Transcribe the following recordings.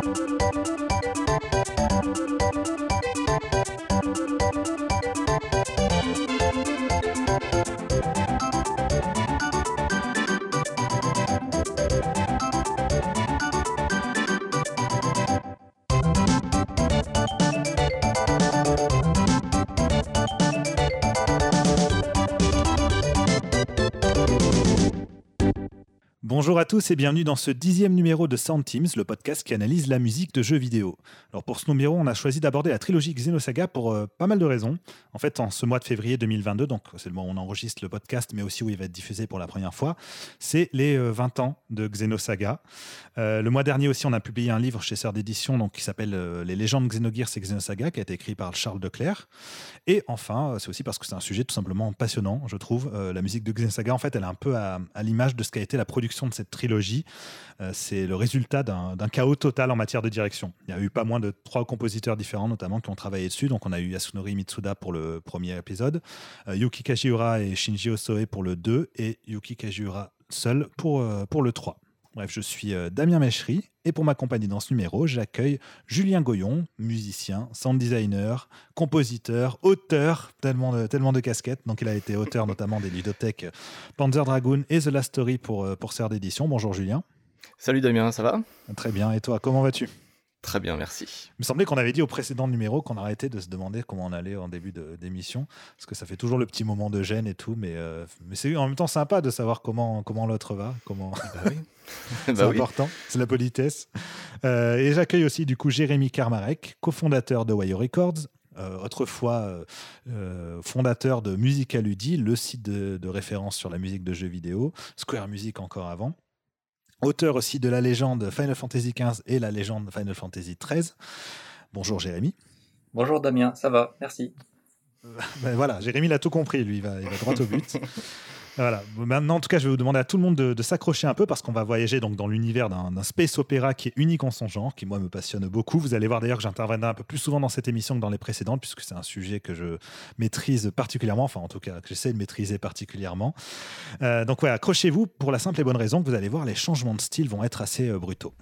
Thank you. Bonjour à tous et bienvenue dans ce dixième numéro de Sound Teams, le podcast qui analyse la musique de jeux vidéo. Alors pour ce numéro, on a choisi d'aborder la trilogie Xenosaga pour euh, pas mal de raisons. En fait, en ce mois de février 2022, donc c'est le moment où on enregistre le podcast, mais aussi où il va être diffusé pour la première fois, c'est les 20 euh, ans de Xenosaga. Euh, le mois dernier aussi, on a publié un livre chez Sœur d'édition donc, qui s'appelle Les légendes Xenogears et Xenosaga, qui a été écrit par Charles Declerc. Et enfin, c'est aussi parce que c'est un sujet tout simplement passionnant, je trouve. la musique de Xenosaga, en fait, elle est un peu à, à l'image de ce qu'a été la production de cette trilogie, euh, c'est le résultat d'un chaos total en matière de direction. Il y a eu pas moins de trois compositeurs différents, notamment, qui ont travaillé dessus. Donc, on a eu Yasunori Mitsuda pour le premier épisode, euh, Yuki Kajiura et Shinji Osoe pour le 2, et Yuki Kajiura seul pour, euh, le 3. Bref, je suis Damien Mechery et pour m'accompagner dans ce numéro, j'accueille Julien Goyon, musicien, sound designer, compositeur, auteur, tellement de, tellement de casquettes. Donc, il a été auteur notamment des ludothèques Panzer Dragoon et The Last Story pour, pour Serre d'édition. Bonjour Julien. Salut Damien, ça va? Très bien. Et toi, comment vas-tu? Très bien, merci. Il me semblait qu'on avait dit au précédent numéro qu'on arrêtait de se demander comment on allait en début d'émission, parce que ça fait toujours le petit moment de gêne et tout, mais, euh, mais c'est en même temps sympa de savoir comment, comment l'autre va, comment... Bah oui. c'est bah important, c'est la politesse. Euh, et j'accueille aussi du coup Jérémy Karmarek, cofondateur de Wire Records, euh, autrefois fondateur de Musicaludi, le site de, de, référence sur la musique de jeux vidéo, Square Music encore avant auteur aussi de la légende Final Fantasy XV et la légende Final Fantasy XIII. Bonjour Jérémy. Bonjour Damien, ça va, merci. ben voilà, Jérémy l'a tout compris, lui, il va, il va droit au but. Voilà. Maintenant, en tout cas, je vais vous demander à tout le monde de, s'accrocher un peu parce qu'on va voyager donc dans l'univers d'un space opéra qui est unique en son genre, qui moi me passionne beaucoup. Vous allez voir d'ailleurs que j'interviendrai un peu plus souvent dans cette émission que dans les précédentes, puisque c'est un sujet que je maîtrise particulièrement, enfin en tout cas que j'essaie de maîtriser particulièrement. Euh, donc ouais, accrochez-vous pour la simple et bonne raison que vous allez voir, les changements de style vont être assez euh, brutaux.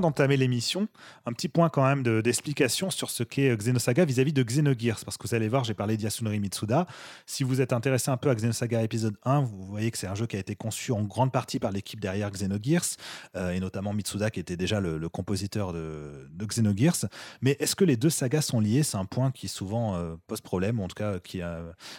D'entamer l'émission, un petit point quand même d'explication sur ce qu'est euh, Xenosaga vis-à-vis de Xenogears. Parce que vous allez voir, j'ai parlé d'Yasunori Mitsuda. Si vous êtes intéressé un peu à Xenosaga épisode 1, vous voyez que c'est un jeu qui a été conçu en grande partie par l'équipe derrière Xenogears, euh, et notamment Mitsuda qui était déjà le, compositeur de, de, Xenogears. Mais est-ce que les deux sagas sont liées? C'est un point qui souvent euh, pose problème, ou en tout cas qui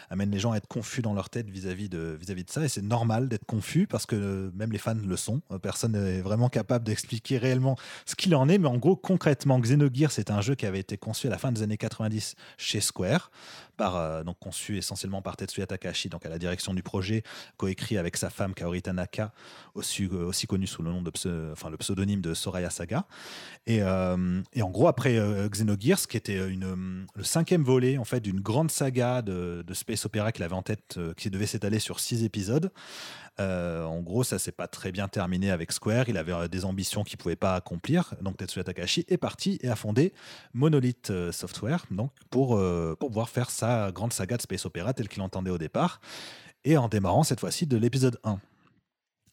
amène les gens à être confus dans leur tête vis-à-vis de, vis -vis de ça. Et c'est normal d'être confus parce que même les fans le sont. Personne n'est vraiment capable d'expliquer réellement ce qu'il en est. Mais en gros, concrètement, Xenogears, c'est un jeu qui avait été conçu à la fin des années 90 chez Square, par, euh, donc conçu essentiellement par Tetsuya Takahashi, donc à la direction du projet, coécrit avec sa femme Kaori Tanaka, aussi, euh, connue sous le nom de enfin, le pseudonyme de Soraya Saga. Et, euh, en gros, après Xenogears, qui était le cinquième volet en fait d'une grande saga de, de space opéra qu'il avait en tête, qui devait s'étaler sur six épisodes. Euh, en gros, ça s'est pas très bien terminé avec Square. Il avait euh, des ambitions qu'il pouvait pas accomplir. Donc Tetsuya Takahashi est parti et a fondé Monolith euh, Software donc pour, pour pouvoir faire sa grande saga de space opera telle qu'il entendait au départ. Et en démarrant cette fois-ci de l'épisode 1.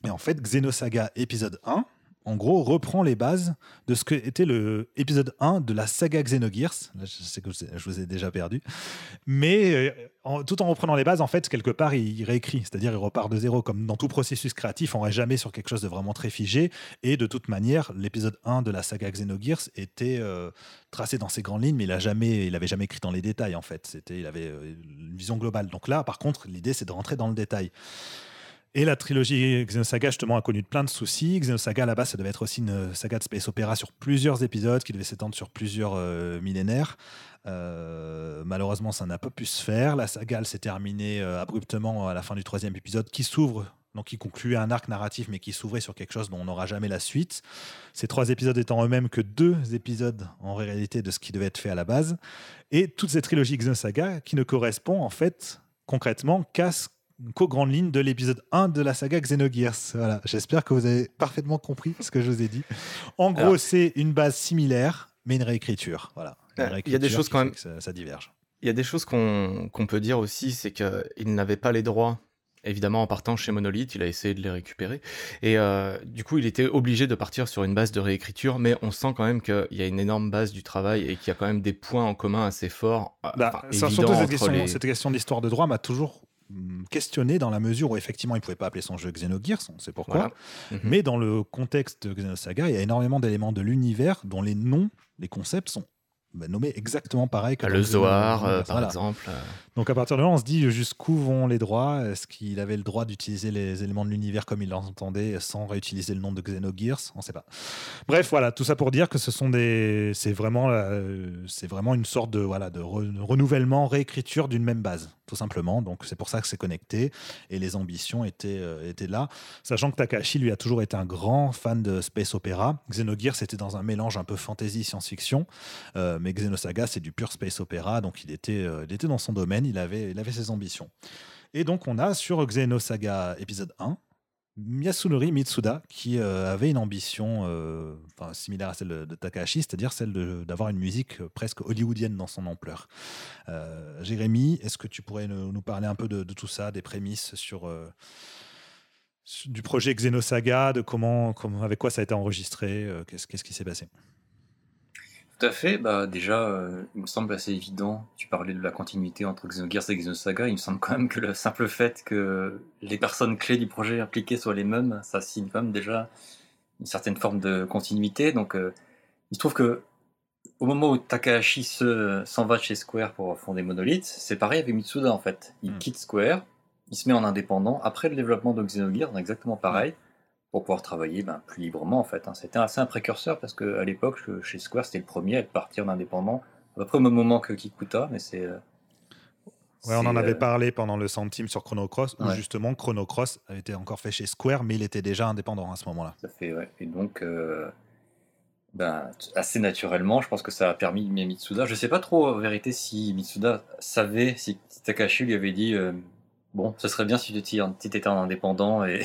Et en fait, Xenosaga épisode 1, en gros, reprend les bases de ce que était le épisode 1 de la saga Xenogears. je sais que je vous ai déjà perdu. Mais euh, tout en reprenant les bases, en fait, quelque part, il, réécrit. C'est-à-dire, il repart de zéro. Comme dans tout processus créatif, on ne reste jamais sur quelque chose de vraiment très figé. Et de toute manière, l'épisode 1 de la saga Xenogears était euh, tracé dans ses grandes lignes, mais il n'avait jamais, jamais écrit dans les détails, en fait. C'était, il avait euh, une vision globale. Donc là, par contre, l'idée, c'est de rentrer dans le détail. Et la trilogie Xenosaga, justement, a connu plein de soucis. Xenosaga, là-bas, ça devait être aussi une saga de space opéra sur plusieurs épisodes qui devait s'étendre sur plusieurs euh, millénaires. Euh, malheureusement, ça n'a pas pu se faire. La saga, s'est terminée euh, abruptement à la fin du troisième épisode qui s'ouvre donc qui concluait un arc narratif, mais qui s'ouvrait sur quelque chose dont on n'aura jamais la suite. Ces trois épisodes étant eux-mêmes que deux épisodes en réalité de ce qui devait être fait à la base. Et toute cette trilogie Xenosaga qui ne correspond en fait concrètement qu'à qu'aux grandes lignes de l'épisode 1 de la saga Xenogears. Voilà, j'espère que vous avez parfaitement compris ce que je vous ai dit. En gros, c'est une base similaire, mais une réécriture. Voilà. Il y a des choses quand même. Ça, diverge. Il y a des choses qu'on peut dire aussi, c'est qu'il n'avait pas les droits évidemment en partant chez Monolith, il a essayé de les récupérer. Et euh, du coup, il était obligé de partir sur une base de réécriture, mais on sent quand même qu'il y a une énorme base du travail et qu'il y a quand même des points en commun assez forts. Bah, surtout cette question, cette question d'histoire de droit m'a toujours questionné dans la mesure où effectivement il pouvait pas appeler son jeu Xenogears, on sait pourquoi. Mhm. Mais dans le contexte de Xenosaga, il y a énormément d'éléments de l'univers dont les noms, les concepts sont nommé exactement pareil que le Zohar, euh, par exemple. Donc à partir de là, on se dit jusqu'où vont les droits? Est-ce qu'il avait le droit d'utiliser les éléments de l'univers comme il l'entendait sans réutiliser le nom de Xenogears? On ne sait pas. Bref, voilà, tout ça pour dire que ce sont des, c'est vraiment, euh, c'est vraiment une sorte de voilà de renouvellement, réécriture d'une même base, tout simplement. Donc c'est pour ça que c'est connecté et les ambitions étaient euh, étaient là, sachant que Takahashi lui a toujours été un grand fan de space opéra. Xenogears c'était dans un mélange un peu fantasy science-fiction mais Xenosaga, c'est du pur space opéra, donc il était, euh, il était dans son domaine, il avait, il avait ses ambitions. Et donc on a sur Xenosaga épisode 1, Yasunori Mitsuda, qui euh, avait une ambition euh, similaire à celle de, Takahashi, c'est-à-dire celle d'avoir une musique presque hollywoodienne dans son ampleur. Jérémy, est-ce que tu pourrais nous, parler un peu de, tout ça, des prémices sur, du projet Xenosaga, de comment, avec quoi ça a été enregistré, qu'est-ce qui s'est passé? Tout à fait. Bah, déjà, euh, il me semble assez évident, tu parlais de la continuité entre Xenogears et Xenosaga, il me semble quand même que le simple fait que les personnes clés du projet impliquées soient les mêmes, ça signe quand même déjà une certaine forme de continuité. Donc, euh, il se trouve que au moment où Takahashi s'en va chez Square pour fonder Monolith, c'est pareil avec Mitsuda en fait. Il hmm. quitte Square, il se met en indépendant. Après le développement de Xenogears, exactement pareil pour pouvoir travailler ben, plus librement en fait. Hein. C'était assez un précurseur parce qu'à l'époque, chez Square, c'était le premier à être parti en indépendant, à peu près au même moment que Kikuta, mais c'est. Euh, ouais, on en avait euh, parlé pendant le centime sur Chrono Cross, où justement Chrono Cross avait été encore fait chez Square, mais il était déjà indépendant à ce moment-là. Ça fait, ouais. Et donc, euh, ben, assez naturellement, je pense que ça a permis à Mitsuda. Je sais pas trop en vérité si Mitsuda savait, si Takashi lui avait dit Bon, ce serait bien si tu étais en indépendant et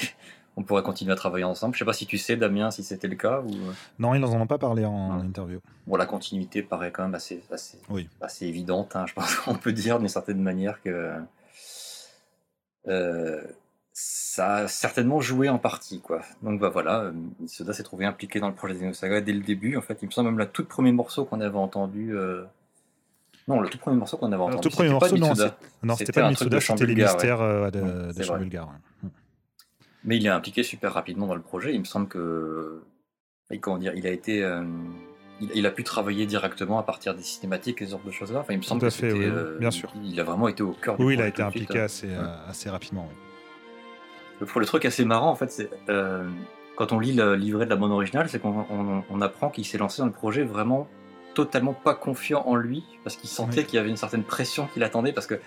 on pourrait continuer à travailler ensemble. Je sais pas si tu sais, Damien, si c'était le cas. Ou... Euh. Non, ils n'en ont pas parlé en interview. Bon, la continuité paraît quand même assez, assez, assez évidente. Hein. Je pense qu'on peut dire d'une certaine manière que euh, ça a certainement joué en partie. Quoi. Donc bah, voilà, Soda s'est trouvé impliqué dans le projet Xenosaga dès le début. En fait, il me semble même la toute premier morceau qu'on avait entendu. Euh, non, le tout premier morceau qu'on avait entendu. Le tout premier morceau, non, c'était pas Mitsuda, c'était les mystères de, de Bulgare. Mais il est impliqué super rapidement dans le projet. Il me semble que. Comment dire Il a été. Euh, il, a pu travailler directement à partir des cinématiques et ce genre de choses-là. Enfin, il me semble que fait, oui, euh, bien sûr. Il a vraiment été au cœur du projet. Oui, il a été impliqué assez, euh, assez rapidement. Le, le, truc assez marrant, en fait, c'est. quand on lit le livret de la bande originale, c'est qu'on apprend qu'il s'est lancé dans le projet vraiment totalement pas confiant en lui, parce qu'il sentait qu'il y avait une certaine pression qui l'attendait, parce que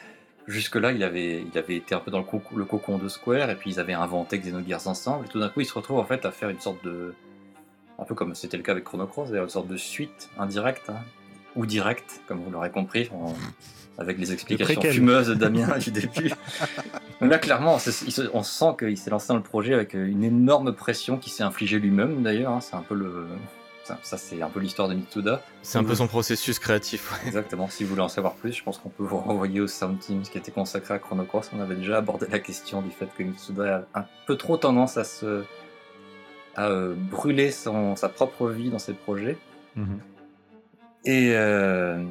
Jusque-là, il avait, il avait été un peu dans le, cocon de Square, et puis ils avaient inventé Xenogears ensemble, et tout d'un coup, ils se retrouvent en fait à faire une sorte de. Un peu comme c'était le cas avec Chrono Cross, une sorte de suite indirecte, hein, ou directe, comme vous l'aurez compris, avec les explications fumeuses de Damien du début. là, clairement, on sent qu'il s'est lancé dans le projet avec une énorme pression qu'il s'est infligée lui-même, d'ailleurs. Hein, c'est un peu le, ça, c'est un peu l'histoire de Mitsuda. C'est un peu son processus créatif. Exactement. Si vous voulez en savoir plus, je pense qu'on peut vous renvoyer au Sound Team, qui était consacré à Chrono Cross. On avait déjà abordé la question du fait que Mitsuda a un peu trop tendance à se à euh, brûler son, sa propre vie dans ses projets. Mhm. Et euh,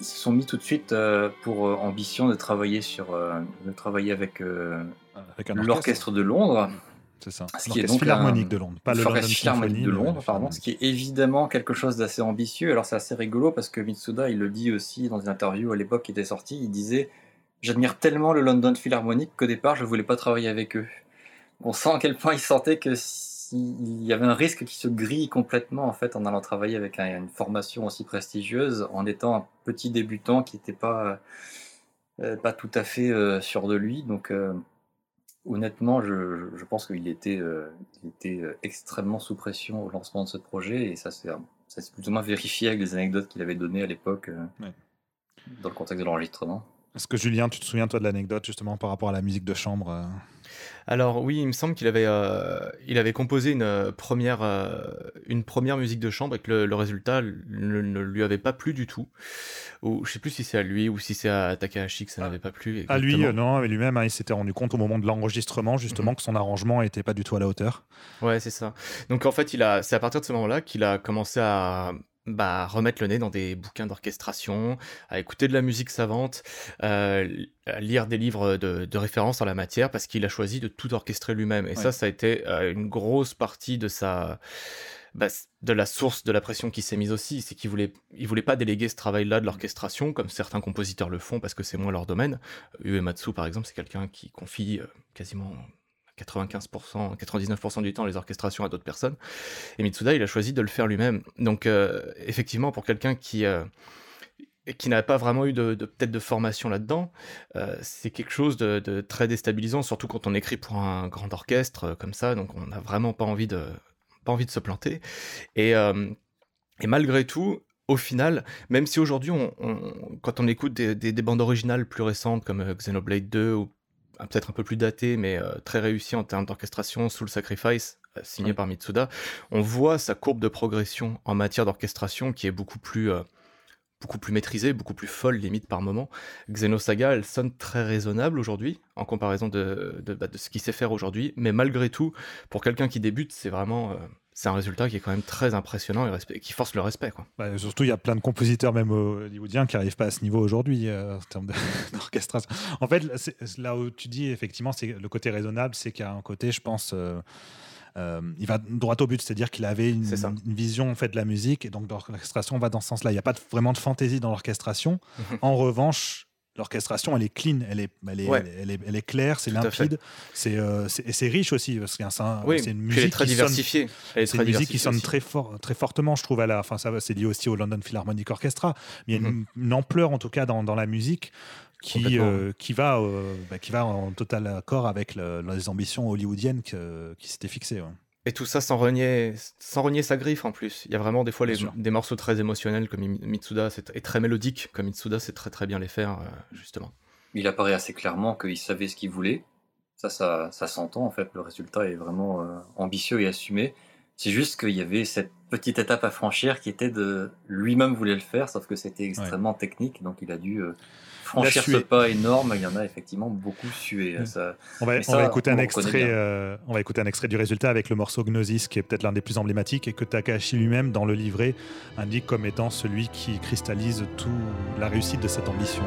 ils se sont mis tout de suite euh, pour ambition de travailler sur, de travailler avec, avec l'orchestre de Londres c'est ça. Ce qui est donc philharmonique de Londres, pas le London philharmonique de Londres, pardon, ce qui est évidemment quelque chose d'assez ambitieux. Alors c'est assez rigolo parce que Mitsuda, il le dit aussi dans une interview à l'époque qui était sortie, il disait J'admire tellement le London Philharmonic qu'au départ je voulais pas travailler avec eux. on sent à quel point il sentait que il y avait un risque qui se grille complètement en fait en allant travailler avec une formation aussi prestigieuse, en étant un petit débutant qui n'était pas euh, pas tout à fait euh, sûr de lui. Donc euh, honnêtement, je, je pense qu'il était, il était extrêmement sous pression au lancement de ce projet et ça s'est ça plus ou moins vérifié avec les anecdotes qu'il avait données à l'époque dans le contexte de l'enregistrement. Est-ce que Julien, tu te souviens toi de l'anecdote justement par rapport à la musique de chambre alors oui, il me semble qu'il avait, euh, il avait composé une euh, première, euh, une première musique de chambre et que le, résultat ne, lui avait pas plu du tout. Ou je sais plus si c'est à lui ou si c'est à Takahashi que ça n'avait pas plu. À lui, non, mais lui-même, hein, il s'était rendu compte au moment de l'enregistrement justement mhm. que son arrangement n'était pas du tout à la hauteur. Ouais, c'est ça. Donc en fait, il a, c'est à partir de ce moment-là qu'il a commencé à bah, remettre le nez dans des bouquins d'orchestration, à écouter de la musique savante, euh, à lire des livres de, de, référence en la matière, parce qu'il a choisi de tout orchestrer lui-même. Et ça, ça a été euh, une grosse partie de sa... Bah, de la source de la pression qui s'est mise aussi, c'est qu'il voulait, il voulait pas déléguer ce travail-là de l'orchestration, comme certains compositeurs le font, parce que c'est moins leur domaine. Uematsu, par exemple, c'est quelqu'un qui confie euh, quasiment 95%, 99% du temps les orchestrations à d'autres personnes. Et Mitsuda, il a choisi de le faire lui-même. Donc, euh, effectivement, pour quelqu'un qui, euh, qui n'a pas vraiment eu de, peut-être de formation là-dedans, euh, c'est quelque chose de, très déstabilisant, surtout quand on écrit pour un grand orchestre comme ça. Donc, on n'a vraiment pas envie de, pas envie de se planter. Et, et malgré tout, au final, même si aujourd'hui, on, quand on écoute des, des, bandes originales plus récentes comme Xenoblade 2 ou peut-être un peu plus daté, mais euh, très réussi en termes d'orchestration, Soul Sacrifice, euh, signé par Mitsuda, on voit sa courbe de progression en matière d'orchestration qui est beaucoup plus, euh, beaucoup plus maîtrisée, beaucoup plus folle limite par moment. Xenosaga, elle sonne très raisonnable aujourd'hui en comparaison de, de, bah, de ce qu'il sait faire aujourd'hui, mais malgré tout, pour quelqu'un qui débute, c'est vraiment c'est un résultat qui est quand même très impressionnant et qui force le respect. Quoi. Bah, surtout, il y a plein de compositeurs, même hollywoodiens, qui n'arrivent pas à ce niveau aujourd'hui euh, en termes d'orchestration. en fait, là où tu dis, effectivement, c'est le côté raisonnable, c'est qu'il y a un côté, je pense. Euh, euh, il va droit au but, c'est-à-dire qu'il avait une, une, vision en fait de la musique et donc l'orchestration va dans ce sens-là. Il n'y a pas vraiment de fantaisie dans l'orchestration. Mhm. En revanche, l'orchestration elle est clean, elle est, elle est, elle, est, elle est, claire, c'est limpide, c'est euh, c'est riche aussi parce que c'est une musique très diversifiée. C'est une musique qui sonne très fort, très fortement, je trouve. À la, enfin ça c'est lié aussi au London Philharmonic Orchestra. Mais il y a une, mhm. ampleur en tout cas dans, dans la musique qui, euh, qui, va, euh, bah, qui va en total accord avec les ambitions hollywoodiennes qui s'étaient fixées. Et tout ça sans renier, sans renier sa griffe en plus. Il y a vraiment des fois des morceaux très émotionnels comme Mitsuda et très mélodiques comme Mitsuda, c'est très très bien les faire, euh, justement. Il apparaît assez clairement qu'il savait ce qu'il voulait. Ça, ça, ça s'entend en fait. Le résultat est vraiment euh, ambitieux et assumé. C'est juste qu'il y avait cette petite étape à franchir qui était de lui-même voulait le faire, sauf que c'était extrêmement technique, donc il a dû euh, franchir ce pas énorme, il y en a effectivement beaucoup sué. on, va, écouter un extrait, euh, on va écouter un extrait du résultat avec le morceau Gnosis, qui est peut-être l'un des plus emblématiques et que Takahashi lui-même, dans le livret, indique comme étant celui qui cristallise toute la réussite de cette ambition.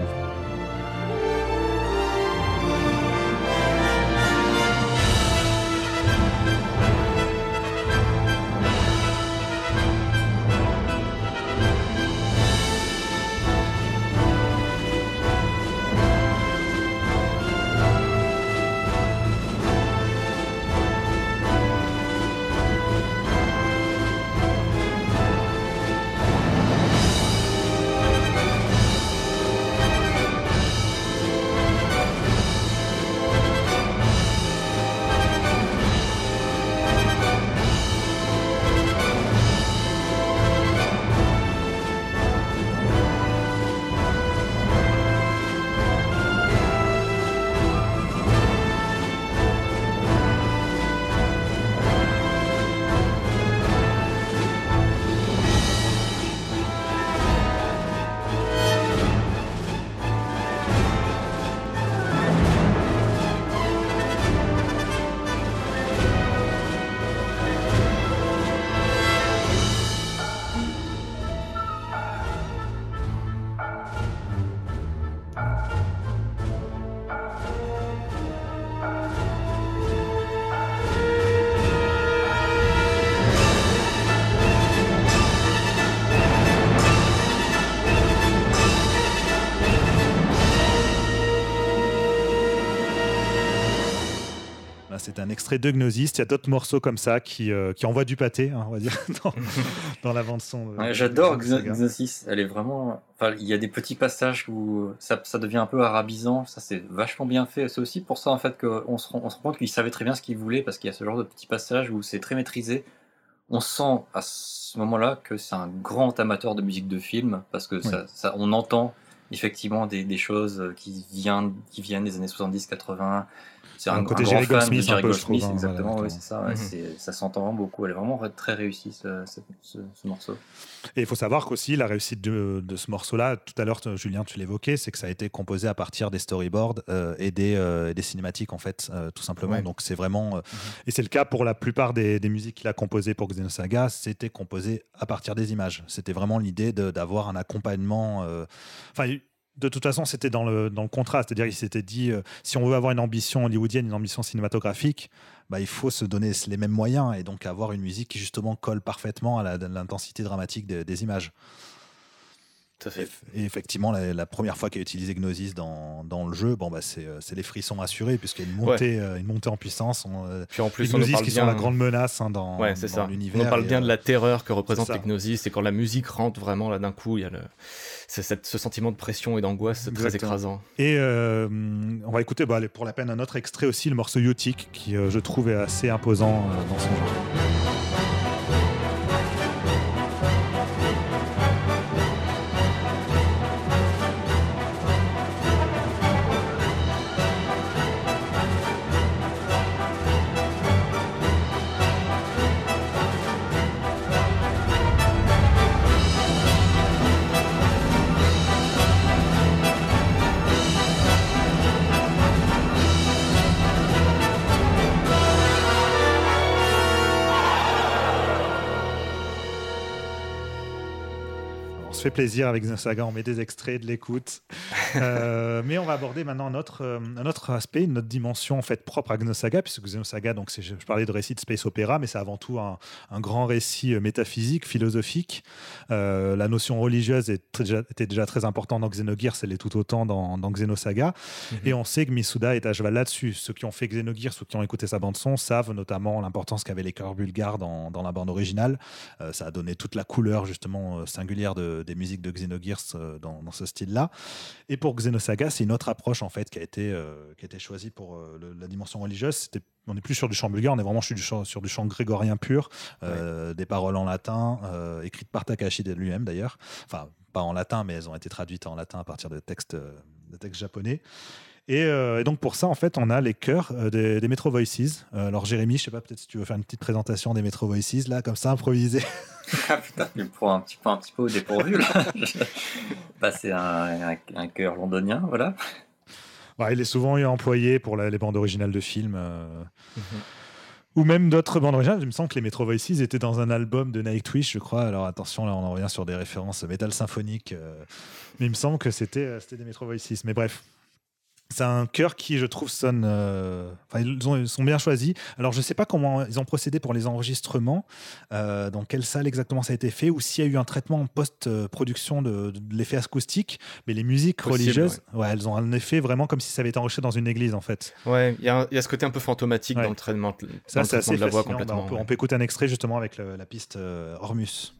C'est un extrait de Gnosis. Il y a d'autres morceaux comme ça qui, euh, qui envoient du pâté, hein, on va dire, dans, la bande son. J'adore Gnosis. Elle est vraiment. Enfin, il y a des petits passages où ça, ça devient un peu arabisant. Ça, c'est vachement bien fait. C'est aussi pour ça, en fait, qu'on se, rend, on se rend compte qu'il savait très bien ce qu'il voulait parce qu'il y a ce genre de petits passages où c'est très maîtrisé. On sent à ce moment-là que c'est un grand amateur de musique de film parce que ça, ça, on entend effectivement des, des, choses qui viennent, qui viennent des années 70-80 c'est un, côté Jerry Goldsmith, Jerry Goldsmith hein, exactement, ouais, c'est ça. Mhm. Ça s'entend beaucoup. Elle est vraiment très réussie ce, ce, morceau. Et il faut savoir qu'aussi la réussite de, de ce morceau-là, tout à l'heure, Julien, tu l'évoquais, c'est que ça a été composé à partir des storyboards euh, et des, euh, des, cinématiques en fait, euh, tout simplement. Donc c'est vraiment mhm. et c'est le cas pour la plupart des, des musiques qu'il a composées pour Xenosaga, c'était composé à partir des images. C'était vraiment l'idée d'avoir un accompagnement. Enfin, de toute façon, c'était dans le, dans le contrat. C'est-à-dire qu'il s'était dit, euh, si on veut avoir une ambition hollywoodienne, une ambition cinématographique, bah, il faut se donner les mêmes moyens et donc avoir une musique qui justement colle parfaitement à l'intensité dramatique des images. Et effectivement, la, première fois qu'il a utilisé Gnosis dans, dans, le jeu, bon, bah, c'est euh, les frissons assurés, puisqu'il y a une montée, euh, une montée en puissance. Euh, Puis en plus, les Gnosis qui sont la grande menace hein, dans, dans l'univers. On parle bien de la terreur que représente les Gnosis, et quand la musique rentre vraiment là d'un coup, il y a le, ce sentiment de pression et d'angoisse très écrasant. Et on va écouter bah, pour la peine un autre extrait aussi, le morceau Yotik, qui je trouve est assez imposant dans son jeu. Se fait plaisir avec Xenosaga, on met des extraits de l'écoute. Euh, mais on va aborder maintenant un autre, euh, un autre aspect, une autre dimension en fait propre à Xenosaga, puisque Xenosaga, donc je parlais de récit de space opéra, mais c'est avant tout un, grand récit euh, métaphysique, philosophique. la notion religieuse est était déjà très importante dans Xenogears, elle est tout autant dans, dans Xenosaga. Mhm. Et on sait que Misuda est à cheval là-dessus. Ceux qui ont fait Xenogears, ceux qui ont écouté sa bande-son, savent notamment l'importance qu'avaient les chœurs bulgares dans, dans, la bande originale. ça a donné toute la couleur justement singulière de, des musiques de Xenogears euh, dans, dans ce style-là. Et pour Xenosaga, c'est une autre approche en fait qui a été, euh, qui a été choisie pour euh, la dimension religieuse. C'était on n'est plus sur du chant bulgare, on est vraiment sur du chant, sur du chant grégorien pur, des paroles en latin, écrites par Takahashi lui-même d'ailleurs. Enfin, pas en latin, mais elles ont été traduites en latin à partir de textes, de textes japonais. Euh, et, donc pour ça, en fait, on a les chœurs euh, des, Metro Voices. Euh, alors Jérémy, je sais pas, peut-être si tu veux faire une petite présentation des Metro Voices, là, comme ça, improvisé. ah putain, tu me prends un petit peu, un petit peu au dépourvu, là. bah, c'est un, un, chœur londonien, voilà. Bah, il est souvent employé pour les bandes originales de films. Mhm. Ou même d'autres bandes originales. Il me semble que les Metro Voices étaient dans un album de Nightwish, je crois. Alors attention, là, on en revient sur des références métal symphonique. mais il me semble que c'était des Metro Voices. Mais bref, c'est un chœur qui, je trouve, sonne. Euh, ils, ont, sont bien choisis. Alors, je ne sais pas comment ils ont procédé pour les enregistrements, euh, dans quelle salle exactement ça a été fait, ou s'il y a eu un traitement en post-production de, l'effet acoustique. Mais les musiques religieuses, ouais. elles ont un effet vraiment comme si ça avait été enregistré dans une église, en fait. Ouais, il y, a ce côté un peu fantomatique dans le traitement, ça, c'est assez de la voix bah, complètement. on, peut, écouter un extrait justement avec la piste euh, Hormus.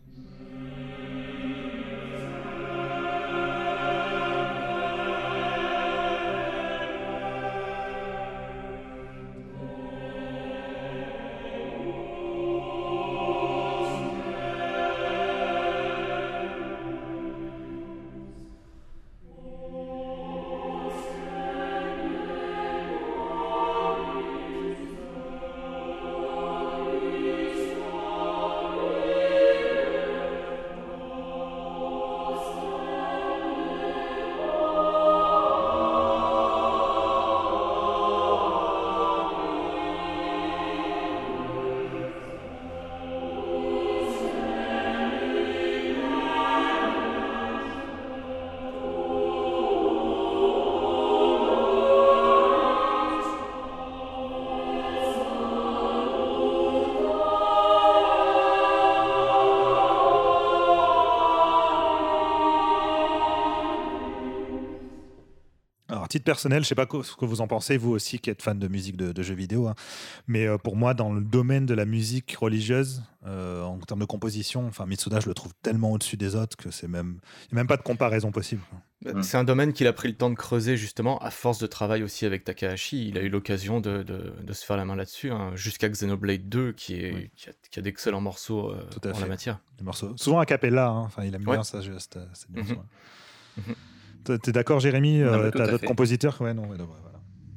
Titre personnel, je sais pas ce que vous en pensez, vous aussi qui êtes fan de musique de, jeux vidéo, hein. mais euh, pour moi, dans le domaine de la musique religieuse, euh, en termes de composition, enfin Mitsuda, je le trouve tellement au-dessus des autres que c'est même, il n'y a même pas de comparaison possible. C'est un domaine qu'il a pris le temps de creuser justement à force de travail aussi avec Takahashi. Il a eu l'occasion de, de, se faire la main là-dessus, hein, jusqu'à Xenoblade 2 qui, est, qui a, d'excellents morceaux euh, en la matière. Des morceaux, souvent a cappella, hein. enfin, il aime bien ça, juste, cette mm T'es d'accord, Jérémy euh, T'as d'autres compositeurs Ouais, non, ouais,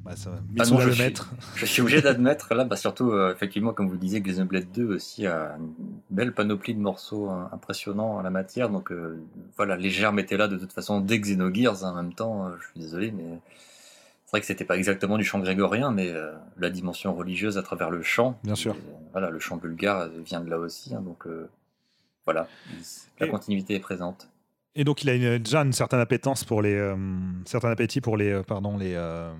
bah, ça, ah non, je, le suis, je suis obligé d'admettre, là, bah, surtout, euh, effectivement, comme vous disiez, Xenoblade 2 aussi a une belle panoplie de morceaux hein, impressionnants en la matière. Donc, euh, voilà, les germes étaient là de toute façon dès Xenogears. Hein, en même temps, je suis désolé, mais c'est vrai que c'était pas exactement du chant grégorien, mais la dimension religieuse à travers le chant. Bien sûr. voilà, le chant bulgare vient de là aussi. Hein, donc, voilà, la continuité est présente. Et donc, il a déjà une certaine appétence pour les, euh, certain appétit pour les, euh, pardon, les, euh,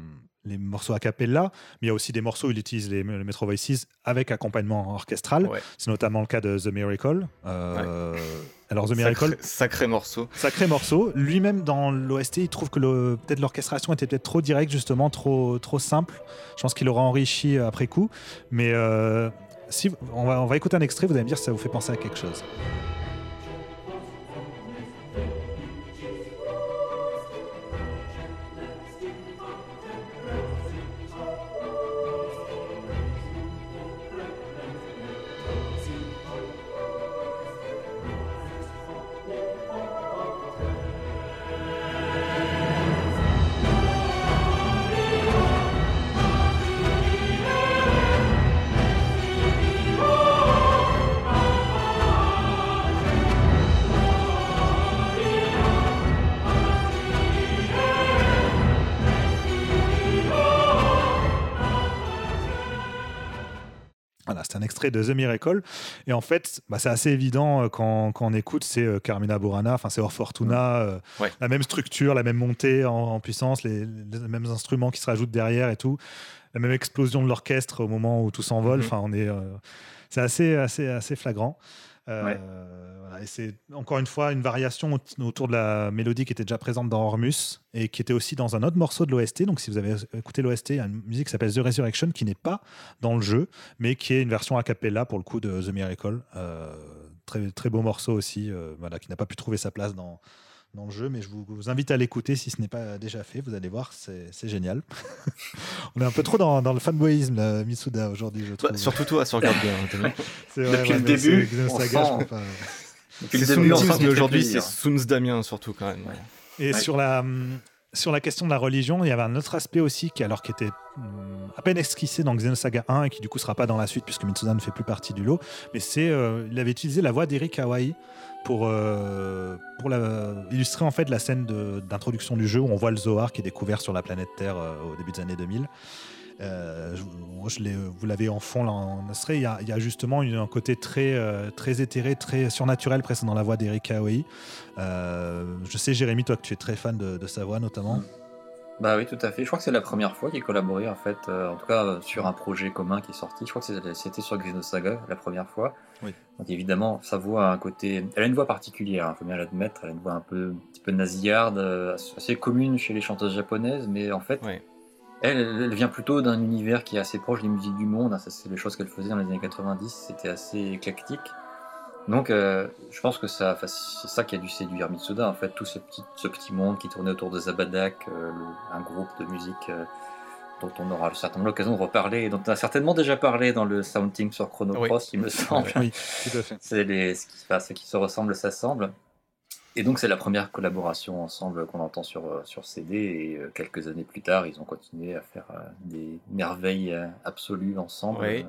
les morceaux a cappella, mais il y a aussi des morceaux où il utilise les, Metro Voices avec accompagnement orchestral. C'est notamment le cas de The Miracle. Alors, The Miracle. Sacré, morceau. Sacré morceau. Lui-même, dans l'OST, il trouve que peut-être l'orchestration était peut-être trop directe, justement, trop, trop simple. Je pense qu'il aura enrichi après coup. Mais si, on, va, on va écouter un extrait, vous allez me dire si ça vous fait penser à quelque chose. De The Miracle. Et en fait, bah, c'est assez évident euh, quand, quand, on écoute, c'est euh, Carmina Burana, enfin c'est Or Fortuna, euh, la même structure, la même montée en, puissance, les, mêmes instruments qui se rajoutent derrière et tout, la même explosion de l'orchestre au moment où tout s'envole. Mm-hmm. Enfin, on est, c'est assez, assez, assez flagrant. Euh, et c'est encore une fois une variation autour de la mélodie qui était déjà présente dans Hormus et qui était aussi dans un autre morceau de l'OST. Donc, si vous avez écouté l'OST, il y a une musique qui s'appelle The Resurrection qui n'est pas dans le jeu, mais qui est une version a cappella pour le coup de The Miracle. Euh, très, très beau morceau aussi, euh, qui n'a pas pu trouver sa place dans, dans le jeu, mais je vous, invite à l'écouter si ce n'est pas déjà fait. Vous allez voir, c'est génial. On est un peu trop dans, dans le fanboyisme, là, Mitsuda, aujourd'hui, je bah, trouve. surtout toi, ça regarde bien. Depuis le début, Depuis le début, aujourd'hui, c'est Soons Damien, surtout, quand même. Et sur la, sur la question de la religion, il y avait un autre aspect aussi qui, alors, qui était hmm, à peine esquissé dans Xenosaga 1 et qui du coup sera pas dans la suite puisque Mitsuda ne fait plus partie du lot, mais c'est euh, il avait utilisé la voix d'Eric Hawaii pour, euh, illustrer en fait la scène d'introduction du jeu où on voit le Zohar qui est découvert sur la planète Terre euh, au début des années 2000. Euh, je, vous l'avez en fond là en extrait. Il y a, il y a justement un côté très, très éthéré, très surnaturel presque dans la voix d'Eric Aoi. je sais, Jérémy, toi que tu es très fan de, de sa voix notamment. Bah oui, tout à fait. Je crois que c'est la première fois qu'il collaborait en fait, euh, en tout cas euh, sur un projet commun qui est sorti. Je crois que c'était sur Xenosaga la première fois. Oui. Donc évidemment, sa voix a un côté. Elle a une voix particulière, il hein, faut bien l'admettre. Elle a une voix un peu, un petit peu nasillarde, euh, assez commune chez les chanteuses japonaises, mais en fait, elle, elle, vient plutôt d'un univers qui est assez proche des musiques du monde. Ça, c'est les choses qu'elle faisait dans les années 90. C'était assez éclectique. Donc, euh, je pense que ça, c'est ça qui a dû séduire Mitsuda, en fait, tout ce petit, ce petit monde qui tournait autour de Zabadak, euh, un groupe de musique euh, dont on aura certainement l'occasion de reparler, dont on a certainement déjà parlé dans le Sounding sur Chrono Cross, il me semble. Oui, tout à fait. c'est les, ce, qui, ce qui se ressemble s'assemble. Et donc, c'est la première collaboration ensemble qu'on entend sur, sur CD, et quelques années plus tard, ils ont continué à faire des merveilles absolues ensemble. Oui,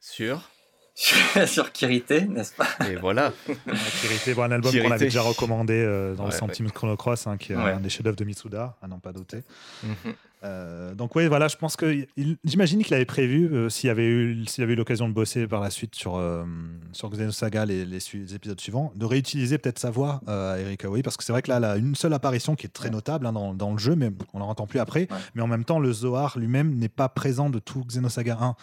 sûr sur Kirité, n'est-ce pas? Et voilà. Kirité, bon, un album qu'on avait déjà recommandé euh, dans le Centime Chrono Cross, hein, qui est un des chefs-d'œuvre de Mitsuda, à n'en pas douter. Mhm. Euh, donc oui, voilà, je pense que j'imagine qu'il avait prévu, euh, s'il avait eu, s'il avait eu l'occasion de bosser par la suite sur euh, sur Xenosaga les, les, épisodes suivants, de réutiliser peut-être sa voix à Eric parce que c'est vrai que là, a une seule apparition qui est très notable hein, dans, dans, le jeu, mais on l'en entend plus après. Mais en même temps, le Zohar lui-même n'est pas présent de tout Xenosaga 1.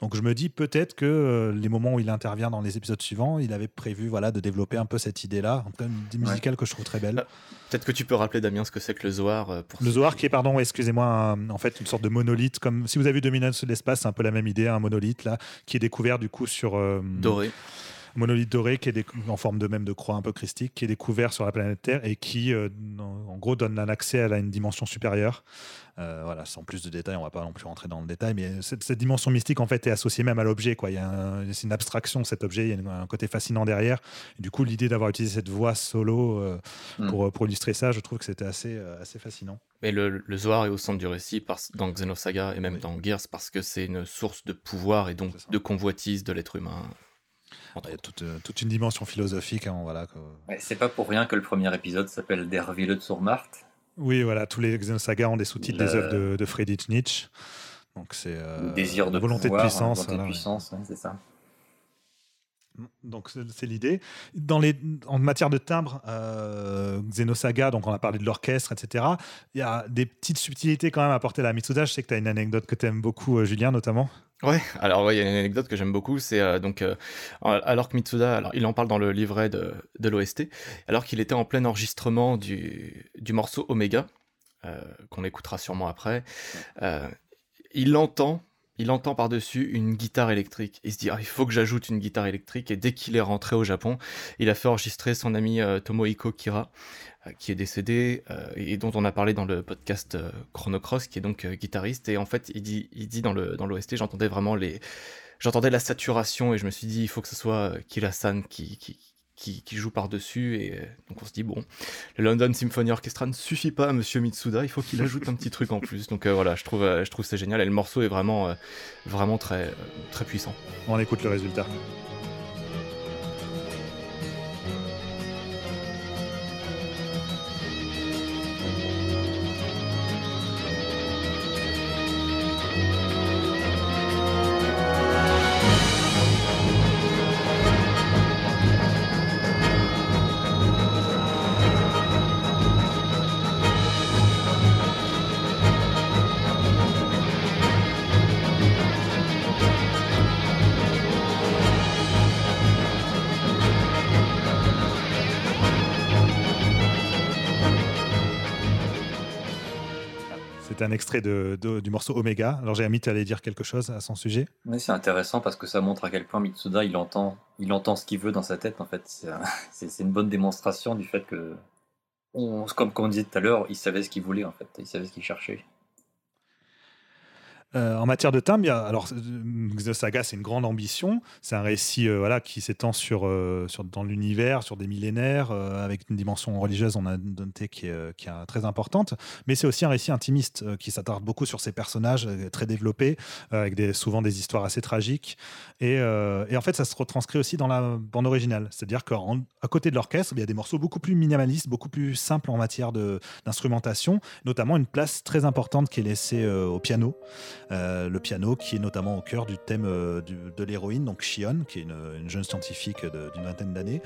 Donc je me dis peut-être que les moments où il intervient dans les épisodes suivants, il avait prévu voilà de développer un peu cette idée-là, en tout cas une idée musicale que je trouve très belle. Peut-être que tu peux rappeler Damien ce que c'est que le Zohar. Pour le Zohar qui est pardon, excusez-moi en fait une sorte de monolithe. Comme si vous avez vu Dominance de l'espace, c'est un peu la même idée, un monolithe là, qui est découvert du coup sur. Euh, doré monolithe doré qui est en forme de même de croix un peu christique, qui est découvert sur la planète Terre et qui, euh, en, gros, donne un accès à une dimension supérieure. Euh, voilà, sans plus de détails, on va pas non plus rentrer dans le détail, mais cette, dimension mystique en fait est associée même à l'objet. Quoi. Il y a c'est une abstraction cet objet, il y a un côté fascinant derrière. du coup, l'idée d'avoir utilisé cette voix solo euh, hmm. pour, pour, illustrer ça, je trouve que c'était assez, assez fascinant. Mais le, le, Zohar est au centre du récit dans Xenosaga et même dans Gears parce que c'est une source de pouvoir et donc de convoitise de l'être humain. Il y a toute, une dimension philosophique. Hein, voilà, c'est pas pour rien que le premier épisode s'appelle Der Wille zur Macht. Oui, voilà, tous les Xenosaga ont des sous-titres des œuvres de, de Friedrich Nietzsche. Donc c'est euh, désir de volonté de puissance. Volonté de puissance, c'est ça. Donc c'est l'idée. Dans les, en matière de timbre, euh, Xenosaga, donc on a parlé de l'orchestre, etc. Il y a des petites subtilités quand même à apporter à la Mitsuda. Je sais que tu as une anecdote que tu aimes beaucoup, euh, Julien, notamment. Ouais, alors il y a une anecdote que j'aime beaucoup, c'est euh, donc euh, alors que Mitsuda, alors il en parle dans le livret de, de l'OST, alors qu'il était en plein enregistrement du, du morceau Omega, qu'on écoutera sûrement après, il entend il entend par-dessus une guitare électrique. Il se dit, ah, il faut que j'ajoute une guitare électrique. Et dès qu'il est rentré au Japon, il a fait enregistrer son ami euh, Tomohiko Kira, euh, qui est décédé euh, et dont on a parlé dans le podcast Chrono Cross, qui est donc guitariste. Et en fait, il dit, il dit dans le dans l'OST, j'entendais vraiment les, j'entendais la saturation et je me suis dit, il faut que ce soit Kira-san qui, qui qui, joue par-dessus. Et euh, donc on se dit, bon, le London Symphony Orchestra ne suffit pas à Monsieur Mitsuda, il faut qu'il ajoute un petit truc en plus. Donc euh, voilà, je trouve, euh, je trouve c'est génial. Et le morceau est vraiment, vraiment très, très puissant. On écoute le résultat. Un extrait de, du morceau Omega. Alors j'ai ami, tu allais dire quelque chose à son sujet Oui, c'est intéressant parce que ça montre à quel point Mitsuda, il entend, il entend ce qu'il veut dans sa tête. En fait, c'est une bonne démonstration du fait que, on, comme, comme on disait tout à l'heure, il savait ce qu'il voulait en fait, il savait ce qu'il cherchait. Euh, en matière de timbre, alors The Saga, c'est une grande ambition. C'est un récit euh, voilà, qui s'étend euh, sur, dans l'univers, sur des millénaires, avec une dimension religieuse, on a noté, qui est, qui est très importante. Mais c'est aussi un récit intimiste qui s'attarde beaucoup sur ses personnages très développés, avec des, souvent des histoires assez tragiques. Et, et, en fait, ça se retranscrit aussi dans la bande originale. C'est-à-dire qu'à côté de l'orchestre, il y a des morceaux beaucoup plus minimalistes, beaucoup plus simples en matière d'instrumentation, notamment une place très importante qui est laissée au piano. Euh, le piano qui est notamment au cœur du thème euh, de l'héroïne, donc Shion, qui est une, jeune scientifique d'une vingtaine d'années,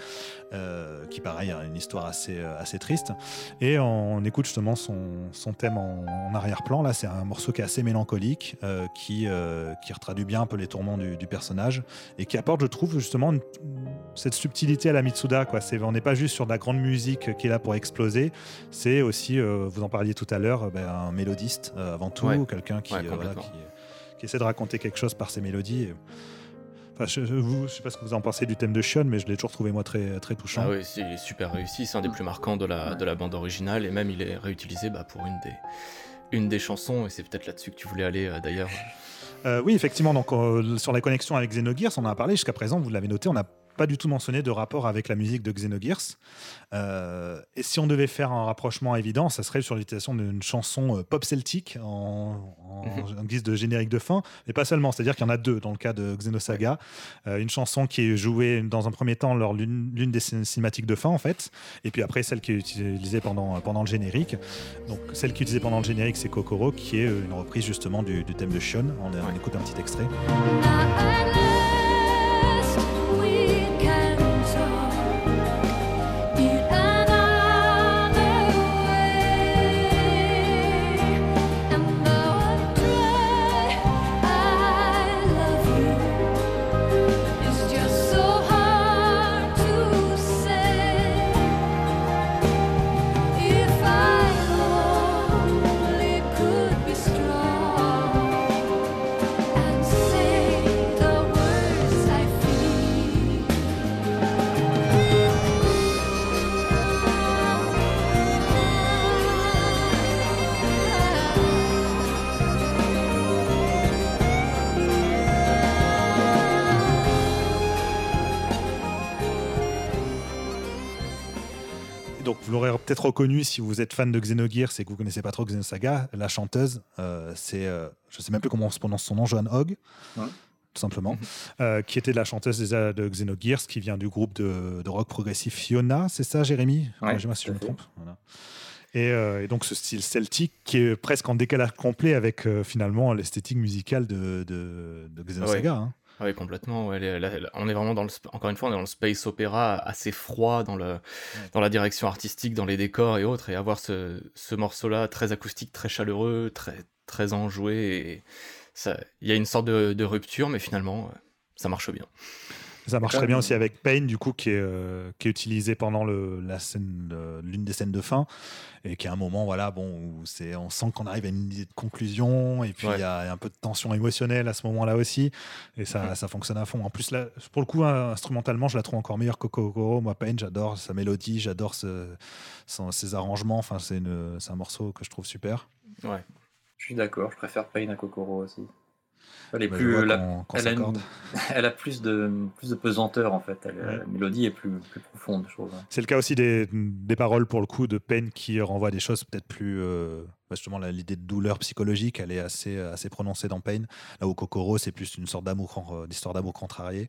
euh, qui pareil a une histoire assez, assez triste. Et on, écoute justement son, son thème en, arrière-plan. Là, c'est un morceau qui est assez mélancolique, qui, qui retraduit bien un peu les tourments du, personnage et qui apporte, je trouve, justement cette subtilité à la Mitsuda. Quoi. on n'est pas juste sur de la grande musique qui est là pour exploser, c'est aussi, vous en parliez tout à l'heure, ben, un mélodiste avant tout, quelqu'un qui, qui qui essaie de raconter quelque chose par ses mélodies. Enfin, je ne sais pas ce que vous en pensez du thème de Sean, mais je l'ai toujours trouvé moi très, très touchant. Ah oui, il est super réussi, c'est un des plus marquants de la, de la bande originale, et même il est réutilisé bah, pour une des, une des chansons, et c'est peut-être là-dessus que tu voulais aller euh, d'ailleurs. Euh, oui, effectivement, donc, euh, sur la connexion avec Xenogears, on en a parlé jusqu'à présent, vous l'avez noté, on a pas du tout mentionné de rapport avec la musique de Xenogears. Euh, et si on devait faire un rapprochement évident, ça serait sur l'utilisation d'une chanson euh, pop celtique en, en, guise de générique de fin, mais pas seulement. C'est-à-dire qu'il y en a deux dans le cas de Xenosaga. Euh, une chanson qui est jouée dans un premier temps lors l'une des cinématiques de fin, en fait, et puis après celle qui est utilisée pendant, pendant le générique. Donc celle qui est utilisée pendant le générique, c'est Kokoro, qui est une reprise justement du, du thème de Shion. On, on écoute un petit extrait. Peut-être reconnu si vous êtes fan de Xenogears et que vous connaissez pas trop Xenosaga. La chanteuse, euh, c'est, euh, je sais même plus comment on se prononce son nom, Joan Hogg. Tout simplement, mhm. euh, qui était la chanteuse déjà de Xenogears, qui vient du groupe de, rock progressif Fiona, c'est ça, Jérémy? Ouais, Je si je me trompe. Et, donc ce style celtique qui est presque en décalage complet avec finalement l'esthétique musicale de, de, Xenosaga. Hein. Oui, complètement. on est vraiment dans le, encore une fois, on est dans le space opéra assez froid dans, le, dans la direction artistique, dans les décors et autres, et avoir ce, ce morceau-là très acoustique, très chaleureux, très, très enjoué, il y a une sorte de, de, rupture, mais finalement, ça marche bien. Ça marche très bien aussi avec Pain, du coup, qui est, euh, qui est utilisé pendant le, la scène, l'une des scènes de fin, et qui est un moment, voilà, bon, où c'est, on sent qu'on arrive à une idée de conclusion, et puis il y, a un peu de tension émotionnelle à ce moment-là aussi, et ça, ça fonctionne à fond. En plus, là, pour le coup, instrumentalement, je la trouve encore meilleure que Kokoro. Moi, Pain, j'adore sa mélodie, j'adore ce, ses arrangements. Enfin, c'est, c'est un morceau que je trouve super. Ouais. Je suis d'accord, je préfère Pain à Kokoro aussi. Elle est plus, elle, a plus de plus de pesanteur en fait. La mélodie est plus, plus profonde, je trouve. C'est le cas aussi des, des, paroles pour le coup de peine qui renvoient des choses peut-être plus euh, bah, justement l'idée de douleur psychologique, elle est assez assez prononcée dans Pain. Là où Kokoro, c'est plus une sorte d'amour euh, d'histoire d'amour contrarié.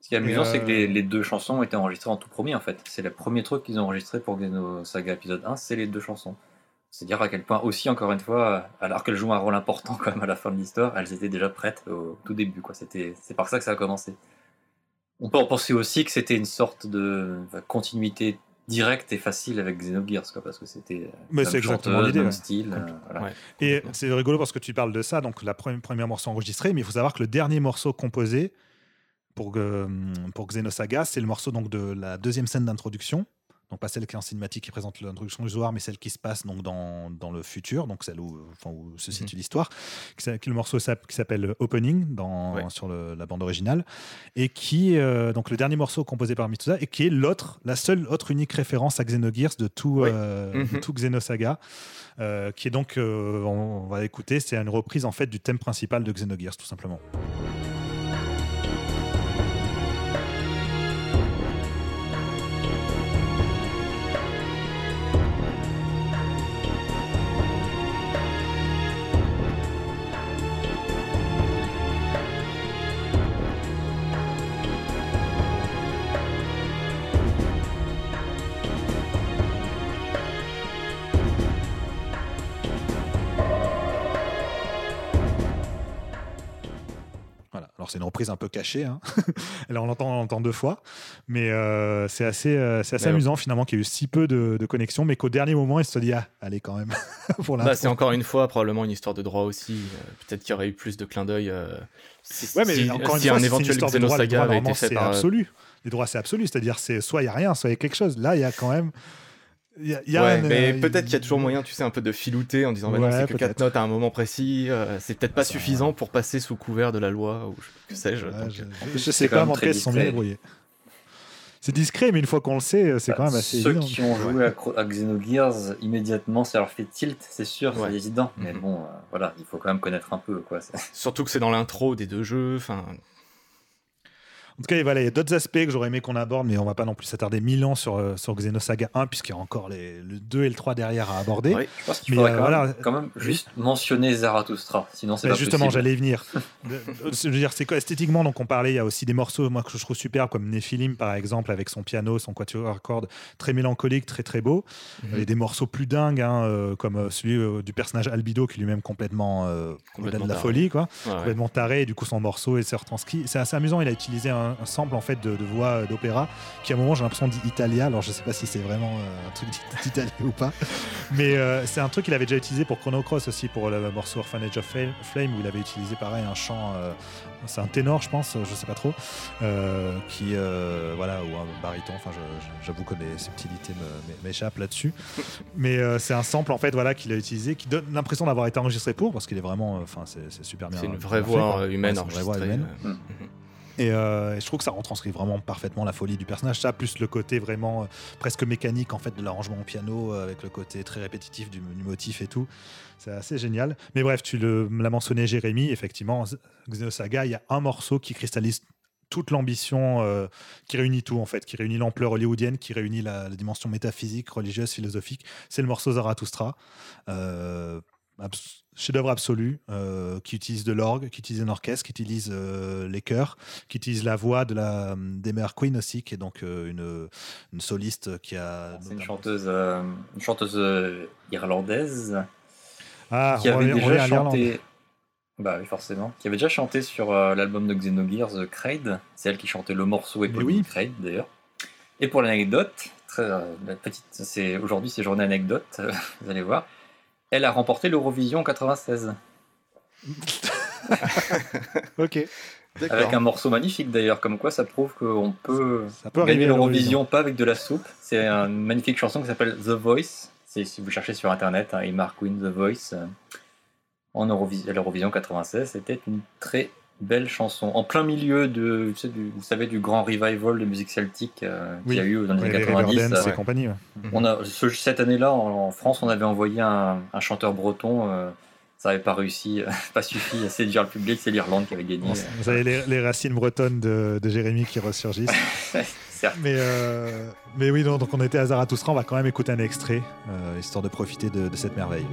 Ce qui est amusant, c'est que les, euh, les, deux chansons ont été enregistrées en tout premier en fait. C'est le premier truc qu'ils ont enregistré pour Xeno Saga épisode 1, c'est les deux chansons. C'est dire à quel point aussi, encore une fois, alors qu'elles jouent un rôle important quand même à la fin de l'histoire, elles étaient déjà prêtes au tout début. Quoi. C'était, c'est par ça que ça a commencé. On peut en penser aussi que c'était une sorte de continuité directe et facile avec Xenogears, quoi, parce que c'était Mais c'est exactement l'idée. style. Euh, et c'est rigolo parce que tu parles de ça, donc la première, première morceau enregistré, mais il faut savoir que le dernier morceau composé pour, euh, pour Xenosaga, c'est le morceau donc, de la deuxième scène d'introduction donc pas celle qui est en cinématique qui présente l'introduction du joueur, mais celle qui se passe donc dans, dans le futur, donc celle où, enfin, où se mhm. situe l'histoire, qui, est le morceau qui s'appelle Opening dans, sur la bande originale, et qui euh, donc le dernier morceau composé par Mitsuda et qui est l'autre, la seule autre unique référence à Xenogears de tout, euh, de mhm. tout Xenosaga, euh, qui est donc, on, va écouter, c'est une reprise en fait du thème principal de Xenogears tout simplement. C'est un peu cachée. Hein. Là, on l'entend, deux fois. Mais euh, c'est assez, euh, c'est assez amusant finalement qu'il y ait eu si peu de, de connexion, mais qu'au dernier moment, il se dit Ah, allez, quand même. pour bah, c'est encore une fois probablement une histoire de droit aussi. Euh, peut-être qu'il y aurait eu plus de clins d'œil. Si, ouais, mais encore une fois, un éventuel c'est une de droit, été fait par... absolu. Les droits, c'est absolu. C'est-à-dire, c'est soit il n'y a rien, soit il y a quelque chose. Là, il y a quand même ouais, mais peut-être qu'il y a toujours moyen, tu sais, un peu de filouter en disant bah c'est que 4 notes à un moment précis, euh, c'est peut-être pas suffisant pour passer sous couvert de la loi ou que sais-je. je, sais pas, en cas, sont bien débrouillés. C'est discret, mais une fois qu'on le sait, euh, c'est bah, quand même assez Ceux évident. qui ont joué à, Xenogears, immédiatement, ça leur fait tilt, c'est sûr, c'est évident. Mais mhm. bon, euh, voilà, il faut quand même connaître un peu. Quoi. Surtout que c'est dans l'intro des deux jeux. Enfin, En tout cas, voilà, il y a d'autres aspects que j'aurais aimé qu'on aborde, mais on va pas non plus s'attarder mille ans sur, euh, sur Xenosaga 1, puisqu'il y a encore les, le 2 et le 3 derrière à aborder. Oui, je pense qu'il faudrait quand, même, quand, même, juste mentionner Zarathustra, sinon c'est pas Justement, j'allais y venir. je veux dire, c'est quoi esthétiquement Donc, on parlait, il y a aussi des morceaux, moi, que je trouve super, comme Nephilim, par exemple, avec son piano, son quatuor à cordes, très mélancolique, très très beau. Mm -hmm. Et des morceaux plus dingues, hein, comme celui du personnage Albido, qui lui-même complètement, euh, complètement de la folie, quoi. Ouais, complètement taré, et du coup, son morceau est en ski. C'est assez amusant, il a utilisé un un, sample en fait de, de voix d'opéra qui à un moment j'ai l'impression dit Italia. Alors je sais pas si c'est vraiment euh, un truc d'italien ou pas, mais euh, c'est un truc qu'il avait déjà utilisé pour Chrono Cross aussi pour le morceau Orphanage of Flame où il avait utilisé pareil un chant. Euh, c'est un ténor, je pense, je sais pas trop, euh, qui euh, voilà ou un baryton. Enfin, j'avoue que les subtilités m'échappent là-dessus, mais euh, c'est un sample en fait, voilà, qu'il a utilisé, qui donne l'impression d'avoir été enregistré pour, parce qu'il est vraiment, enfin, c'est super bien. C'est une vraie voix humaine ouais, enregistrée. Vraie voix humaine. Et, euh, et, je trouve que ça retranscrit vraiment parfaitement la folie du personnage. Ça, plus le côté vraiment euh, presque mécanique en fait de l'arrangement au piano, euh, avec le côté très répétitif du, motif et tout. C'est assez génial. Mais bref, tu l'as mentionné, Jérémy. Effectivement, Xenosaga, il y a un morceau qui cristallise toute l'ambition, qui réunit tout en fait, qui réunit l'ampleur hollywoodienne, qui réunit la, la, dimension métaphysique, religieuse, philosophique. C'est le morceau Zarathustra. Euh, chef-d'œuvre absolu, euh, qui utilise de l'orgue, qui utilise un orchestre, qui utilise euh, les chœurs, qui utilise la voix de la d'Emer Queen aussi, qui est donc euh, une, une, soliste qui a. C'est une chanteuse, une chanteuse irlandaise ah, qui avait déjà chanté. Bah oui, forcément. Qui avait déjà chanté sur l'album de Xenogears, Kraid. C'est elle qui chantait le morceau éponyme oui. Kraid d'ailleurs. Et pour l'anecdote, très petite, c'est aujourd'hui c'est journée anecdote, vous allez voir elle a remporté l'Eurovision 96. ok. Avec un morceau magnifique d'ailleurs, comme quoi ça prouve qu'on peut, ça peut gagner l'Eurovision pas avec de la soupe. C'est une magnifique chanson qui s'appelle The Voice. Si vous cherchez sur internet, hein, Emma Queen The Voice euh, en Eurovision, l'Eurovision 96, c'était une très belle chanson. En plein milieu de, tu sais, du, vous savez, du grand revival de musique celtique euh, oui. qu'il y a eu dans les années 90. Euh, ouais. compagnie, ouais. On a, ce, cette année-là, en, en, France, on avait envoyé un, un chanteur breton. Euh, ça n'avait pas réussi, pas suffi à séduire le public. C'est l'Irlande qui avait gagné. Bon, vous avez les, les, racines bretonnes de, de Jérémy qui ressurgissent. mais, euh, mais oui, donc on était à Zarathustra. On va quand même écouter un extrait, euh, histoire de profiter de, de cette merveille.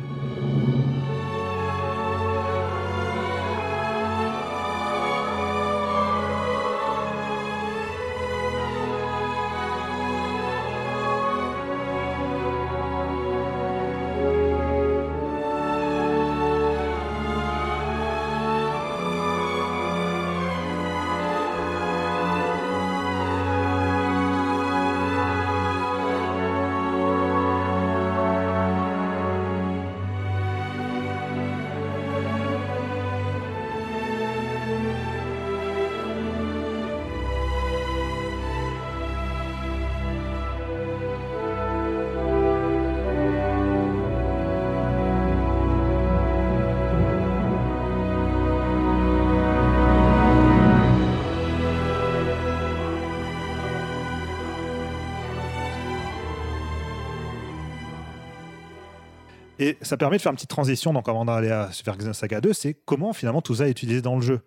Et ça permet de faire une petite transition, donc avant d'aller à vers Xenosaga 2, c'est comment finalement tout ça est utilisé dans le jeu.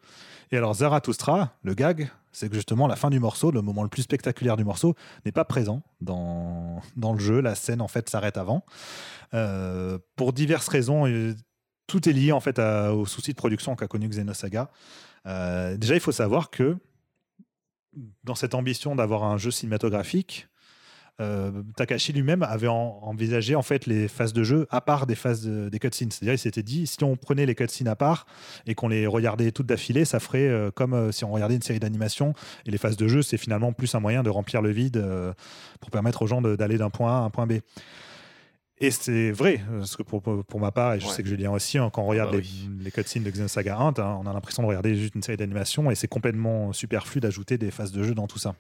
Et alors Zarathustra, le gag, c'est que justement la fin du morceau, le moment le plus spectaculaire du morceau, n'est pas présent dans, dans le jeu. La scène en fait s'arrête avant. Euh, pour diverses raisons, tout est lié en fait au souci de production qu'a connu Xenosaga. Euh, déjà, il faut savoir que dans cette ambition d'avoir un jeu cinématographique, euh, Takashi lui-même avait en, envisagé en fait les phases de jeu à part des phases de, des cutscenes. C'est-à-dire, il s'était dit si on prenait les cutscenes à part et qu'on les regardait toutes d'affilée, ça ferait euh, comme euh, si on regardait une série d'animation. Et les phases de jeu, c'est finalement plus un moyen de remplir le vide pour permettre aux gens d'aller d'un point A à un point B. Et c'est vrai, parce que pour, pour, ma part, et je ouais. sais que Julien aussi, hein, quand on regarde ah bah les, oui. les, cutscenes de Xenosaga 1, on a l'impression de regarder juste une série d'animation et c'est complètement superflu d'ajouter des phases de jeu dans tout ça.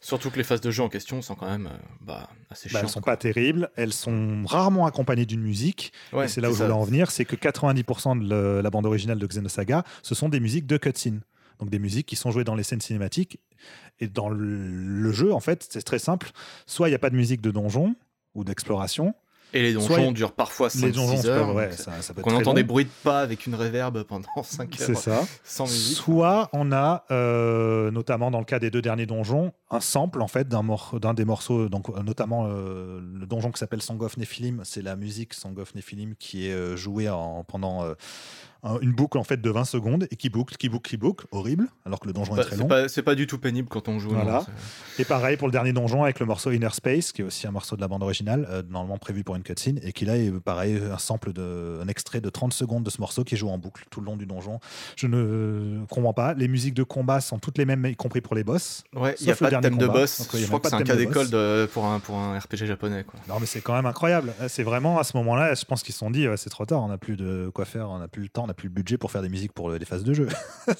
Surtout que les phases de jeu en question sont quand même euh, bah, assez bah, chiantes. Elles sont quoi. pas terribles, elles sont rarement accompagnées d'une musique. Ouais, et c'est là où je voulais en venir, c'est que 90% de le, la bande originale de Xenosaga, ce sont des musiques de cutscene. Donc des musiques qui sont jouées dans les scènes cinématiques. Et dans le, le jeu, en fait, c'est très simple. Soit il n'y a pas de musique de donjon ou d'exploration, Et les donjons durent parfois 5-6 heures. Ouais, ça, ça peut on entend des bruits de pas avec une réverb pendant 5 heures. C'est ça. Sans musique. Soit on a, euh, notamment dans le cas des deux derniers donjons, un sample en fait d'un, des morceaux, donc euh, notamment euh, le donjon qui s'appelle Song of Nephilim. C'est la musique Song of Nephilim qui est jouée en, pendant une boucle en fait de 20 secondes et qui boucle, qui boucle, qui boucle, horrible, alors que le donjon est très long. c'est pas du tout pénible quand on joue. Voilà. et pareil pour le dernier donjon avec le morceau Inner Space, qui est aussi un morceau de la bande originale, euh, normalement prévu pour une cutscene, et qui là est pareil un sample de, un extrait de 30 secondes de ce morceau qui joue en boucle tout le long du donjon. Je ne comprends pas. Les musiques de combat sont toutes les mêmes, y compris pour les boss. Ouais, il n'y a pas de thème de boss. Je crois que c'est un cas d'école pour un, pour un RPG japonais. Quoi. Non, mais c'est quand même incroyable. C'est vraiment à ce moment-là, je pense qu'ils se sont dit, c'est trop tard, on n'a plus de quoi faire, on n'a plus le temps, n'a plus le budget pour faire des musiques pour les phases de jeu.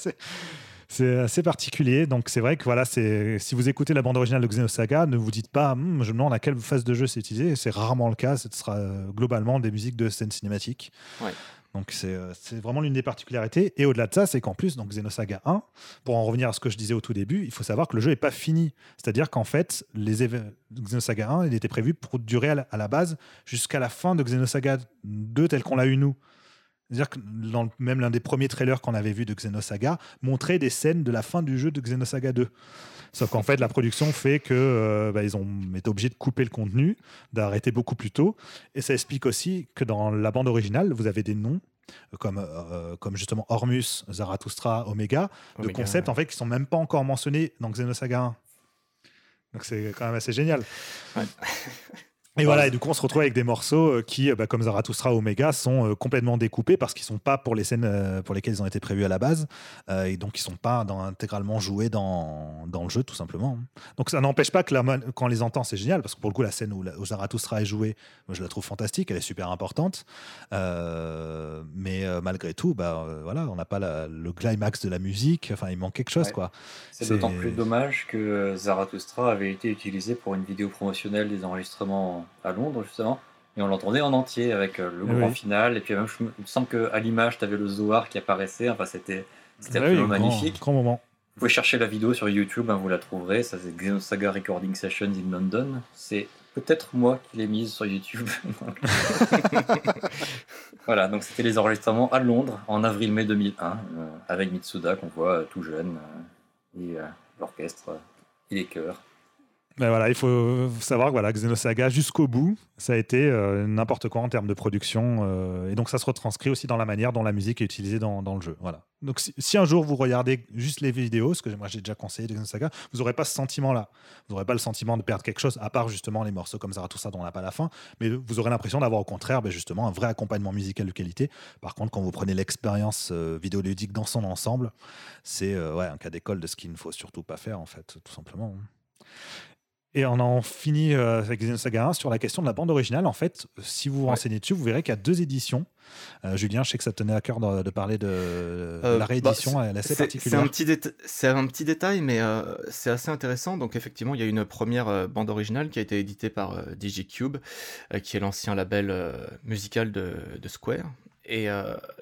c'est assez particulier. Donc c'est vrai que voilà, c'est si vous écoutez la bande originale de Xenosaga, ne vous dites pas, hm, je me demande à quelle phase de jeu c'est utilisé. C'est rarement le cas. Ce sera euh, globalement des musiques de scène cinématique. Donc euh, c'est vraiment l'une des particularités. Et au-delà de ça, c'est qu'en plus, donc Xenosaga 1, pour en revenir à ce que je disais au tout début, il faut savoir que le jeu n'est pas fini. C'est-à-dire qu'en fait, les Xenosaga 1, il était prévu pour durer à la base jusqu'à la fin de Xenosaga 2 tel qu'on l'a eu nous. C'est-à-dire que dans même l'un des premiers trailers qu'on avait vu de Xenosaga montrait des scènes de la fin du jeu de Xenosaga 2. Sauf qu'en fait, la production fait que euh, bah, ils ont été obligés de couper le contenu, d'arrêter beaucoup plus tôt. Et ça explique aussi que dans la bande originale, vous avez des noms comme, euh, comme justement Hormus, Zarathustra, Omega, de concepts en fait qui sont même pas encore mentionnés dans Xenosaga 1. Donc c'est quand même assez génial. Ouais. Et voilà, et du coup, on se retrouve avec des morceaux euh, qui, euh, bah, comme Zarathustra Omega, sont euh, complètement découpés parce qu'ils ne sont pas pour les scènes pour lesquelles ils ont été prévus à la base, et donc ils ne sont pas intégralement joués dans, dans, le jeu, tout simplement. Donc ça n'empêche pas que quand on les entend, c'est génial, parce que pour le coup, la scène où, Zarathustra est joué, moi, je la trouve fantastique, elle est super importante, mais malgré tout, bah, voilà, on n'a pas le climax de la musique, enfin, il manque quelque chose. quoi. C'est d'autant plus dommage que Zarathustra avait été utilisé pour une vidéo promotionnelle des enregistrements à Londres justement, et on l'entendait en entier avec euh, le grand final. Et puis même, il me semble qu'à l'image, tu avais le Zohar qui apparaissait. Enfin, c'était c'était absolument magnifique. Grand, moment. Vous pouvez chercher la vidéo sur YouTube, hein, vous la trouverez. Ça, c'est Xenosaga Recording Sessions in London. C'est peut-être moi qui l'ai mise sur YouTube. voilà, donc c'était les enregistrements à Londres en avril-mai 2001 euh, avec Mitsuda qu'on voit euh, tout jeune et l'orchestre et les chœurs. Ben voilà, il faut savoir que voilà, Xenosaga, jusqu'au bout, ça a été euh, n'importe quoi en termes de production. Euh, et donc, ça se retranscrit aussi dans la manière dont la musique est utilisée dans, dans le jeu. Voilà. Donc, si, un jour vous regardez juste les vidéos, ce que moi j'ai déjà conseillé de Xenosaga, vous n'aurez pas ce sentiment-là. Vous n'aurez pas le sentiment de perdre quelque chose, à part justement les morceaux comme Zarathustra dont on n'a pas la fin. Mais vous aurez l'impression d'avoir au contraire ben, justement un vrai accompagnement musical de qualité. Par contre, quand vous prenez l'expérience euh, vidéoludique dans son ensemble, c'est ouais, un cas d'école de ce qu'il ne faut surtout pas faire, en fait, tout simplement. Et on en finit euh, avec Xenosaga 1 sur la question de la bande originale. En fait, si vous vous renseignez dessus, vous verrez qu'il y a deux éditions. Euh, Julien, je sais que ça tenait à cœur de, parler de, euh, la réédition. Bah, elle est assez particulière. C'est un, petit détail, mais c'est assez intéressant. Donc, effectivement, il y a une première bande originale qui a été éditée par DigiCube, qui est l'ancien label musical de, de, Square. Et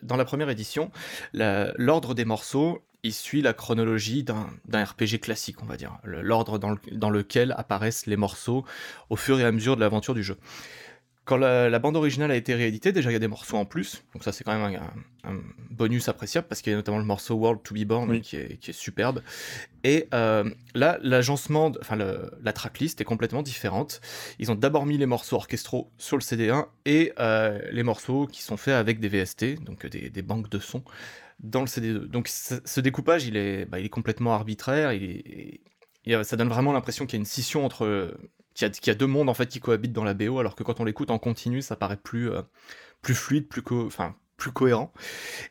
dans la première édition, l'ordre des morceaux il suit la chronologie d'un RPG classique, on va dire, l'ordre dans, lequel apparaissent les morceaux au fur et à mesure de l'aventure du jeu. Quand la, bande originale a été rééditée, déjà il y a des morceaux en plus, donc ça c'est quand même un, bonus appréciable parce qu'il y a notamment le morceau World to Be Born qui, est, superbe. Et euh, là, l'agencement, enfin la tracklist est complètement différente. Ils ont d'abord mis les morceaux orchestraux sur le CD1 et euh, les morceaux qui sont faits avec des VST, donc des, des banques de sons dans le CD2. Donc ce découpage, il est, bah, il est complètement arbitraire. Il ça donne vraiment l'impression qu'il y a une scission entre, qu'il y, a, deux mondes en fait qui cohabitent dans la BO, alors que quand on l'écoute en continu, ça paraît plus, euh, plus fluide, plus, enfin, plus cohérent.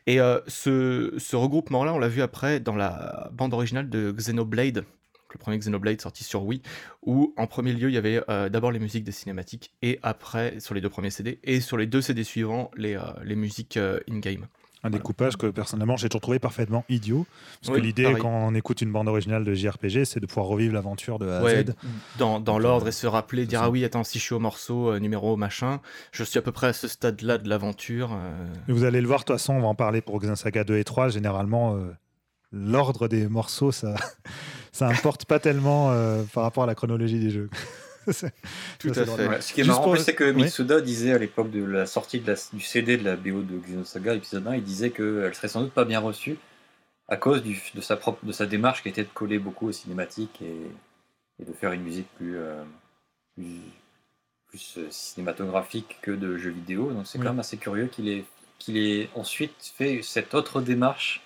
Et euh, ce, ce regroupement-là, on l'a vu après dans la bande originale de Xenoblade, le premier Xenoblade sorti sur Wii, où en premier lieu il y avait euh, d'abord les musiques des cinématiques et après sur les deux premiers CD et sur les deux CD suivants les, les musiques in-game. Un découpage que personnellement j'ai toujours trouvé parfaitement idiot. Parce que l'idée, quand on écoute une bande originale de JRPG, c'est de pouvoir revivre l'aventure de A à Z. Dans, dans l'ordre et se rappeler, dire ah oui, attends, si je suis au morceau euh, numéro machin, je suis à peu près à ce stade-là de l'aventure. Euh. Vous allez le voir, de toute façon, on va en parler pour Saga 2 et 3. Généralement, euh, l'ordre des morceaux, ça, ça importe pas tellement par rapport à la chronologie des jeux. Tout à fait. ce qui est marrant, c'est que Mitsuda disait à l'époque de la sortie de la, du CD de la BO de Xenosaga épisode 1, il disait qu'elle serait sans doute pas bien reçue à cause du, de, sa propre, de sa démarche qui était de coller beaucoup aux cinématiques et, et de faire une musique plus, euh, plus, plus, euh, cinématographique que de jeux vidéo. Donc c'est quand même assez curieux qu'il ait, qu'il ait ensuite fait cette autre démarche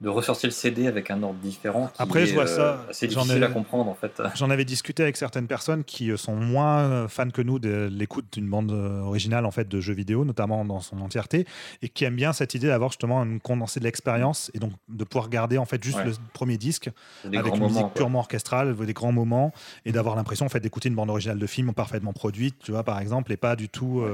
de ressortir le CD avec un ordre différent. Qui Après, je vois ça. Euh, difficile à comprendre en fait. J'en avais discuté avec certaines personnes qui euh, sont moins euh, fans que nous de l'écoute d'une bande originale en fait de jeux vidéo, notamment dans son entièreté, et qui aiment bien cette idée d'avoir justement une condensée de l'expérience et donc de pouvoir garder en fait juste le premier disque avec une musique purement orchestrale, des grands moments, et d'avoir l'impression en fait d'écouter une bande originale de film parfaitement produite, tu vois par exemple, et pas du tout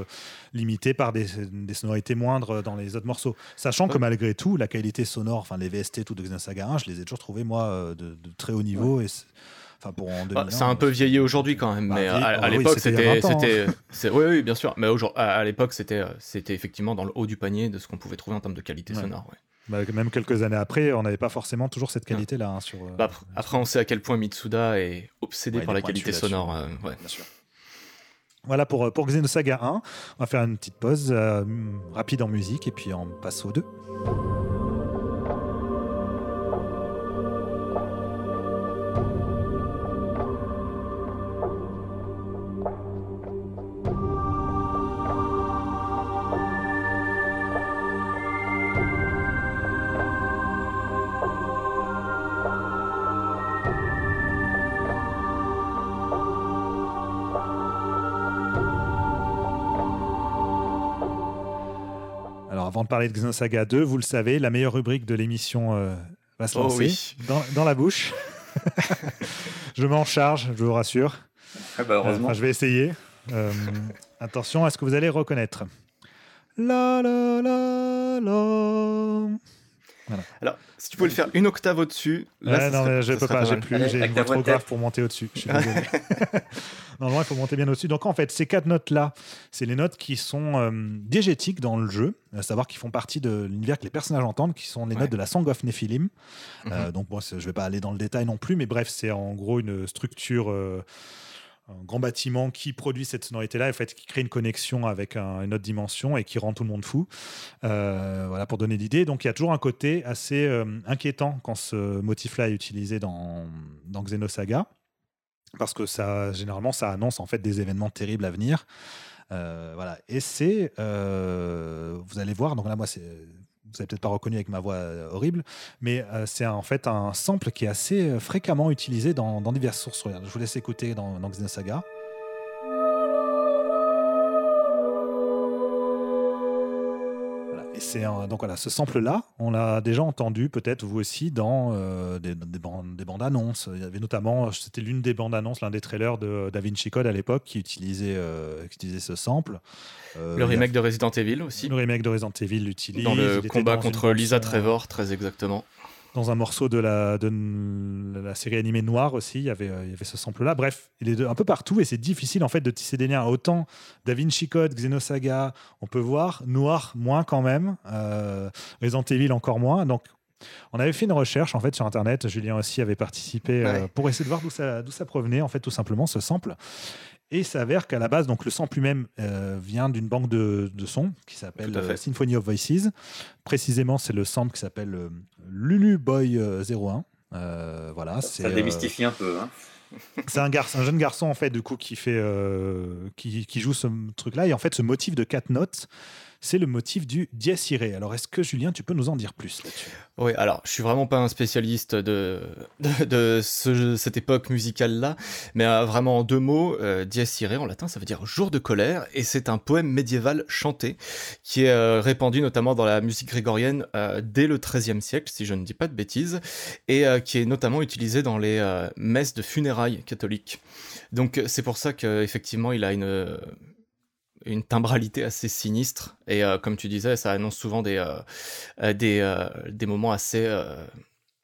limitée par des, des, sonorités moindres dans les autres morceaux. Sachant que malgré tout, la qualité sonore, enfin les VST tout de Xenosaga 1, je les ai toujours trouvés, moi, euh, de, très haut niveau. Et Enfin, pour en bah, c'est un peu vieilli aujourd'hui quand même, bah, mais à, l'époque c'était, c'était, oui, oui, bien sûr, mais à, à l'époque c'était, euh, c'était effectivement dans le haut du panier de ce qu'on pouvait trouver en termes de qualité sonore. Bah, même quelques années après, on n'avait pas forcément toujours cette qualité-là. Hein, sur, euh, après, on sait à quel point Mitsuda est obsédé par la qualité sonore. bien sûr. Voilà pour, pour Xenosaga 1. On va faire une petite pause rapide en musique et puis on passe au 2. Parler de Xenosaga 2, vous le savez, la meilleure rubrique de l'émission euh, va se oh lancer dans, la bouche. je m'en charge, je vous rassure. Ah bah, heureusement. je vais essayer. Euh, attention à ce que vous allez reconnaître. La la la la. Alors, si tu pouvais le faire une octave au-dessus. Là, non, je peux pas, j'ai plus, j'ai trop grave pour monter au-dessus. Normalement, il faut monter bien au-dessus. Donc, en fait, ces quatre notes-là, c'est les notes qui sont euh, diégétiques dans le jeu, à savoir qu'ils font partie de l'univers que les personnages entendent, qui sont les notes de la Song of Nephilim. Euh, mhm. donc, bon, je vais pas aller dans le détail non plus, mais bref, c'est en gros une structure. Euh, un grand bâtiment qui produit cette sonorité-là, en fait, qui crée une connexion avec une autre dimension et qui rend tout le monde fou. Euh, voilà, pour donner l'idée. Donc, il y a toujours un côté assez euh, inquiétant quand ce motif-là est utilisé dans, Xenosaga, parce que ça, généralement, ça annonce en fait des événements terribles à venir. Euh, voilà, et c'est, vous allez voir. Donc là, moi, c'est vous n'avez peut-être pas reconnu avec ma voix euh, horrible, mais euh, c'est en fait un sample qui est assez euh, fréquemment utilisé dans, diverses sources. Je vous laisse écouter dans, dans Xenosaga. C'est donc voilà, ce sample-là, on l'a déjà entendu peut-être vous aussi dans euh, des, bandes, des, bandes, annonces. Il y avait notamment, c'était l'une des bandes annonces, l'un des trailers de Da Vinci Code à l'époque qui utilisait, euh, qui utilisait ce sample. Euh, le remake de Resident Evil aussi. Le remake de Resident Evil l'utilise. Dans le combat contre Lisa Trevor, très exactement dans un morceau de la, de la série animée Noire aussi, il y avait, il y avait ce sample-là. Bref, il est un peu partout et c'est difficile en fait de tisser des liens. Autant Da Vinci Code, Xenosaga, on peut voir, Noir moins quand même, euh, Resident Evil encore moins. Donc on avait fait une recherche en fait sur internet, Julien aussi avait participé euh, pour essayer de voir d'où ça, d'où ça provenait en fait tout simplement ce sample. Et il s'avère qu'à la base, donc le sample lui-même euh, vient d'une banque de, de sons qui s'appelle euh, Symphony of Voices. Précisément, c'est le sample qui s'appelle euh, Lulu Boy 01. voilà, ça, démystifie un peu. Hein. c'est un, garçon, un jeune garçon en fait du coup qui fait qui, qui, joue ce truc-là et en fait ce motif de quatre notes c'est le motif du dies irae. Alors, est-ce que Julien, tu peux nous en dire plus Oui, alors, je suis vraiment pas un spécialiste de, cette époque musicale-là, mais euh, vraiment en deux mots, euh, dies irae en latin, ça veut dire jour de colère, et c'est un poème médiéval chanté qui est euh, répandu notamment dans la musique grégorienne dès le XIIIe siècle, si je ne dis pas de bêtises, et qui est notamment utilisé dans les messes de funérailles catholiques. Donc, c'est pour ça qu'effectivement, il a une une timbralité assez sinistre. Et euh, comme tu disais, ça annonce souvent des, euh, euh, des, moments assez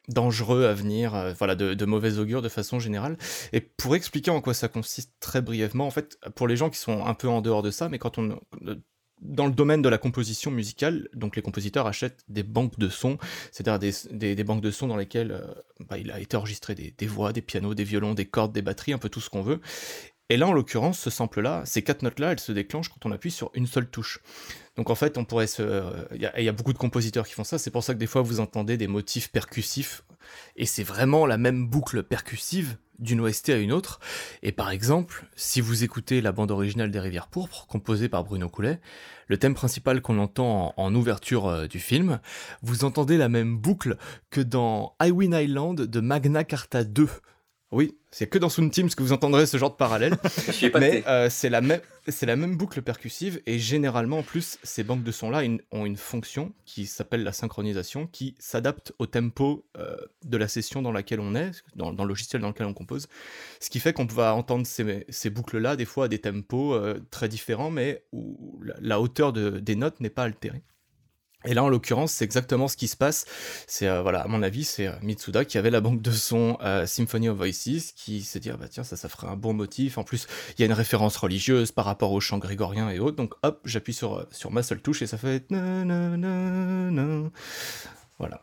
dangereux à venir, voilà, de, de, mauvais augure de façon générale. Et pour expliquer en quoi ça consiste très brièvement, en fait, pour les gens qui sont un peu en dehors de ça, mais quand on dans le domaine de la composition musicale, donc les compositeurs achètent des banques de sons, c'est-à-dire des, des, banques de sons dans lesquelles bah, il a été enregistré des, des, voix, des pianos, des violons, des cordes, des batteries, un peu tout ce qu'on veut. Et là, en l'occurrence, ce sample-là, ces quatre notes-là, elles se déclenchent quand on appuie sur une seule touche. Donc en fait, on pourrait se... Il y, a beaucoup de compositeurs qui font ça, c'est pour ça que des fois vous entendez des motifs percussifs, et c'est vraiment la même boucle percussive d'une OST à une autre. Et par exemple, si vous écoutez la bande originale des Rivières Pourpres, composée par Bruno Coulet, le thème principal qu'on entend en, ouverture euh, du film, vous entendez la même boucle que dans Highwind Island de Magna Carta 2 oui, c'est que dans Sound Teams que vous entendrez ce genre de parallèle. mais euh, c'est la même, c'est la même boucle percussive et généralement en plus ces banques de sons là ont une fonction qui s'appelle la synchronisation, qui s'adapte au tempo euh, de la session dans laquelle on est, dans, le logiciel dans lequel on compose. Ce qui fait qu'on va entendre ces, boucles là des fois à des tempos euh, très différents, mais où la, hauteur des notes n'est pas altérée. Et là, en l'occurrence, c'est exactement ce qui se passe. C'est euh, voilà, à mon avis, c'est euh, Mitsuda qui avait la banque de son euh, Symphony of Voices, qui s'est dit ah bah tiens ça, ça ferait un bon motif. En plus, il y a une référence religieuse par rapport au chant grégorien et autres. Donc hop, j'appuie sur sur ma seule touche et ça fait voilà.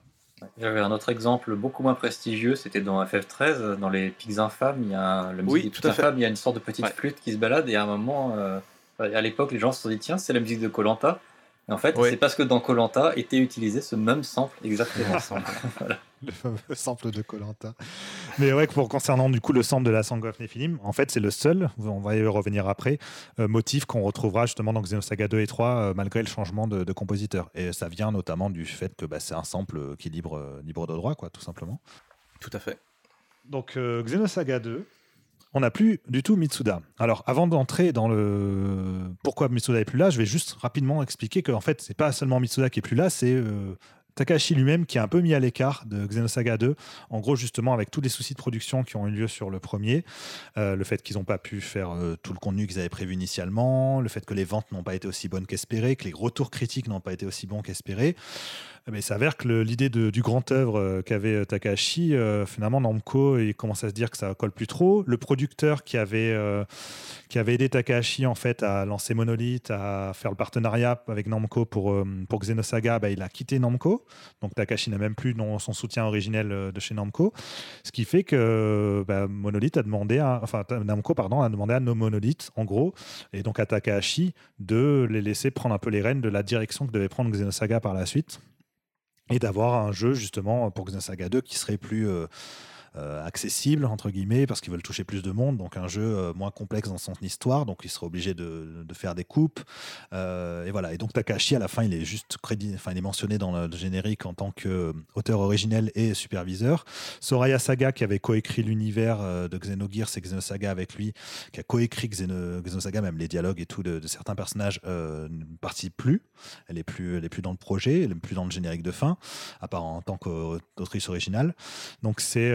J'avais un autre exemple beaucoup moins prestigieux, c'était dans FF13, dans les Pics infâmes, il y a le musique oui, des il y a une sorte de petite flûte qui se balade et à un moment, à l'époque, les gens se sont dit tiens, c'est la musique de Colanta en fait, c'est parce que dans Colanta était utilisé ce même sample, exactement. Le fameux sample de Colanta. Mais ouais, pour concernant du coup le sample de la Song of Nephilim, en fait, c'est le seul, on va y revenir après, euh, motif qu'on retrouvera justement dans Xenosaga 2 et 3, euh, malgré le changement de, compositeur. Et ça vient notamment du fait que bah, c'est un sample qui est libre, libre de droit, quoi, tout simplement. Tout à fait. Donc euh, Xenosaga 2, on n'a plus du tout Mitsuda. Alors, avant d'entrer dans le pourquoi Mitsuda est plus là, je vais juste rapidement expliquer que en fait, c'est pas seulement Mitsuda qui est plus là, c'est euh, Takahashi lui-même qui est un peu mis à l'écart de Xenosaga 2. En gros, justement, avec tous les soucis de production qui ont eu lieu sur le premier, euh, le fait qu'ils n'ont pas pu faire euh, tout le contenu qu'ils avaient prévu initialement, le fait que les ventes n'ont pas été aussi bonnes qu'espérées, que les retours critiques n'ont pas été aussi bons qu'espérés. Mais eh il s'avère que l'idée du grand œuvre euh, qu'avait euh, Takahashi, euh, finalement, Namco, il commence à se dire que ça colle plus trop. Le producteur qui avait, qui avait aidé Takahashi en fait, à lancer Monolith, à faire le partenariat avec Namco pour, pour Xenosaga, bah, il a quitté Namco. Donc Takahashi n'a même plus son soutien originel de chez Namco. Ce qui fait que bah, Monolith a demandé enfin, Namco pardon, a demandé à No Monolith, en gros, et donc à Takahashi, de les laisser prendre un peu les rênes de la direction que devait prendre Xenosaga par la suite et d'avoir un jeu justement pour Xenosaga 2 qui serait plus euh, euh, accessible, entre guillemets, parce qu'ils veulent toucher plus de monde, donc un jeu euh, moins complexe dans son histoire, donc il sera obligé de, faire des coupes. Euh, et voilà. Et donc Takashi, à la fin, il est juste crédit, enfin, il est mentionné dans le générique en tant qu'auteur originel et superviseur. Soraya Saga, qui avait coécrit l'univers de Xenogears et Xenosaga avec lui, qui a coécrit Xeno, Xenosaga, même les dialogues et tout de, certains personnages, ne participe plus. Elle est plus, elle est plus dans le projet, elle est plus dans le générique de fin, à part en tant qu'autrice originale. Donc c'est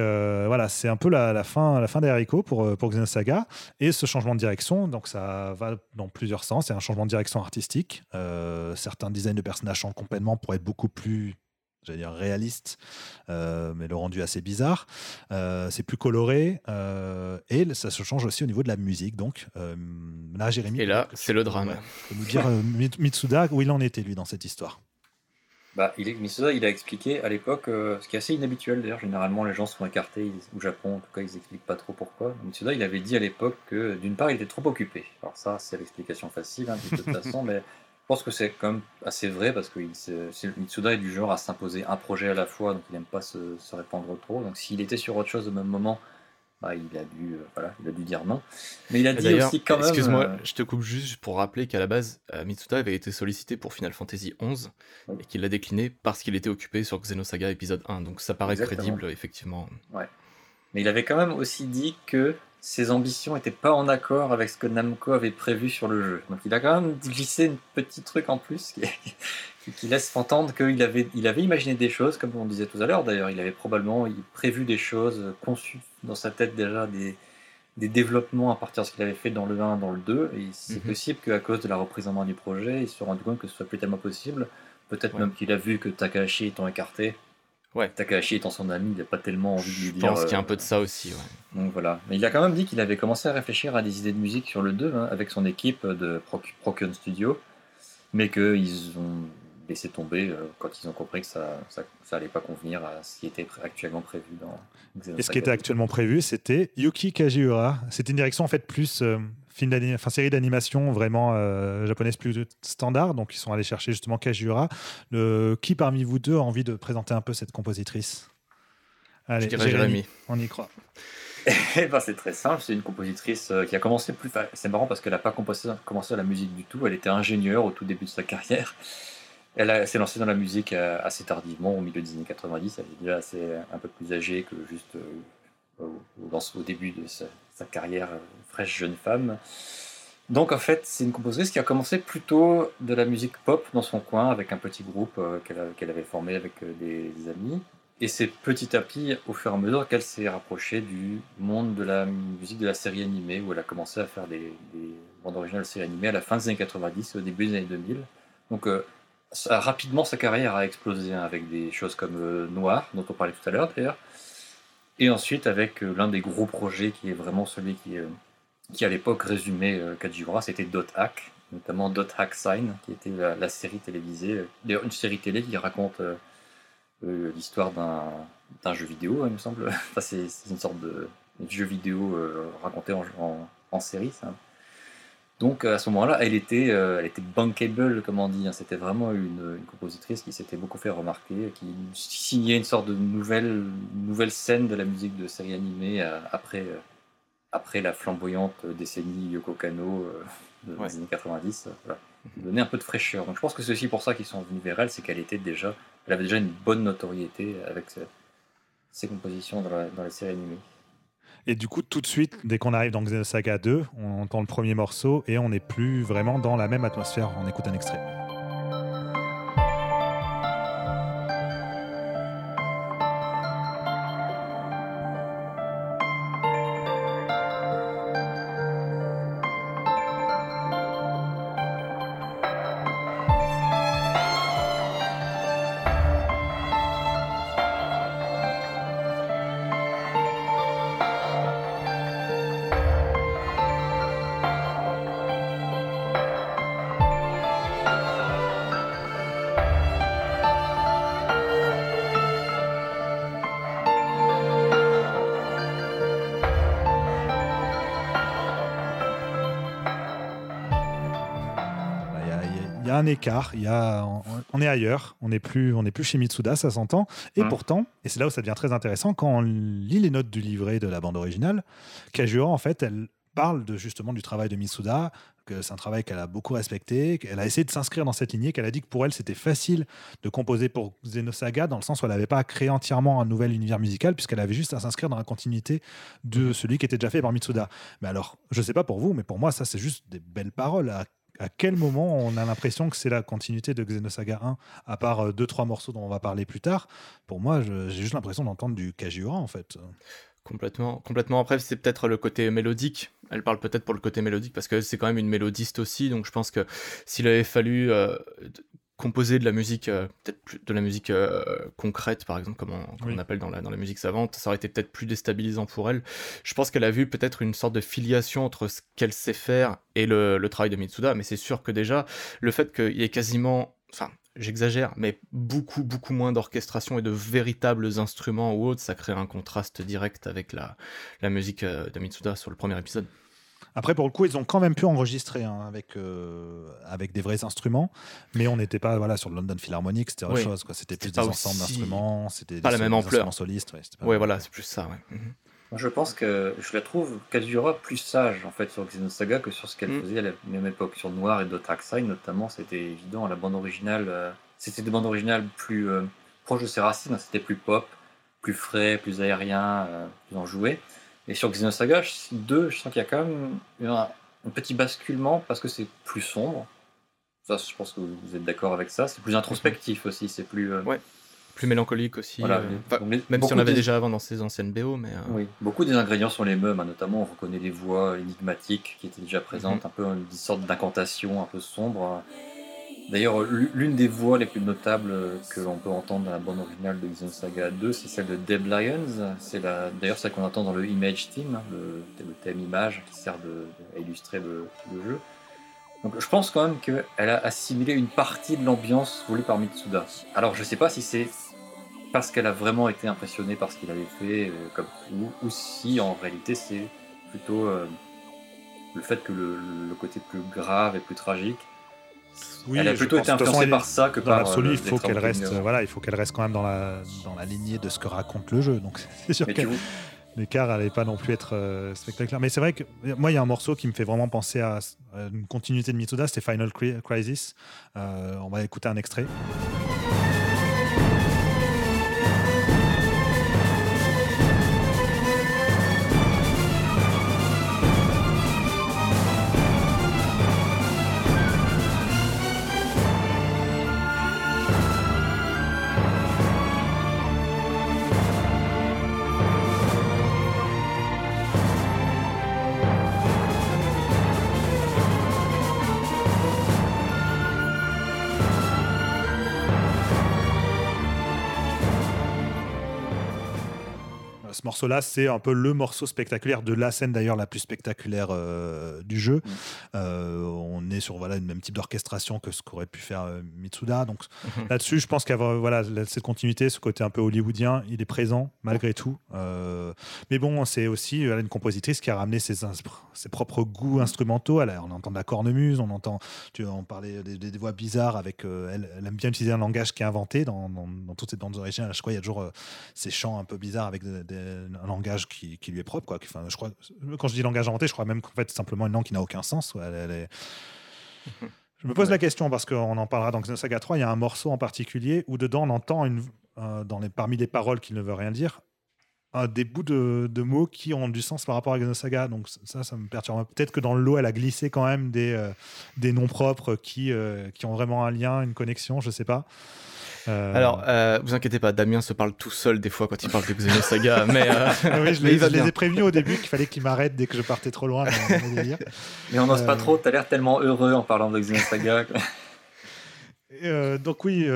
voilà, c'est un peu la, fin, la fin des haricots pour, euh, pour Xenosaga. Et ce changement de direction, donc ça va dans plusieurs sens. C'est un changement de direction artistique. Euh, certains designs de personnages changent complètement pour être beaucoup plus j'allais dire réaliste, mais le rendu assez bizarre. c'est plus coloré et ça se change aussi au niveau de la musique. Donc là, Jérémy. Et là, c'est le drame. nous dire Mitsuda où il en était lui dans cette histoire? Bah, il il a expliqué à l'époque, euh, ce qui est assez inhabituel d'ailleurs, généralement les gens sont écartés au Japon, en tout cas ils expliquent pas trop pourquoi. Mitsuda, il avait dit à l'époque que d'une part il était trop occupé. Alors ça, c'est l'explication facile hein, de toute façon, mais je pense que c'est quand même assez vrai parce que Mitsuda est du genre à s'imposer un projet à la fois, donc il n'aime pas se, se, répandre trop. Donc s'il était sur autre chose au même moment, bah, il, a dû, euh, voilà, il a dû dire non. Mais il a dit aussi quand même. Excuse-moi, euh, je te coupe juste pour rappeler qu'à la base, euh, Mitsuda avait été sollicité pour Final Fantasy XI et qu'il l'a décliné parce qu'il était occupé sur Xenosaga épisode 1. Donc ça paraît crédible, effectivement. Ouais. Mais il avait quand même aussi dit que ses ambitions n'étaient pas en accord avec ce que Namco avait prévu sur le jeu. Donc il a quand même glissé un petit truc en plus qui, qui laisse entendre qu'il avait, il avait imaginé des choses, comme on disait tout à l'heure d'ailleurs, il avait probablement prévu des choses, conçu dans sa tête déjà des, des développements à partir de ce qu'il avait fait dans le 1, dans le 2, et c'est mhm. possible qu'à cause de la reprise en main du projet, il se rendu compte que ce soit plus tellement possible. Peut-être même qu'il a vu que Takahashi étant écarté, ouais. Takahashi étant son ami, il n'a pas tellement envie de lui dire. Je pense qu'il y a un peu de ça aussi. Donc voilà. Mais il a quand même dit qu'il avait commencé à réfléchir à des idées de musique sur le 2 hein, avec son équipe de Procyon Studio, mais qu'ils ont laissé tomber euh, quand ils ont compris que ça, ça, allait pas convenir à ce qui était actuellement prévu dans Et ce qui était actuellement prévu, c'était Yuki Kajiura. C'était une direction en fait plus euh, film enfin, série d'animation vraiment euh, japonaise plus standard. Donc ils sont allés chercher justement Kajiura. Le... Qui parmi vous deux a envie de présenter un peu cette compositrice? Allez, Jérémy, on y croit. Eh ben, c'est très simple, c'est une compositrice euh, qui a commencé plus. c'est marrant parce qu'elle n'a pas commencé, la musique du tout. Elle était ingénieure au tout début de sa carrière. Elle s'est lancée dans la musique euh, assez tardivement, au milieu des années 90. Elle est déjà assez, un peu plus âgée que juste euh, au, début de sa, carrière fraîche jeune femme. Donc en fait, c'est une compositrice qui a commencé plutôt de la musique pop dans son coin avec un petit groupe qu'elle avait formé avec des amis. Et c'est petit à petit, au fur et à mesure qu'elle s'est rapprochée du monde de la musique de la série animée, où elle a commencé à faire des, bandes originales de séries animées à la fin des années 90, au début des années 2000. Donc euh, rapidement, sa carrière a explosé hein, avec des choses comme euh, Noir, dont on parlait tout à l'heure d'ailleurs, et ensuite avec euh, l'un des gros projets qui est vraiment celui qui, qui à l'époque résumait Kajibra, c'était Dot Hack, notamment Dot Hack Sign, qui était la, série télévisée, d'ailleurs une série télé qui raconte euh, l'histoire d'un jeu vidéo, il me semble. enfin, c'est une sorte de jeu vidéo euh, raconté en, en, série. Ça. Donc à ce moment-là, elle était, euh, elle était bankable, comme on dit. Hein. C'était vraiment une, compositrice qui s'était beaucoup fait remarquer, qui signait une sorte de nouvelle, nouvelle scène de la musique de série animée après, après la flamboyante décennie Yoko Kano des années 90. Voilà. Donner un peu de fraîcheur. Donc je pense que c'est aussi pour ça qu'ils sont venus vers elle, c'est qu'elle était déjà elle avait déjà une bonne notoriété avec ses, compositions dans la, dans série animée. Et du coup, tout de suite, dès qu'on arrive dans Xenosaga 2, on entend le premier morceau et on n'est plus vraiment dans la même atmosphère. On écoute un extrait. Écart. Il y a, on, est ailleurs. On n'est plus, on plus chez Mitsuda, ça s'entend. Et pourtant, et c'est là où ça devient très intéressant, quand on lit les notes du livret de la bande originale, Kajura, en fait, elle parle de, justement du travail de Mitsuda, que c'est un travail qu'elle a beaucoup respecté, qu'elle a essayé de s'inscrire dans cette lignée, qu'elle a dit que pour elle c'était facile de composer pour Xenosaga dans le sens où elle n'avait pas à créer entièrement un nouvel univers musical puisqu'elle avait juste à s'inscrire dans la continuité de celui qui était déjà fait par Mitsuda. Mais alors, je ne sais pas pour vous, mais pour moi ça c'est juste des belles paroles. À à quel moment on a l'impression que c'est la continuité de Xenosaga 1, à part euh, deux, trois morceaux dont on va parler plus tard Pour moi, j'ai juste l'impression d'entendre du Kajiura, en fait. Complètement, complètement. Après, c'est peut-être le côté mélodique. Elle parle peut-être pour le côté mélodique parce que c'est quand même une mélodiste aussi. Donc, je pense que s'il avait fallu euh, composer de la musique, euh, peut-être de la musique euh, concrète, par exemple, comme on, appelle dans la, dans la musique savante, ça aurait été peut-être plus déstabilisant pour elle. Je pense qu'elle a vu peut-être une sorte de filiation entre ce qu'elle sait faire et le, le travail de Mitsuda, mais c'est sûr que déjà, le fait qu'il y ait quasiment, enfin, j'exagère, mais beaucoup, beaucoup moins d'orchestration et de véritables instruments ou autres, ça crée un contraste direct avec la, la musique euh, de Mitsuda sur le premier épisode. Après, pour le coup, ils ont quand même pu enregistrer hein, avec, euh, avec des vrais instruments, mais on n'était pas voilà, sur le London Philharmonic, c'était autre chose. C'était plus des ensembles d'instruments, c'était pas la même ampleur. solistes. Ouais, voilà, c'est plus ça. Mhm. je pense que je la trouve Kazura plus sage en fait sur Xenosaga que sur ce qu'elle mhm. faisait à la même époque. Sur Noir et Dotaxai notamment, c'était évident. La bande originale, euh, c'était des bandes originales plus euh, proches de ses racines, c'était plus pop, plus frais, plus aérien, plus enjoué. Et sur Xenosaga 2, je sens qu'il y a quand même un, petit basculement parce que c'est plus sombre. Ça, je pense que vous êtes d'accord avec ça. C'est plus introspectif aussi. C'est plus. Euh, ouais. Plus mélancolique aussi. Euh, même si on l'avait déjà avant dans ses anciennes BO. Mais, euh, Oui, beaucoup des ingrédients sont les mêmes. Hein. Notamment, on reconnaît les voix énigmatiques qui étaient déjà présentes. Mhm. Un peu une sorte d'incantation un peu sombre. D'ailleurs, l'une des voix les plus notables que l'on peut entendre dans la bande originale de Saga 2, c'est celle de Deb Lyons. C'est d'ailleurs celle qu'on entend dans le Image Team, le, thème image qui sert à illustrer le, jeu. Donc je pense quand même qu'elle a assimilé une partie de l'ambiance voulue par Mitsuda. Alors je sais pas si c'est parce qu'elle a vraiment été impressionnée par ce qu'il avait fait, euh, comme, ou, si en réalité c'est plutôt euh, le fait que le, côté plus grave et plus tragique. Oui, elle a plutôt été influencée par ça que par. l'absolu, euh, il faut qu'elle reste, voilà, il faut qu'elle reste quand même dans la dans la lignée de ce que raconte le jeu. Donc c'est sûr que l'écart n'allait pas non plus être spectaculaire. Mais c'est vrai que moi, il y a un morceau qui me fait vraiment penser à, une continuité de Mitsuda, c'était Final Crisis. on va écouter un extrait. Morceau-là, c'est un peu le morceau spectaculaire de la scène d'ailleurs la plus spectaculaire euh, du jeu. Mm. Euh, on est sur voilà, le même type d'orchestration que ce qu'aurait pu faire euh, Mitsuda. Donc mm-hmm. là-dessus, je pense qu'avoir voilà, cette continuité, ce côté un peu hollywoodien, il est présent malgré tout. mais bon, c'est aussi une compositrice qui a ramené ses, ses propres goûts instrumentaux. on entend de la cornemuse, on entend, tu en parlais des, voix bizarres avec. elle, aime bien utiliser un langage qui est inventé dans, toutes ses bandes originales. Je crois il y a toujours ces chants un peu bizarres avec des un langage qui, lui est propre. Quoi. Enfin, je crois, quand je dis langage inventé, je crois même qu'en fait, c'est simplement une langue qui n'a aucun sens. Je me pose la question parce qu'on en parlera dans Xenosaga 3. Il y a un morceau en particulier où dedans on entend une, euh, dans les, parmi les paroles qui ne veut rien dire des bouts de, mots qui ont du sens par rapport à Xenosaga. Donc ça, ça me perturbe. Peut-être que dans le lot, elle a glissé quand même des, euh, des noms propres qui, euh, qui ont vraiment un lien, une connexion, je sais pas. Euh, Alors, euh, vous inquiétez pas, Damien se parle tout seul des fois quand il parle de Xenosaga, mais, euh, oui, je, les, ai prévenus au début qu'il fallait qu'il m'arrête dès que je partais trop loin. mais on n'ose pas trop, t'as l'air tellement heureux en parlant de Xenosaga. donc oui,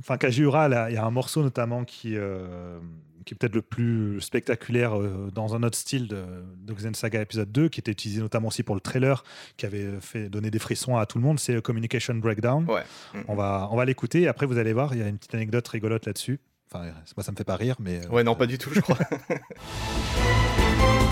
enfin Kajiura, il y a un morceau notamment qui qui est peut-être le plus spectaculaire euh, dans un autre style de, de Saga épisode 2, qui était utilisé notamment aussi pour le trailer, qui avait fait donner des frissons à tout le monde, c'est Communication Breakdown. On va, on va l'écouter et après vous allez voir, il y a une petite anecdote rigolote là-dessus. Enfin, moi ça me fait pas rire, mais... Euh, ouais, non, pas du tout, je crois.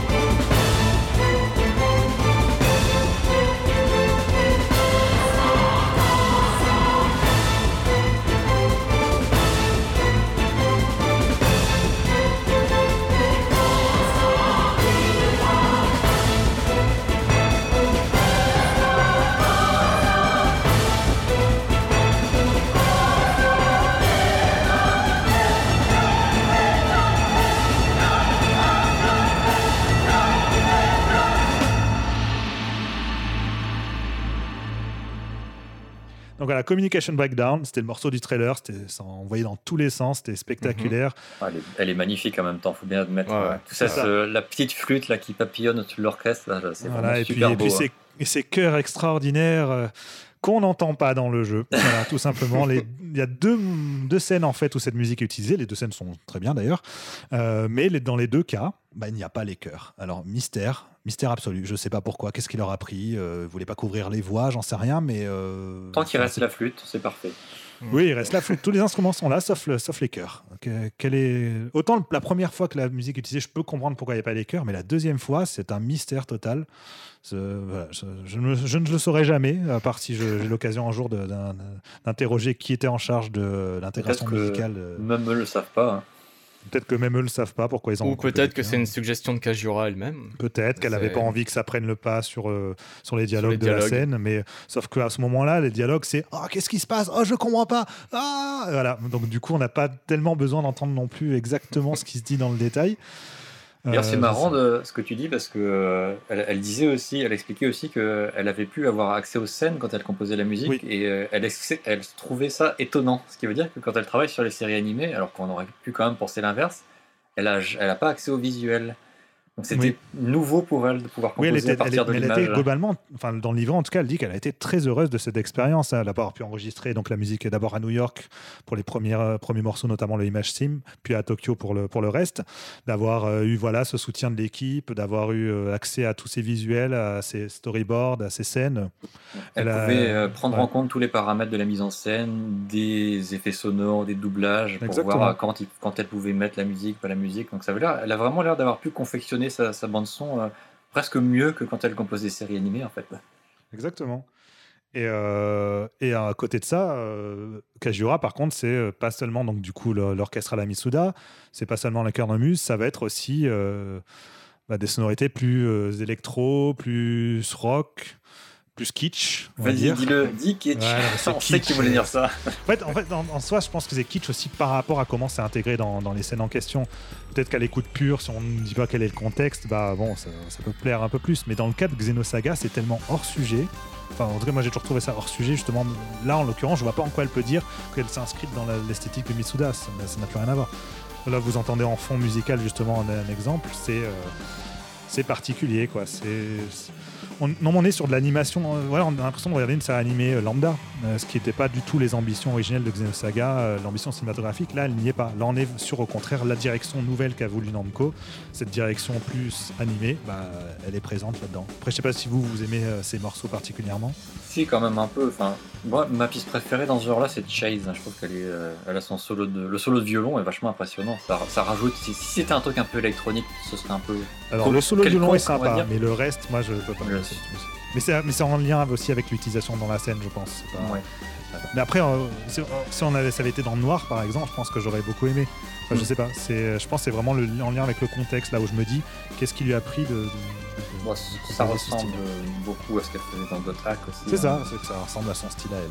Donc voilà, Communication Breakdown, c'était le morceau du trailer, c'était ça envoyé dans tous les sens, c'était spectaculaire. Mhm. elle, est, magnifique en même temps, faut bien admettre. Tout ça, la petite flûte là qui papillonne au-dessus de l'orchestre, c'est voilà, et super beau. Hein. Et ces chœurs extraordinaires. Euh, qu'on n'entend pas dans le jeu. Voilà, tout simplement. Il y a deux, deux, scènes en fait où cette musique est utilisée. Les deux scènes sont très bien d'ailleurs. Euh, mais dans les deux cas, bah, il n'y a pas les chœurs. Alors, mystère, mystère absolu. Je ne sais pas pourquoi. Qu'est-ce qu'il leur a pris? Euh, Vous voulez pas couvrir les voix? J'en sais rien. mais euh, Tant qu'il reste la flûte, c'est parfait. Oui, il reste la flûte. Tous les instruments sont là, sauf, le, sauf les chœurs. Quelle est... Autant la première fois que la musique est utilisée, je peux comprendre pourquoi il n'y a pas les chœurs, mais la deuxième fois, c'est un mystère total. je, ne, le saurai jamais, à part si j'ai l'occasion un jour d'interroger qui était en charge de l'intégration musicale. Même eux ne le savent pas. Hein. Peut-être que même eux ne le savent pas pourquoi ils ont. Ou peut-être que c'est une suggestion de Kajura elle-même. Peut-être qu'elle n'avait pas envie que ça prenne le pas sur, euh, sur les dialogues de la scène, mais sauf qu'à ce moment-là, les dialogues, c'est Oh, qu'est-ce qui se passe? Oh, je comprends pas Ah Voilà. Donc, du coup, on n'a pas tellement besoin d'entendre non plus exactement ce qui se dit dans le détail. D'ailleurs, c'est euh, marrant de, ce que tu dis parce que euh, elle, disait aussi, elle expliquait aussi qu'elle avait pu avoir accès aux scènes quand elle composait la musique et euh, elle, elle trouvait ça étonnant. Ce qui veut dire que quand elle travaille sur les séries animées, alors qu'on aurait pu quand même penser l'inverse, elle n'a elle a pas accès au visuel. Donc c'était nouveau pour elle de pouvoir composer oui, elle était, à partir elle, de elle l'image. était globalement, enfin dans le livre en tout cas, elle dit qu'elle a été très heureuse de cette expérience, hein, d'avoir pu enregistrer donc la musique d'abord à New York pour les premiers euh, premiers morceaux, notamment le Image Sim, puis à Tokyo pour le pour le reste, d'avoir euh, eu voilà ce soutien de l'équipe, d'avoir eu euh, accès à tous ces visuels, à ces storyboards, à ces scènes. Elle, Elle pouvait prendre ouais. en compte tous les paramètres de la mise en scène, des effets sonores, des doublages, pour Exactement. voir euh, quand, il- quand elle pouvait mettre la musique, pas la musique. Donc ça veut l'air, elle a vraiment l'air d'avoir pu confectionner sa, bande son euh, presque mieux que quand elle compose des séries animées en fait. Exactement. Et, euh, et à côté de ça, euh, par contre, c'est euh, pas seulement donc du coup l'orchestre à la Mitsuda, c'est pas seulement la cornemuse, ça va être aussi bah, des sonorités plus électro, plus rock, plus kitsch, on va Vas-y, dire. dis-le, dis kitsch. On sait kitsch. qu'il voulait dire ça. En fait, en, fait, en, en soi, je pense que c'est kitsch aussi par rapport à comment c'est intégré dans, dans les scènes en question. Peut-être qu'à l'écoute pure, si on ne dit pas quel est le contexte, bah bon, ça, ça peut plaire un peu plus. Mais dans le cas de Xenosaga, c'est tellement hors sujet. Enfin, en tout cas, moi j'ai toujours trouvé ça hors sujet, justement. Là, en l'occurrence, je vois pas en quoi elle peut dire qu'elle s'inscrit dans la- l'esthétique de Mitsuda. Ça n'a plus rien à voir. Là, vous entendez en fond musical, justement, un, un exemple. C'est. euh, c'est particulier, quoi. C'est. On, non, on est sur de l'animation. euh, voilà, on a l'impression de regarder une série animée euh, lambda, euh, ce qui n'était pas du tout les ambitions originelles de Xenosaga, l'ambition cinématographique. Là, elle n'y est pas. Là, on est sur, au contraire, la direction nouvelle qu'a voulu Namco. Cette direction plus animée, bah, elle est présente là-dedans. Après, je sais pas si vous, vous aimez ces morceaux particulièrement. Si, quand même un peu. Enfin, moi, ma piste préférée dans ce genre-là, c'est Chase. hein. Je trouve qu'elle est, elle a son solo de, le solo de violon est vachement impressionnant. Ça, ça rajoute. Si, si c'était un truc un peu électronique, ce serait un peu. Alors, le solo de violon est sympa, mais le reste, moi, je peux pas. Le- Mais c'est mais c'est en lien aussi avec l'utilisation dans la scène, je pense. C'est pas- Ouais. Mais après, euh, si, si on avait, ça avait été dans le noir, par exemple, je pense que j'aurais beaucoup aimé. Enfin, Je Mm. sais pas. C'est, je pense que c'est vraiment le, en lien avec le contexte, là où je me dis, qu'est-ce qui lui a pris de. ça ressemble beaucoup à ce qu'elle faisait dans d'autres hacks aussi. C'est hein. ça, ça ressemble à son style à elle.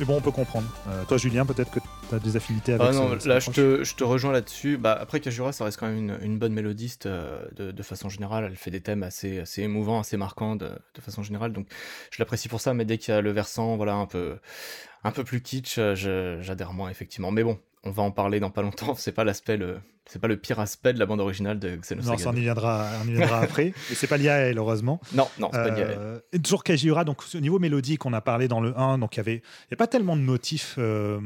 Mais bon, on peut comprendre. Euh, toi, Julien, peut-être que tu as des affinités avec Ah non, ce- cette là je te, je te rejoins là-dessus. Bah, après, Kajura, ça reste quand même une, une bonne mélodiste euh, de, de façon générale. Elle fait des thèmes assez, assez émouvants, assez marquants de, de façon générale. Donc je l'apprécie pour ça, mais dès qu'il y a le versant voilà, un, peu, un peu plus kitsch, euh, j'adhère moins, effectivement. Mais bon, on va en parler dans pas longtemps. C'est pas l'aspect le. C'est pas le pire aspect de la bande originale de Non, Xenosaga. ça, on y viendra, on y viendra après. Et c'est pas lié à elle, heureusement. non, non, c'est pas lié à elle. Euh, et toujours Kajiura, donc au niveau mélodique, on a parlé dans le 1, donc il y avait, il y a pas tellement de motifs euh,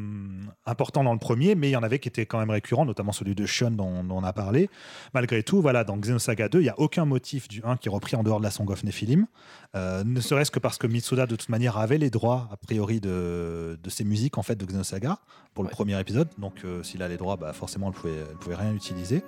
importants dans le premier, mais il y en avait qui étaient quand même récurrents, notamment celui de Shun dont, dont on a parlé. Malgré tout, voilà, dans Xenosaga 2, il y a aucun motif du 1 qui est repris en dehors de la Song of Nephilim, Euh, ne serait-ce que parce que Mitsuda de toute manière avait les droits a priori de, de ces musiques en fait de Xenosaga pour le premier épisode, donc euh, s'il a les droits, bah, forcément elle pouvait, elle pouvait rien utiliser.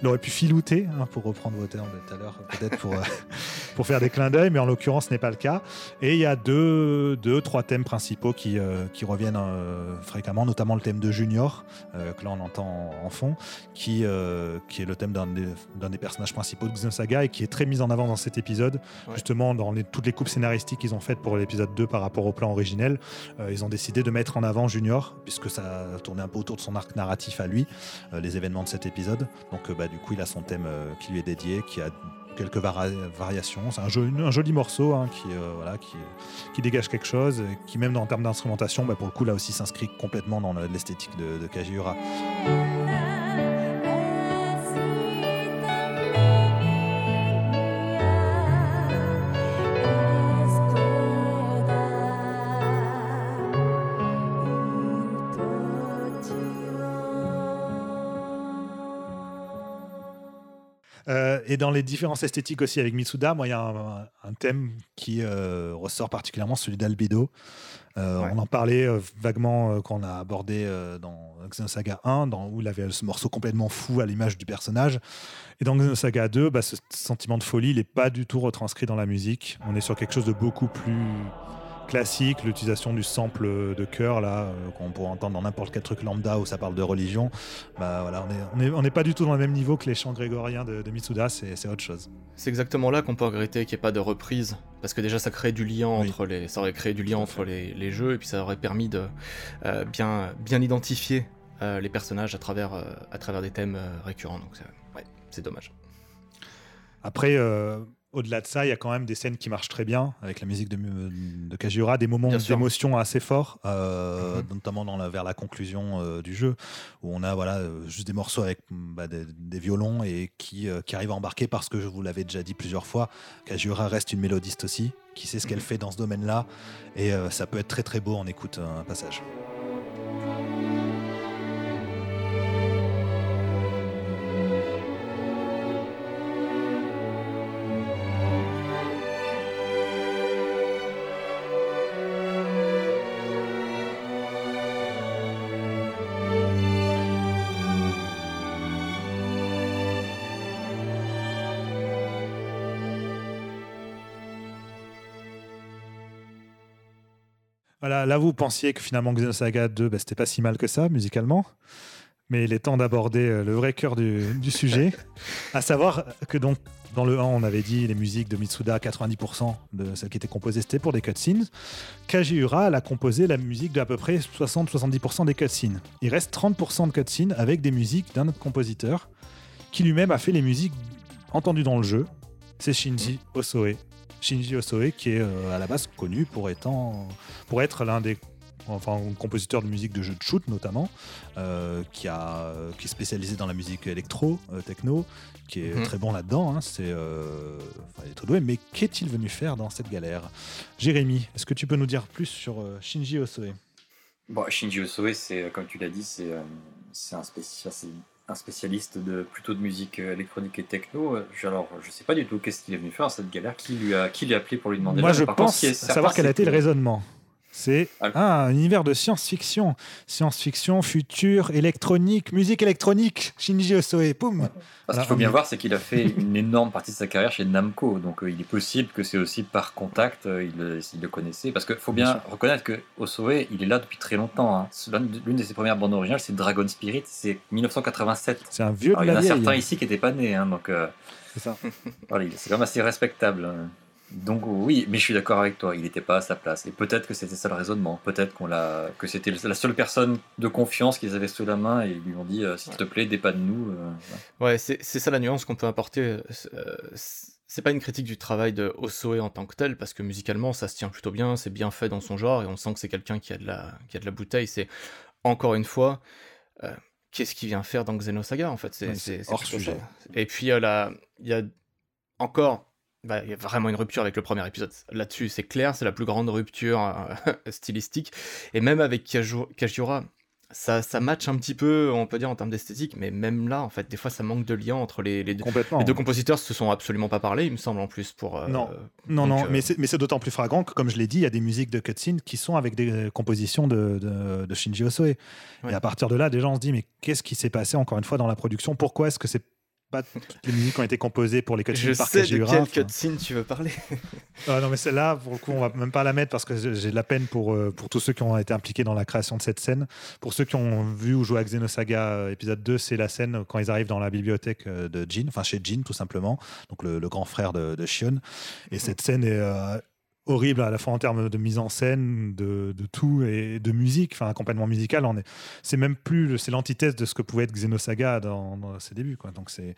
Elle aurait pu filouter, hein, pour reprendre vos termes de tout à l'heure, peut-être pour, euh, pour faire des clins d'œil, mais en l'occurrence, ce n'est pas le cas. Et il y a deux, deux trois thèmes principaux qui, euh, qui reviennent euh, fréquemment, notamment le thème de Junior, que là on entend en, en fond, qui, qui est le thème d'un des, des personnages principaux de Xenosaga et qui est très mis en avant dans cet épisode, Ouais. justement dans les- toutes les coupes scénaristiques qu'ils ont faites pour l'épisode 2 par rapport au plan originel. ils ont décidé de mettre en avant Junior, puisque ça tournait un peu autour de son arc narratif à lui, les événements de épisode. Donc euh, bah, du coup, il a son thème euh, qui lui est dédié, qui a quelques vari- variations. C'est un, joli- morceau hein, qui, euh, voilà, qui, dégage quelque chose, qui même en termes d'instrumentation, bah, pour le coup, là aussi s'inscrit complètement dans le- l'esthétique de, de. Dans les différences esthétiques aussi avec Mitsuda, moi, il y a un, un thème qui euh, ressort particulièrement, celui d'Albedo. Euh, Ouais. On en parlait euh, vaguement euh, quand on a abordé dans Xenosaga 1, dans, où il avait ce morceau complètement fou à l'image du personnage. Et dans Xenosaga 2, bah, ce sentiment de folie, il n'est pas du tout retranscrit dans la musique. On est sur quelque chose de beaucoup plus classique, l'utilisation du sample de chœur là euh, qu'on pourrait entendre dans n'importe quel truc lambda où ça parle de religion. Bah voilà, on est on est, on n'est pas du tout dans le même niveau que les chants grégoriens de, de Mitsuda, c'est c'est autre chose. C'est exactement là qu'on peut regretter qu'il n'y ait pas de reprise, parce que déjà ça crée du lien Oui. entre les, ça aurait créé du lien entre les, les jeux et puis ça aurait permis de euh, bien bien identifier euh, les personnages à travers à travers des thèmes récurrents. Donc c'est- ouais, c'est dommage. Après, au-delà de ça, il y a quand même des scènes qui marchent très bien avec la musique de, de Kajiura, des moments d'émotion assez forts, euh, mhm. notamment dans la, vers la conclusion euh, du jeu, où on a voilà, euh, juste des morceaux avec bah, des, violons et qui, qui arrivent à embarquer parce que je vous l'avais déjà dit plusieurs fois, Kajiura reste une mélodiste aussi, qui sait ce qu'elle mhm. fait dans ce domaine-là, et ça peut être très très beau en écoute un passage. Là, vous pensiez que finalement Xenosaga 2, bah, c'était pas si mal que ça, musicalement. Mais il est temps d'aborder euh, le vrai cœur du, sujet. à savoir que donc, dans le 1, on avait dit les musiques de Mitsuda, 90% de celles qui étaient composées, c'était pour des cutscenes. Kajiura, elle a composé la musique d'à peu près 60-70% des cutscenes. Il reste 30% de cutscenes avec des musiques d'un autre compositeur qui lui-même a fait les musiques entendues dans le jeu. C'est Shinji Osoe. Shinji Osoe, qui est euh, à la base connu pour, étant, pour être l'un des enfin compositeur de musique de jeux de shoot notamment, euh, qui, a, qui est spécialisé dans la musique électro, euh, techno, qui est mhm. très bon là-dedans. Hein, c'est, il est très doué. Mais qu'est-il venu faire dans cette galère? Jérémy, est-ce que tu peux nous dire plus sur Shinji Osoe? Bon, Shinji Osoe, c'est comme tu l'as dit, c'est, c'est un spécialiste un spécialiste de plutôt de musique euh, électronique et techno. Euh, alors, je sais pas du tout qu'est-ce qu'il est venu faire à cette galère. Qui lui a, qui l'a appelé pour lui demander Moi, je pense savoir quel a été le raisonnement. C'est ah, un univers de science-fiction. Science-fiction, futur, électronique, musique électronique. Shinji Osoe, poum Ce qu'il faut bien voir, c'est qu'il a fait une énorme partie de sa carrière chez Namco. Donc euh, il est possible que c'est aussi par contact, euh, il, le connaissait. Parce qu'il faut bien, reconnaître que Osoe, il est là depuis très longtemps. Hein. L'une de ses premières bandes originales, c'est Dragon Spirit, c'est 1987. C'est un vieux de Il y en a certains ici qui n'étaient pas nés. Hein, donc, euh, c'est ça. voilà, c'est quand même assez respectable. Hein. Donc oui, mais je suis d'accord avec toi, il n'était pas à sa place. Et peut-être que c'était ça le raisonnement. Peut-être qu'on l'a, que c'était la seule personne de confiance qu'ils avaient sous la main et ils lui ont dit euh, s'il te plaît, dépanne-nous. Euh, ouais, c'est ça la nuance qu'on peut apporter. Euh, c'est pas une critique du travail de Osoe en tant que tel, parce que musicalement ça se tient plutôt bien, c'est bien fait dans son genre et on sent que c'est quelqu'un qui a de la qui a de la bouteille. C'est encore une fois. Qu'est-ce qu'il vient faire dans Xenosaga en fait? C'est hors sujet. Et puis il y a encore bah, il y a vraiment une rupture avec le premier épisode. Là-dessus, c'est clair, c'est la plus grande rupture euh, stylistique. Et même avec Kajiura, ça, ça match un petit peu, on peut dire, en termes d'esthétique, mais même là, en fait, des fois, ça manque de lien entre les, les, deux, les deux compositeurs se sont absolument pas parlé, il me semble, en plus. Pour, euh, non, non, non, euh, mais c'est d'autant plus fragrant que, comme je l'ai dit, il y a des musiques de cutscene qui sont avec des compositions de, de, Shinji Osoe. Et à partir de là, déjà, on se dit, mais qu'est-ce qui s'est passé, encore une fois, dans la production? Pourquoi est-ce que c'est pas toutes les musiques ont été composées pour les cutscenes par sais de quelle cutscene tu veux parler. ah non, mais celle-là, pour le coup, on va même pas la mettre parce que j'ai de la peine pour, euh, pour tous ceux qui ont été impliqués dans la création de cette scène. Pour ceux qui ont vu ou joué à Xenosaga euh, épisode 2, c'est la scène quand ils arrivent dans la bibliothèque euh, de Jin, enfin chez Jin tout simplement, donc le, grand frère de, de Shion. Et cette scène est horrible à la fois en termes de mise en scène, de, de tout et de musique, enfin accompagnement musical. On est, c'est même plus, c'est l'antithèse de ce que pouvait être Xenosaga dans, dans ses débuts, quoi. Donc c'est,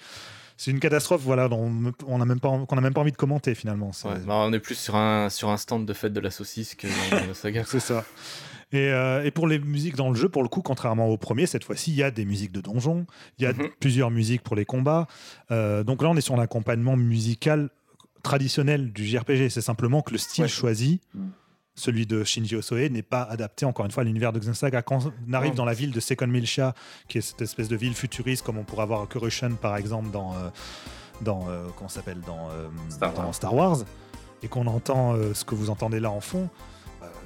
c'est une catastrophe, voilà, dont on n'a même pas, qu'on a même pas envie de commenter finalement. Bah, on est plus sur un sur un stand de fête de la saucisse que dans Xenosaga. c'est ça. Et, euh, et, pour les musiques dans le jeu, pour le coup, contrairement au premier, cette fois-ci, il y a des musiques de donjon, il y a mhm. plusieurs musiques pour les combats. Euh, donc là, on est sur l'accompagnement musical traditionnel du JRPG. C'est simplement que le style choisi, mm. celui de Shinji Osoe, n'est pas adapté, encore une fois, à l'univers de Xenosaga. Quand on arrive dans la ville de Second Milcha, qui est cette espèce de ville futuriste, comme on pourrait avoir Kurushan, par exemple, dans, euh, dans euh, comment s'appelle, dans, euh, Star, Wars, et qu'on entend ce que vous entendez là en fond,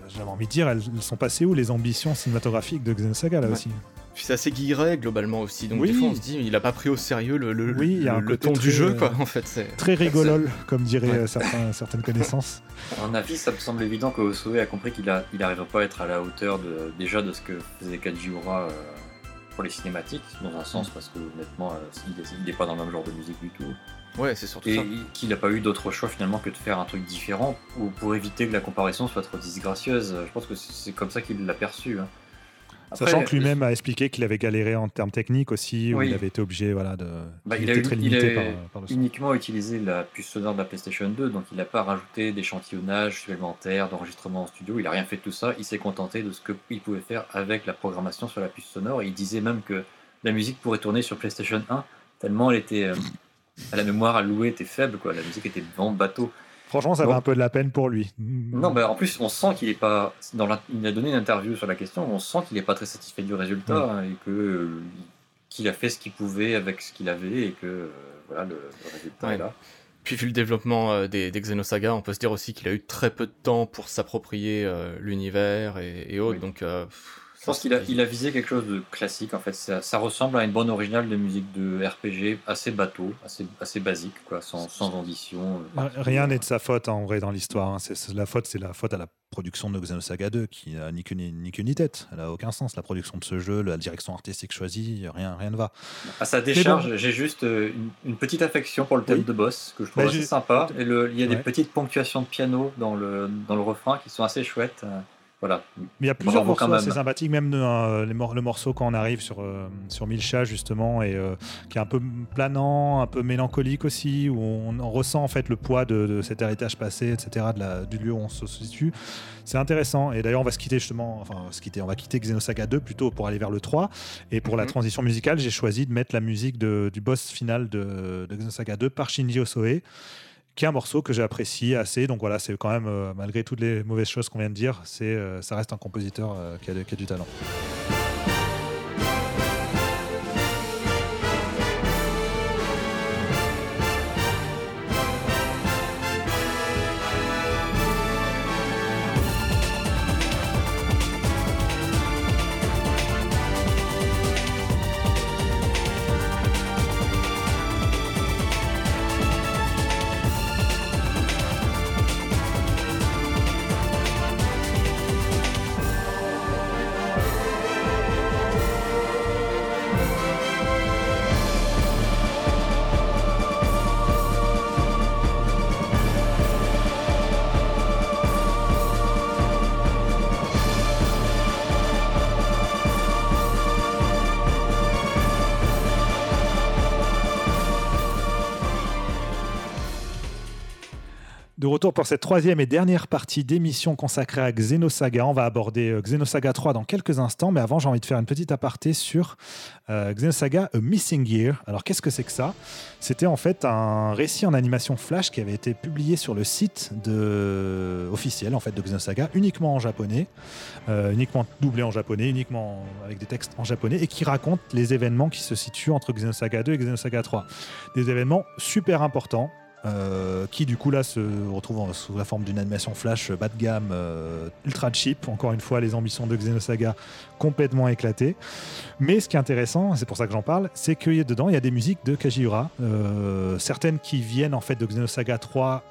j'avais envie de dire, elles, sont passées où les ambitions cinématographiques de Xenosaga, là aussi? Puis c'est assez guiré globalement aussi, donc des fois on se dit il a pas pris au sérieux le, le, oui, le, le ton du jeu quoi en fait. C'est... Très rigolol comme diraient euh, certains, certaines connaissances. En avis ça me semble évident que Osoe a compris qu'il a, il arriverait pas à être à la hauteur de, déjà de ce que faisait Kajiura euh, pour les cinématiques, dans un sens parce que honnêtement euh, il n'est pas dans le même genre de musique du tout. Ouais, c'est surtout et ça. qu'il n'a pas eu d'autre choix finalement que de faire un truc différent ou pour éviter que la comparaison soit trop disgracieuse. Je pense que c'est comme ça qu'il l'a perçu. Hein. Sachant que lui-même a expliqué qu'il avait galéré en termes techniques aussi, où il avait été obligé voilà, de. Bah, il, a très limité par, le uniquement utilisé la puce sonore de la PlayStation 2, donc il n'a pas rajouté d'échantillonnage supplémentaire, d'enregistrement en studio, il n'a rien fait de tout ça, il s'est contenté de ce qu'il pouvait faire avec la programmation sur la puce sonore, et il disait même que la musique pourrait tourner sur PlayStation 1, tellement elle était. Euh, la mémoire allouée était faible, quoi. la musique était vraiment bateau. Franchement, ça va un peu de la peine pour lui. Non, mais en plus, on sent qu'il est pas. Dans il a donné une interview sur la question. On sent qu'il n'est pas très satisfait du résultat hein, et que euh, qu'il a fait ce qu'il pouvait avec ce qu'il avait et que euh, voilà le, résultat est là. Puis vu le développement euh, des, des Xenosaga, on peut se dire aussi qu'il a eu très peu de temps pour s'approprier l'univers et, autres. Donc je pense qu'il a, il a visé quelque chose de classique en fait. Ça, ressemble à une bonne originale de musique de RPG, assez bateau, assez, assez basique, quoi, sans, sans ambition. Euh, rien n'est de sa faute en vrai dans l'histoire. Hein. C'est, la faute, c'est la faute à la production de Xenosaga 2 qui n'a ni queue ni, ni, tête. Elle n'a aucun sens. La production de ce jeu, la direction artistique choisie, rien, rien ne va. À sa décharge, j'ai juste euh, une, petite affection pour le thème de boss que je trouve assez sympa. Et le, il y a des petites ponctuations de piano dans le, dans le refrain qui sont assez chouettes. Mais il y a plusieurs morceaux assez sympathiques, même euh, le morceau quand on arrive sur, euh, sur Mille Chats, justement, et euh, qui est un peu planant, un peu mélancolique aussi, où on, ressent en fait le poids de, cet héritage passé, etc., de la, du lieu où on se situe. C'est intéressant. Et d'ailleurs, on va se quitter justement, enfin, on va, se quitter, on va quitter Xenosaga 2 plutôt pour aller vers le 3. Et pour la mhm. transition musicale, j'ai choisi de mettre la musique de, du boss final de, de Xenosaga 2 par Shinji Osoe qui est un morceau que j'ai apprécié assez. Donc voilà, c'est quand même, euh, malgré toutes les mauvaises choses qu'on vient de dire, c'est, euh, ça reste un compositeur euh, qui, a, qui a du talent. Pour cette troisième et dernière partie d'émission consacrée à Xenosaga. On va aborder euh, Xenosaga 3 dans quelques instants, mais avant j'ai envie de faire une petite aparté sur euh, Xenosaga A Missing Year. Alors qu'est-ce que c'est que ça? C'était en fait un récit en animation flash qui avait été publié sur le site officiel en fait, de Xenosaga, uniquement en japonais, euh, uniquement doublé en japonais, uniquement avec des textes en japonais, et qui raconte les événements qui se situent entre Xenosaga 2 et Xenosaga 3. Des événements super importants euh, qui du coup là se retrouve sous la forme d'une animation flash bas de gamme, euh, ultra cheap. Encore une fois, les ambitions de Xenosaga complètement éclatées. Mais ce qui est intéressant, c'est pour ça que j'en parle, c'est que dedans il y a des musiques de Kajiura, euh, certaines qui viennent en fait de Xenosaga 3.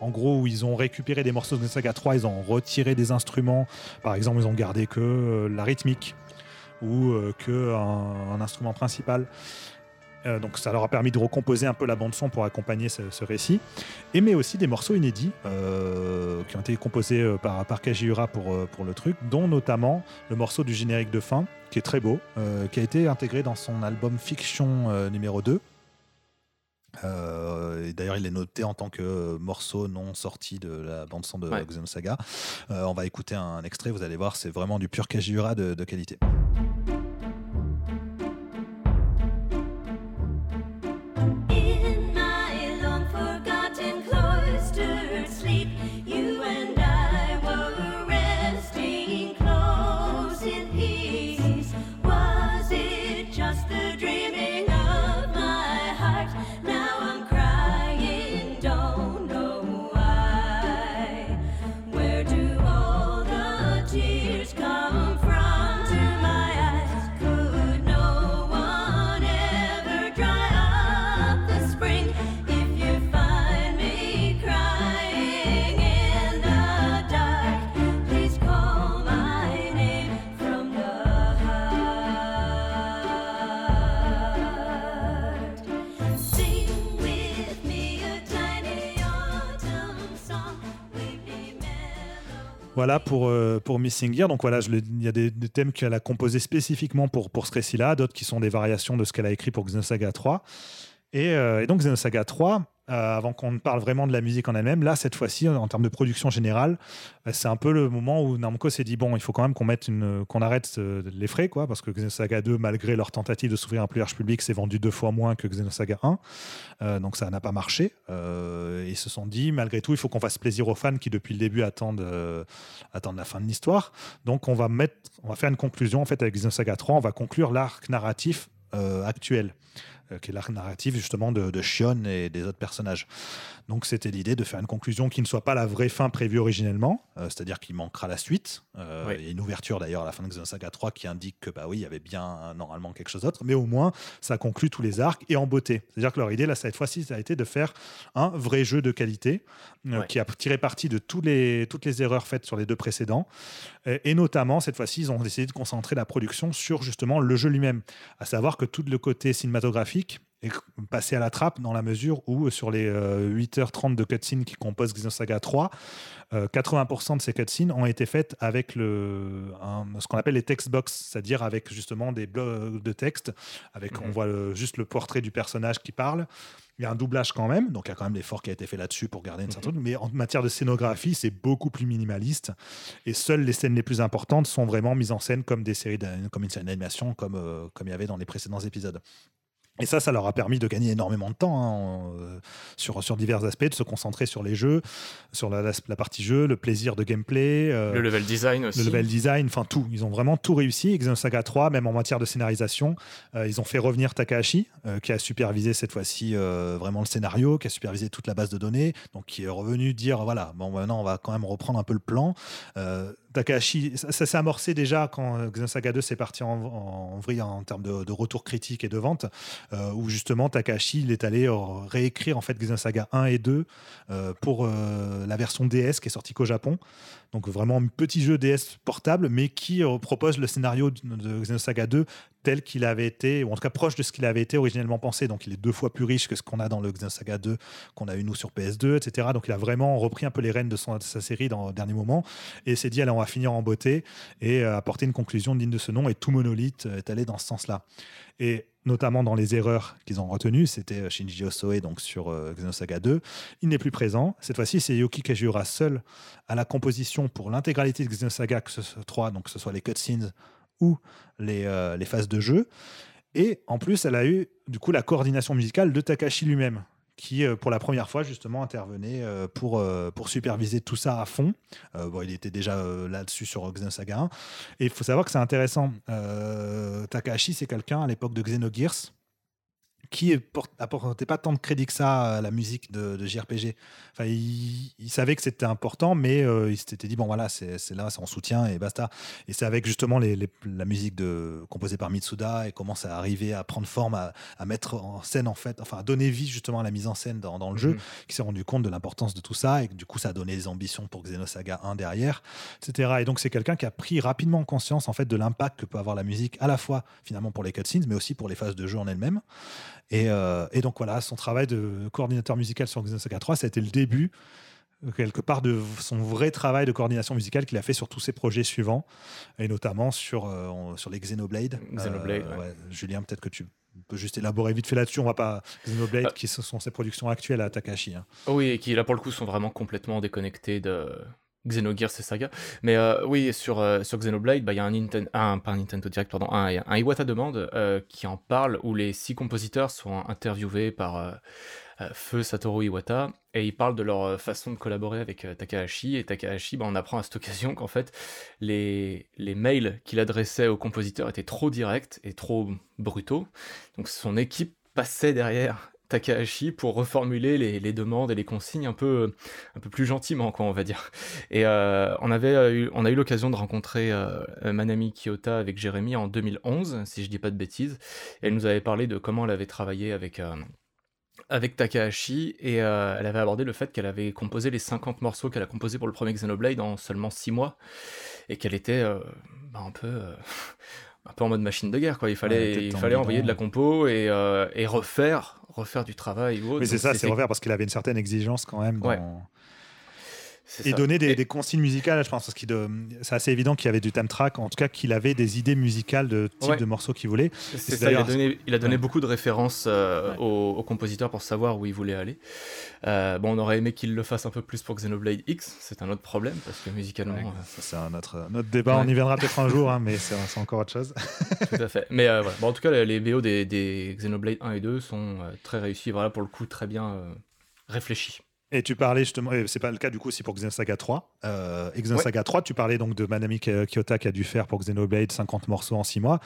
en gros, où ils ont récupéré des morceaux de Xenosaga 3, ils ont retiré des instruments. Par exemple, ils ont gardé que la rythmique ou que un instrument principal. Euh, donc ça leur a permis de recomposer un peu la bande son pour accompagner ce, récit. Et mais aussi des morceaux inédits euh, qui ont été composés euh, par, par Kajiura pour, pour le truc, dont notamment le morceau du générique de fin, qui est très beau, qui a été intégré dans son album Fiction numéro 2. et d'ailleurs, il est noté en tant que morceau non sorti de la bande son de ouais. Saga. on va écouter un extrait, vous allez voir, c'est vraiment du pur Kajiura de, de qualité. Voilà pour, euh, pour Missing Gear. Donc voilà, il y a des, thèmes qu'elle a composés spécifiquement pour, pour ce récit-là, d'autres qui sont des variations de ce qu'elle a écrit pour Xenosaga 3. Et, euh, et donc Xenosaga 3, euh, avant qu'on ne parle vraiment de la musique en elle-même. Là, cette fois-ci, en termes de production générale, euh, c'est un peu le moment où Namco s'est dit bon, il faut quand même qu'on mette qu'on arrête les frais, quoi, parce que Xenosaga 2, malgré leur tentative de s'ouvrir un plus large public, s'est vendu deux fois moins que Xenosaga 1, euh, donc ça n'a pas marché. ils se sont dit malgré tout, il faut qu'on fasse plaisir aux fans qui depuis le début attendent, attendent la fin de l'histoire. Donc on va mettre, on va faire une conclusion en fait avec Xenosaga 3, on va conclure l'arc narratif actuel. Euh, qui est l'arc narratif justement de, de Shion et des autres personnages. Donc c'était l'idée de faire une conclusion qui ne soit pas la vraie fin prévue originellement, euh, c'est-à-dire qu'il manquera la suite. Euh, Il y a une ouverture d'ailleurs à la fin de Xenosaga 3 qui indique que bah oui, il y avait bien normalement quelque chose d'autre, mais au moins ça conclut tous les arcs et en beauté. C'est-à-dire que leur idée là cette fois-ci ça a été de faire un vrai jeu de qualité euh, qui a tiré parti de tous les, toutes les erreurs faites sur les deux précédents et, notamment cette fois-ci ils ont décidé de concentrer la production sur justement le jeu lui-même, à savoir que tout le côté cinématographique est passé à la trappe dans la mesure où sur les 8h30 euh, de cutscenes qui composent Xenosaga 3, 80% de ces cutscenes ont été faites avec le, ce qu'on appelle les text box, c'est-à-dire avec justement des blocs de texte, avec on mhm. voit juste le portrait du personnage qui parle. Il y a un doublage quand même, donc il y a quand même l'effort qui a été fait là-dessus pour garder une certaine. Mhm. Mais en matière de scénographie, c'est beaucoup plus minimaliste. Et seules les scènes les plus importantes sont vraiment mises en scène comme des séries, comme une série d'animation, comme, euh, comme il y avait dans les précédents épisodes. Et ça, ça leur a permis de gagner énormément de temps hein, euh, sur, sur divers aspects, de se concentrer sur les jeux, sur la, la, partie jeu, le plaisir de gameplay. Euh, le level design aussi. Le level design, enfin tout. Ils ont vraiment tout réussi. Xenosaga 3, même en matière de scénarisation, euh, ils ont fait revenir Takahashi, qui a supervisé cette fois-ci vraiment le scénario, qui a supervisé toute la base de données, donc qui est revenu dire voilà, bon maintenant on va quand même reprendre un peu le plan. Takahashi, ça, s'est amorcé déjà quand euh, Xenosaga 2 s'est parti en, en, vrille en termes de, retour critique et de vente, euh, où justement Takahashi est allé euh, réécrire en fait Xenosaga 1 et 2 pour la version DS qui est sortie qu'au Japon. Donc vraiment un petit jeu DS portable, mais qui propose le scénario de Xenosaga 2 tel qu'il avait été, ou en tout cas proche de ce qu'il avait été originellement pensé. Donc il est deux fois plus riche que ce qu'on a dans le Xenosaga 2 qu'on a eu nous sur PS2, etc. Donc il a vraiment repris un peu les rênes de, son, sa série dans le dernier moment et s'est dit allez on va finir en beauté et euh, apporter une conclusion digne de ce nom et tout Monolith euh, est allé dans ce sens-là. Et notamment dans les erreurs qu'ils ont retenues, c'était euh, Shinji Osoe donc sur Xenosaga 2. Il n'est plus présent. Cette fois-ci, c'est Yoki Kajiura seul à la composition pour l'intégralité de Xenosaga que ce soit 3, donc que ce soit les cutscenes ou les, euh, les phases de jeu. Et en plus, elle a eu du coup la coordination musicale de Takashi lui-même, qui euh, pour la première fois justement intervenait euh, pour, pour superviser tout ça à fond. bon, il était déjà là-dessus sur Xenosaga 1. Et il faut savoir que c'est intéressant. Takahashi, c'est quelqu'un à l'époque de Xenogears qui apportait pas tant de crédit que ça à la musique de, JRPG. Enfin, il, savait que c'était important, mais euh, il s'était dit bon voilà, c'est là, c'est en soutien et basta. Et c'est avec justement les, la musique de, composée par Mitsuda et comment ça arrivé à prendre forme, à, mettre en scène en fait, enfin à donner vie justement à la mise en scène dans, dans le jeu, mhm. qui s'est rendu compte de l'importance de tout ça et que du coup ça a donné des ambitions pour Xenosaga 1 derrière, etc. Et donc c'est quelqu'un qui a pris rapidement conscience en fait de l'impact que peut avoir la musique à la fois finalement pour les cutscenes, mais aussi pour les phases de jeu en elles-mêmes. Euh, et, donc voilà, son travail de coordinateur musical sur Xenosaga 3, ça a été le début euh, quelque part de son vrai travail de coordination musicale qu'il a fait sur tous ses projets suivants, et notamment sur, euh, sur les Xenoblade. Xenoblade Julien, peut-être que tu peux juste élaborer vite fait là-dessus. On va pas Xenoblade, qui sont ses productions actuelles à Takashi. Hein. Oui, et qui là pour le coup sont vraiment complètement déconnectés de, Xenogears et Saga. Mais euh, oui, sur, euh, sur Xenoblade, bah, il y a un Nintendo, Direct, pardon, un Iwata Demande euh, qui en parle, où les six compositeurs sont interviewés par Feu Satoru Iwata, et ils parlent de leur façon de collaborer avec Takahashi, et Takahashi, bah, on apprend à cette occasion qu'en fait, les, les mails qu'il adressait aux compositeurs étaient trop directs et trop brutaux, donc son équipe passait derrière Takahashi pour reformuler les, demandes et les consignes un peu, un peu plus gentiment, quoi, on va dire. Et euh, on, avait euh, eu, on a eu l'occasion de rencontrer euh, Manami Kiyota avec Jérémy en 2011, si je dis pas de bêtises. Et elle nous avait parlé de comment elle avait travaillé avec, avec Takahashi et elle avait abordé le fait qu'elle avait composé les 50 morceaux qu'elle a composés pour le premier Xenoblade en seulement 6 mois et qu'elle était bah, un peu un peu en mode machine de guerre quoi il fallait il fallait envoyer de la compo et, et refaire refaire du travail ou autre. Mais c'est ça, c'est refaire parce qu'il avait une certaine exigence quand même. Et donner des, consignes musicales, je pense, parce que c'est assez évident qu'il y avait du theme track, en tout cas qu'il avait des idées musicales de type de morceaux qu'il voulait. C'est ça, il a donné, il a donné beaucoup de références euh, aux, compositeurs pour savoir où il voulait aller. Euh, bon, on aurait aimé qu'il le fasse un peu plus pour Xenoblade X, c'est un autre problème, parce que musicalement... Euh, c'est un autre, débat, on y viendra peut-être un jour, hein, mais c'est encore autre chose. Tout à fait. Mais voilà. bon, en tout cas, les, les BO des, des, Xenoblade 1 et 2 sont très réussis, voilà, pour le coup, très bien réfléchis. Et tu parlais justement, c'est pas le cas du coup aussi pour Xenosaga 3. Euh, Xenosaga 3, tu parlais donc de Manami Kyoto qui a dû faire pour Xenoblade 50 morceaux en 6 mois.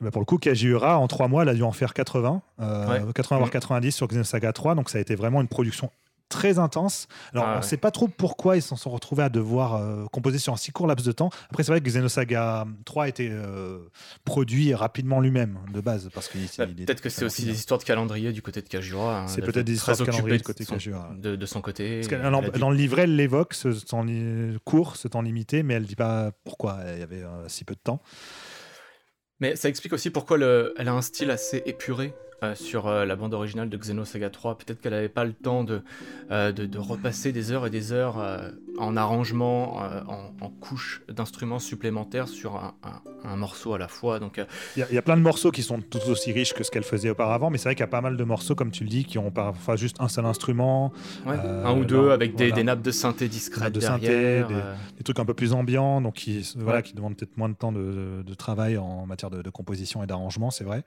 Bah, pour le coup, Kajiura, en 3 mois, elle a dû en faire 80, 80 voire 90 sur Xenosaga 3. Donc ça a été vraiment une production très intense. Alors, ah on ne sait pas trop pourquoi ils s'en sont retrouvés à devoir euh, composer sur un si court laps de temps. Après, c'est vrai que Xenosaga 3 a été euh, produit rapidement lui-même, de base. parce que bah, Peut-être que c'est aussi des histoires de calendrier du côté de Kajura. Hein, c'est peut-être des histoires de calendrier du côté de Kajura. De, son côté. dans, le livret, elle l'évoque, ce temps court, ce temps limité, mais elle ne dit pas pourquoi il y avait euh, si peu de temps. Mais ça explique aussi pourquoi le, elle a un style assez épuré euh, sur euh, la bande originale de Xenosaga 3. Peut-être qu'elle n'avait pas le temps de, euh, de, repasser des heures et des heures en arrangement, en, couches d'instruments supplémentaires sur un, morceau à la fois. Donc il y, a plein de morceaux qui sont tout aussi riches que ce qu'elle faisait auparavant, mais c'est vrai qu'il y a pas mal de morceaux, comme tu le dis, qui ont parfois juste un seul instrument. un ou deux avec des, nappes de synthé discrètes de derrière. Synthé, des, trucs un peu plus ambiants, donc qui, voilà, qui demandent peut-être moins de temps de, de, travail en matière de, composition et d'arrangement, c'est vrai.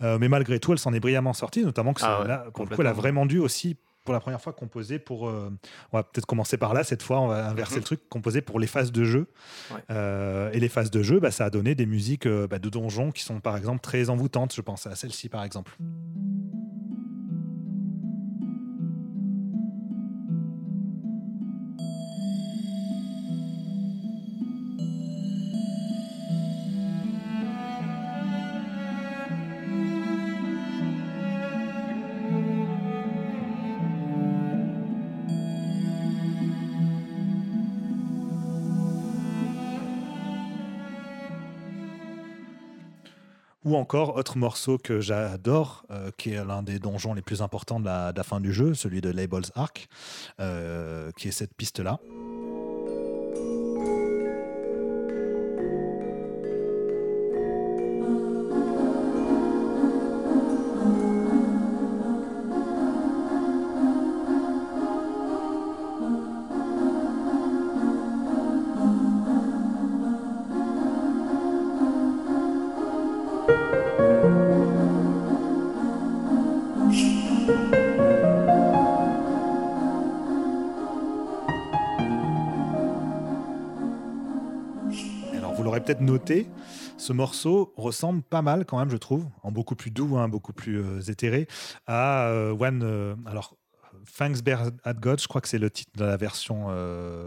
mais malgré tout, elle s'en est brillamment sorti, notamment que ah là, pour le coup, elle a vraiment dû aussi pour la première fois composer pour. Euh, on va peut-être commencer par là cette fois, on va inverser mhm. le truc, composer pour les phases de jeu. Euh, et les phases de jeu, bah, ça a donné des musiques euh, bah, de donjons qui sont par exemple très envoûtantes. Je pense à celle-ci par exemple. Ou encore, autre morceau que j'adore, euh, qui est l'un des donjons les plus importants de la, fin du jeu, celui de Labels Arc, euh, qui est cette piste-là. Ce morceau ressemble pas mal quand même, je trouve, en beaucoup plus doux, hein, beaucoup plus euh, éthéré, à euh, One. Euh, alors, Thanks Bear at God, je crois que c'est le titre de la version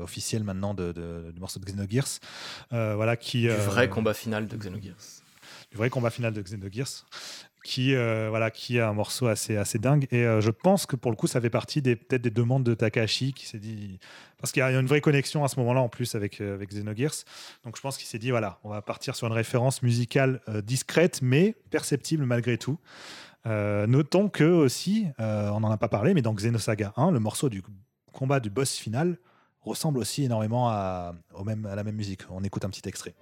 officielle maintenant de, du morceau de Xenogears. voilà, qui, du vrai combat final de Xenogears. Du vrai combat final de Xenogears qui euh, voilà qui a un morceau assez assez dingue. Et euh, je pense que pour le coup ça fait partie des peut-être des demandes de Takahashi qui s'est dit parce qu'il y a une vraie connexion à ce moment-là en plus avec euh, avec Xenogears. Donc je pense qu'il s'est dit voilà on va partir sur une référence musicale discrète mais perceptible malgré tout. Notons que aussi on n'en a pas parlé mais dans Xenosaga 1 le morceau du combat du boss final ressemble aussi énormément à, au même, à la même musique. On écoute un petit extrait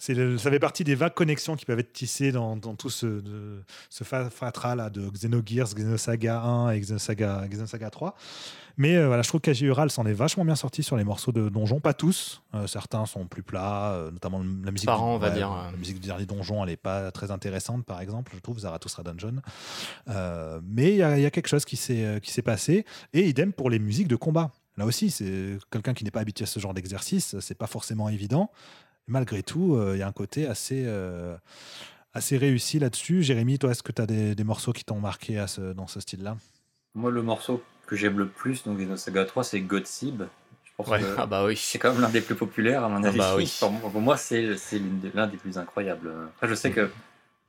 ça fait partie des vagues connexions qui peuvent être tissées dans, tout ce, ce fatras là de Xenogears, Xenosaga 1 et Xenosaga, Xenosaga 3. Mais euh, voilà, je trouve qu'Agiural s'en est vachement bien sorti sur les morceaux de donjon. Pas tous, euh, certains sont plus plats, euh, notamment la musique. Par on va dire. La musique du dernier donjon, elle n'est pas très intéressante, par exemple, je trouve, Zarathustra Dungeon. mais il y, a quelque chose qui s'est passé. Et idem pour les musiques de combat. Là aussi, c'est quelqu'un qui n'est pas habitué à ce genre d'exercice, c'est pas forcément évident malgré tout, euh, il y a un côté assez, euh, assez réussi là-dessus. Jérémy, toi, est-ce que tu as des, morceaux qui t'ont marqué à ce, dans ce style-là? Moi, le morceau que j'aime le plus donc, dans Saga 3, c'est Godsib. ah bah oui. C'est quand même l'un des plus populaires, à mon ah avis. bah oui. pour, moi, c'est l'un des plus incroyables. Après, je sais que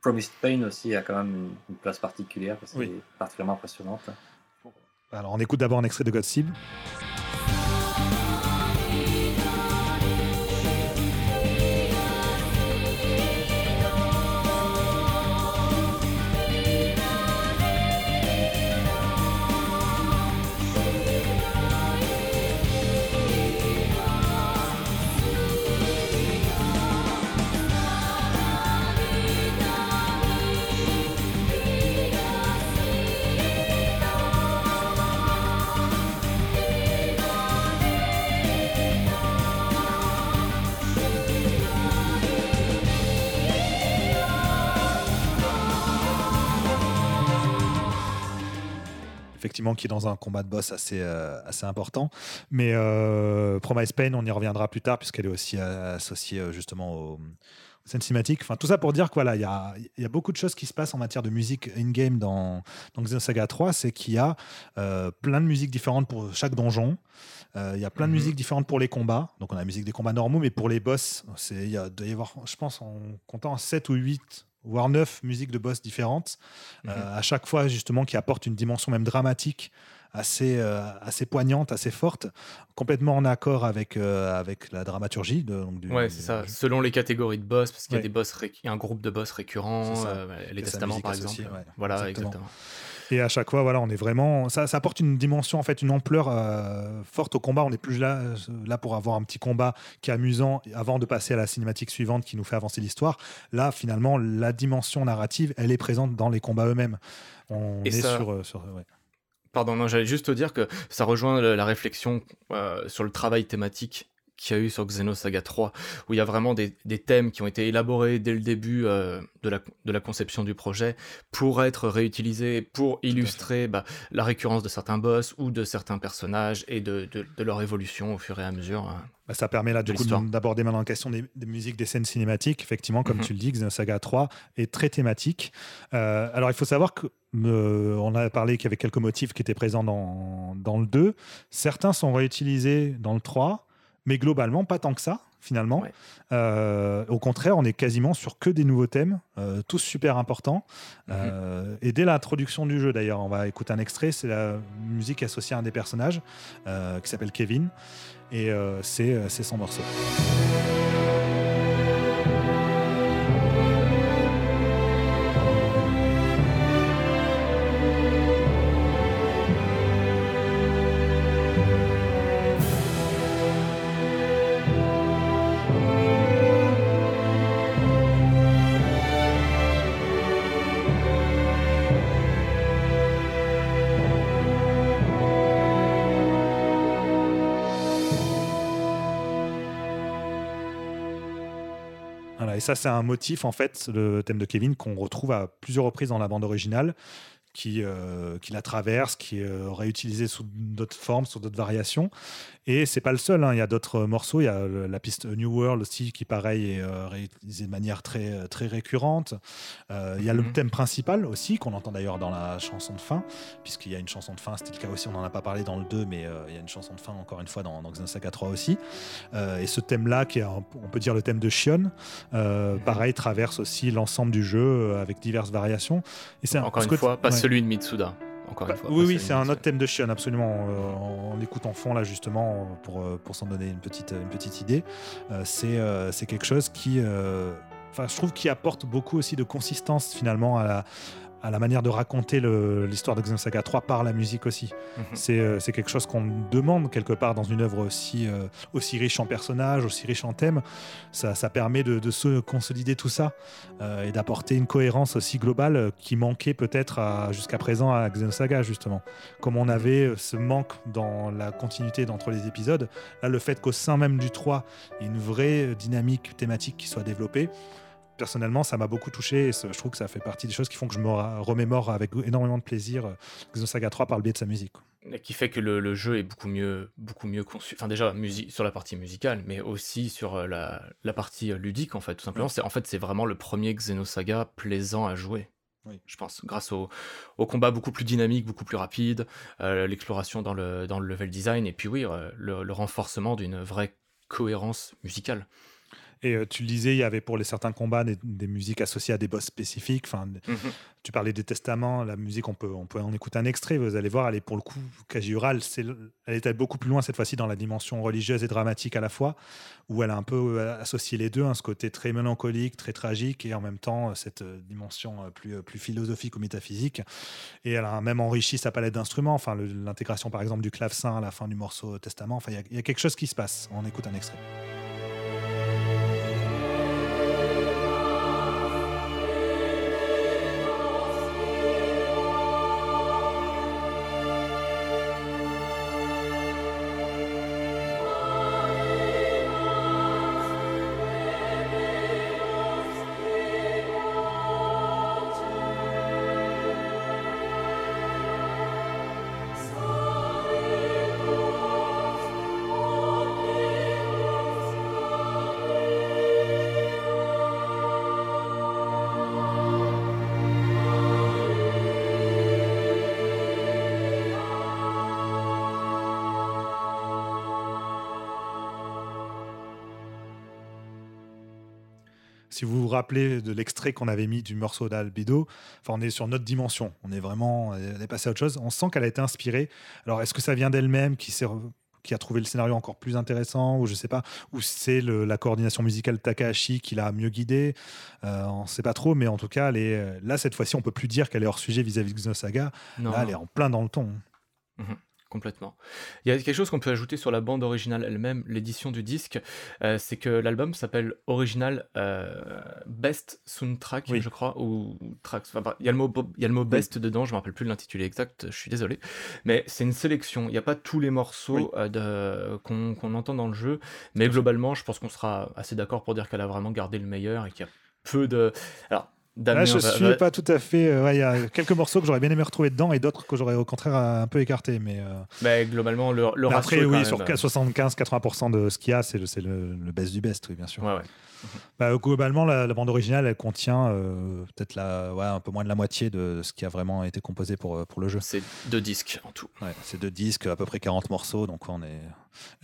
Promised Pain aussi a quand même une, place particulière, c'est particulièrement impressionnante. Alors on écoute d'abord un extrait de Godspeed. Effectivement, qui est dans un combat de boss assez, euh, assez important. Mais euh, Promise Pain, on y reviendra plus tard, puisqu'elle est aussi euh, associée euh, justement aux, scènes cinématiques. Enfin, tout ça pour dire qu'il voilà, y, a, y a beaucoup de choses qui se passent en matière de musique in-game dans, dans Xenosaga 3. C'est qu'il y a plein de musiques différentes pour chaque donjon. Il y a plein de mhm. musiques différentes pour les combats. Donc, on a la musique des combats normaux, mais pour les boss, il y a, doit y avoir, je pense, en comptant 7 ou 8 voire neuf musiques de boss différentes, mhm. euh, à chaque fois justement qui apportent une dimension même dramatique assez, euh, assez poignante, assez forte, complètement en accord avec, euh, avec la dramaturgie. De, donc, ouais, c'est ça. Selon les catégories de boss, parce qu'il y a des boss, un groupe de boss récurrents, les testaments par exemple. Voilà, exactement. Et à chaque fois, voilà, on est vraiment. Ça, ça apporte une dimension, en fait, une ampleur euh, forte au combat. On n'est plus là, euh, là pour avoir un petit combat qui est amusant avant de passer à la cinématique suivante qui nous fait avancer l'histoire. Là, finalement, la dimension narrative, elle est présente dans les combats eux-mêmes. On est sur. Euh, sur Pardon, non, j'allais juste te dire que ça rejoint la réflexion sur le travail thématique qu'il y a eu sur Xenosaga 3, où il y a vraiment des, thèmes qui ont été élaborés dès le début euh, de, la, de, la, conception du projet pour être réutilisés, pour illustrer bah, la récurrence de certains boss ou de certains personnages et de, de, leur évolution au fur et à mesure. Hein, bah, ça permet là du coup d'aborder maintenant la question des, musiques, des scènes cinématiques. Effectivement, comme mhm. tu le dis, Xenosaga 3 est très thématique. Euh, alors il faut savoir que euh, on a parlé qu'il y avait quelques motifs qui étaient présents dans, dans le 2. Certains sont réutilisés dans le 3 mais globalement, pas tant que ça, finalement. Euh, au contraire, on est quasiment sur que des nouveaux thèmes, euh, tous super importants. Mhm. Euh, et dès l'introduction du jeu, d'ailleurs, on va écouter un extrait, c'est la musique associée à un des personnages, qui s'appelle Kevin, et c'est son morceau. Ça, c'est un motif, en fait, le thème de Kevin, qu'on retrouve à plusieurs reprises dans la bande originale qui, euh, qui la traverse, qui est euh, réutilisé sous d'autres formes, sous d'autres variations. Et c'est pas le seul, hein. il y a d'autres morceaux, il y a la piste New World aussi qui pareil est euh, réutilisée de manière très, très récurrente. il y a le mhm. thème principal aussi, qu'on entend d'ailleurs dans la chanson de fin, puisqu'il y a une chanson de fin, c'était le cas aussi, on n'en a pas parlé dans le 2, mais il y a une chanson de fin encore une fois dans, dans Xenosaga 3 aussi. et ce thème-là, qui est on peut dire le thème de Shion, mhm. pareil, traverse aussi l'ensemble du jeu avec diverses variations. Et c'est encore une fois, pas celui de Mitsuda. Encore une fois, oui, oui, c'est un autre thème de Shion, absolument. Euh, on l'écoute en fond, là, justement, pour, euh, pour s'en donner une petite, une petite idée. Euh, c'est quelque chose qui. Enfin, je trouve qui apporte beaucoup aussi de consistance, finalement, à la, à la manière de raconter l'histoire de Xenosaga 3 par la musique aussi. Mhm. Euh, c'est quelque chose qu'on demande quelque part dans une œuvre aussi, euh, aussi riche en personnages, aussi riche en thèmes. Ça, ça permet de, se consolider tout ça euh, et d'apporter une cohérence aussi globale qui manquait peut-être jusqu'à présent à Xenosaga justement. Comme on avait ce manque dans la continuité d'entre les épisodes, là le fait qu'au sein même du 3, il y ait une vraie dynamique thématique qui soit développée, personnellement, ça m'a beaucoup touché et je trouve que ça fait partie des choses qui font que je me remémore avec énormément de plaisir euh, Xenosaga 3 par le biais de sa musique. Et qui fait que le, jeu est beaucoup mieux, beaucoup mieux conçu. Enfin, déjà, sur la partie musicale, mais aussi sur euh, la, partie euh, ludique, en fait, tout simplement. C'est En fait, c'est vraiment le premier Xenosaga plaisant à jouer. Oui. Je pense, grâce au, combat beaucoup plus dynamique, beaucoup plus rapide, l'exploration dans le, dans le level design, et puis oui, le renforcement d'une vraie cohérence musicale. Et euh, tu le disais, il y avait pour les certains combats des, des musiques associées à des boss spécifiques. Enfin, Mhm. tu parlais des testaments, la musique, on peut, on peut en écouter un extrait. Vous allez voir, elle est pour le coup le- elle est allée beaucoup plus loin cette fois-ci dans la dimension religieuse et dramatique à la fois, où elle a un peu euh, associé les deux, hein, ce côté très mélancolique, très tragique, et en même temps euh, cette dimension plus, plus philosophique ou métaphysique. Et elle a même enrichi sa palette d'instruments. Enfin, l'intégration par exemple du clavecin à la fin du morceau Testament. Enfin, il y a- il y, a quelque chose qui se passe. On écoute un extrait. De l'extrait qu'on avait mis du morceau d'Albedo, enfin, on est sur notre dimension. On est vraiment, elle est passée à autre chose. On sent qu'elle a été inspirée. Alors, est-ce que ça vient d'elle-même qui s'est re- qui a trouvé le scénario encore plus intéressant, ou je sais pas, ou c'est la coordination musicale de Takahashi qui l'a mieux guidée, euh, on sait pas trop, mais en tout cas, elle est, euh, là, cette fois-ci, on peut plus dire qu'elle est hors sujet vis-à-vis de Xenosaga. Non, Là, elle est en plein dans le ton. Complètement. Il y a quelque chose qu'on peut ajouter sur la bande originale elle-même, l'édition du disque, euh, c'est que l'album s'appelle Original euh, Best Soundtrack, Oui. je crois, ou tracks. Enfin, il y a le mot, il y a le mot best dedans, je me rappelle plus de l'intitulé exact, je suis désolé, mais c'est une sélection. Il n'y a pas tous les morceaux Oui. euh, qu'on entend dans le jeu, mais globalement, je pense qu'on sera assez d'accord pour dire qu'elle a vraiment gardé le meilleur et qu'il y a peu de. Alors. Là, je va- suis va- pas tout à fait. euh, ouais, Il y a quelques morceaux que j'aurais bien aimé retrouver dedans et d'autres que j'aurais au contraire un peu écartés. Mais, euh, mais globalement, le, le mais ratio après, oui, sur euh, 75-80% de ce qu'il y a, c'est le, c'est le, le best du best, oui, bien sûr. Ouais. Bah, globalement, la, la bande originale, elle contient euh, peut-être un peu moins de la moitié de ce qui a vraiment été composé pour, pour le jeu. C'est deux disques en tout. C'est deux disques, à peu près 40 morceaux, donc on est.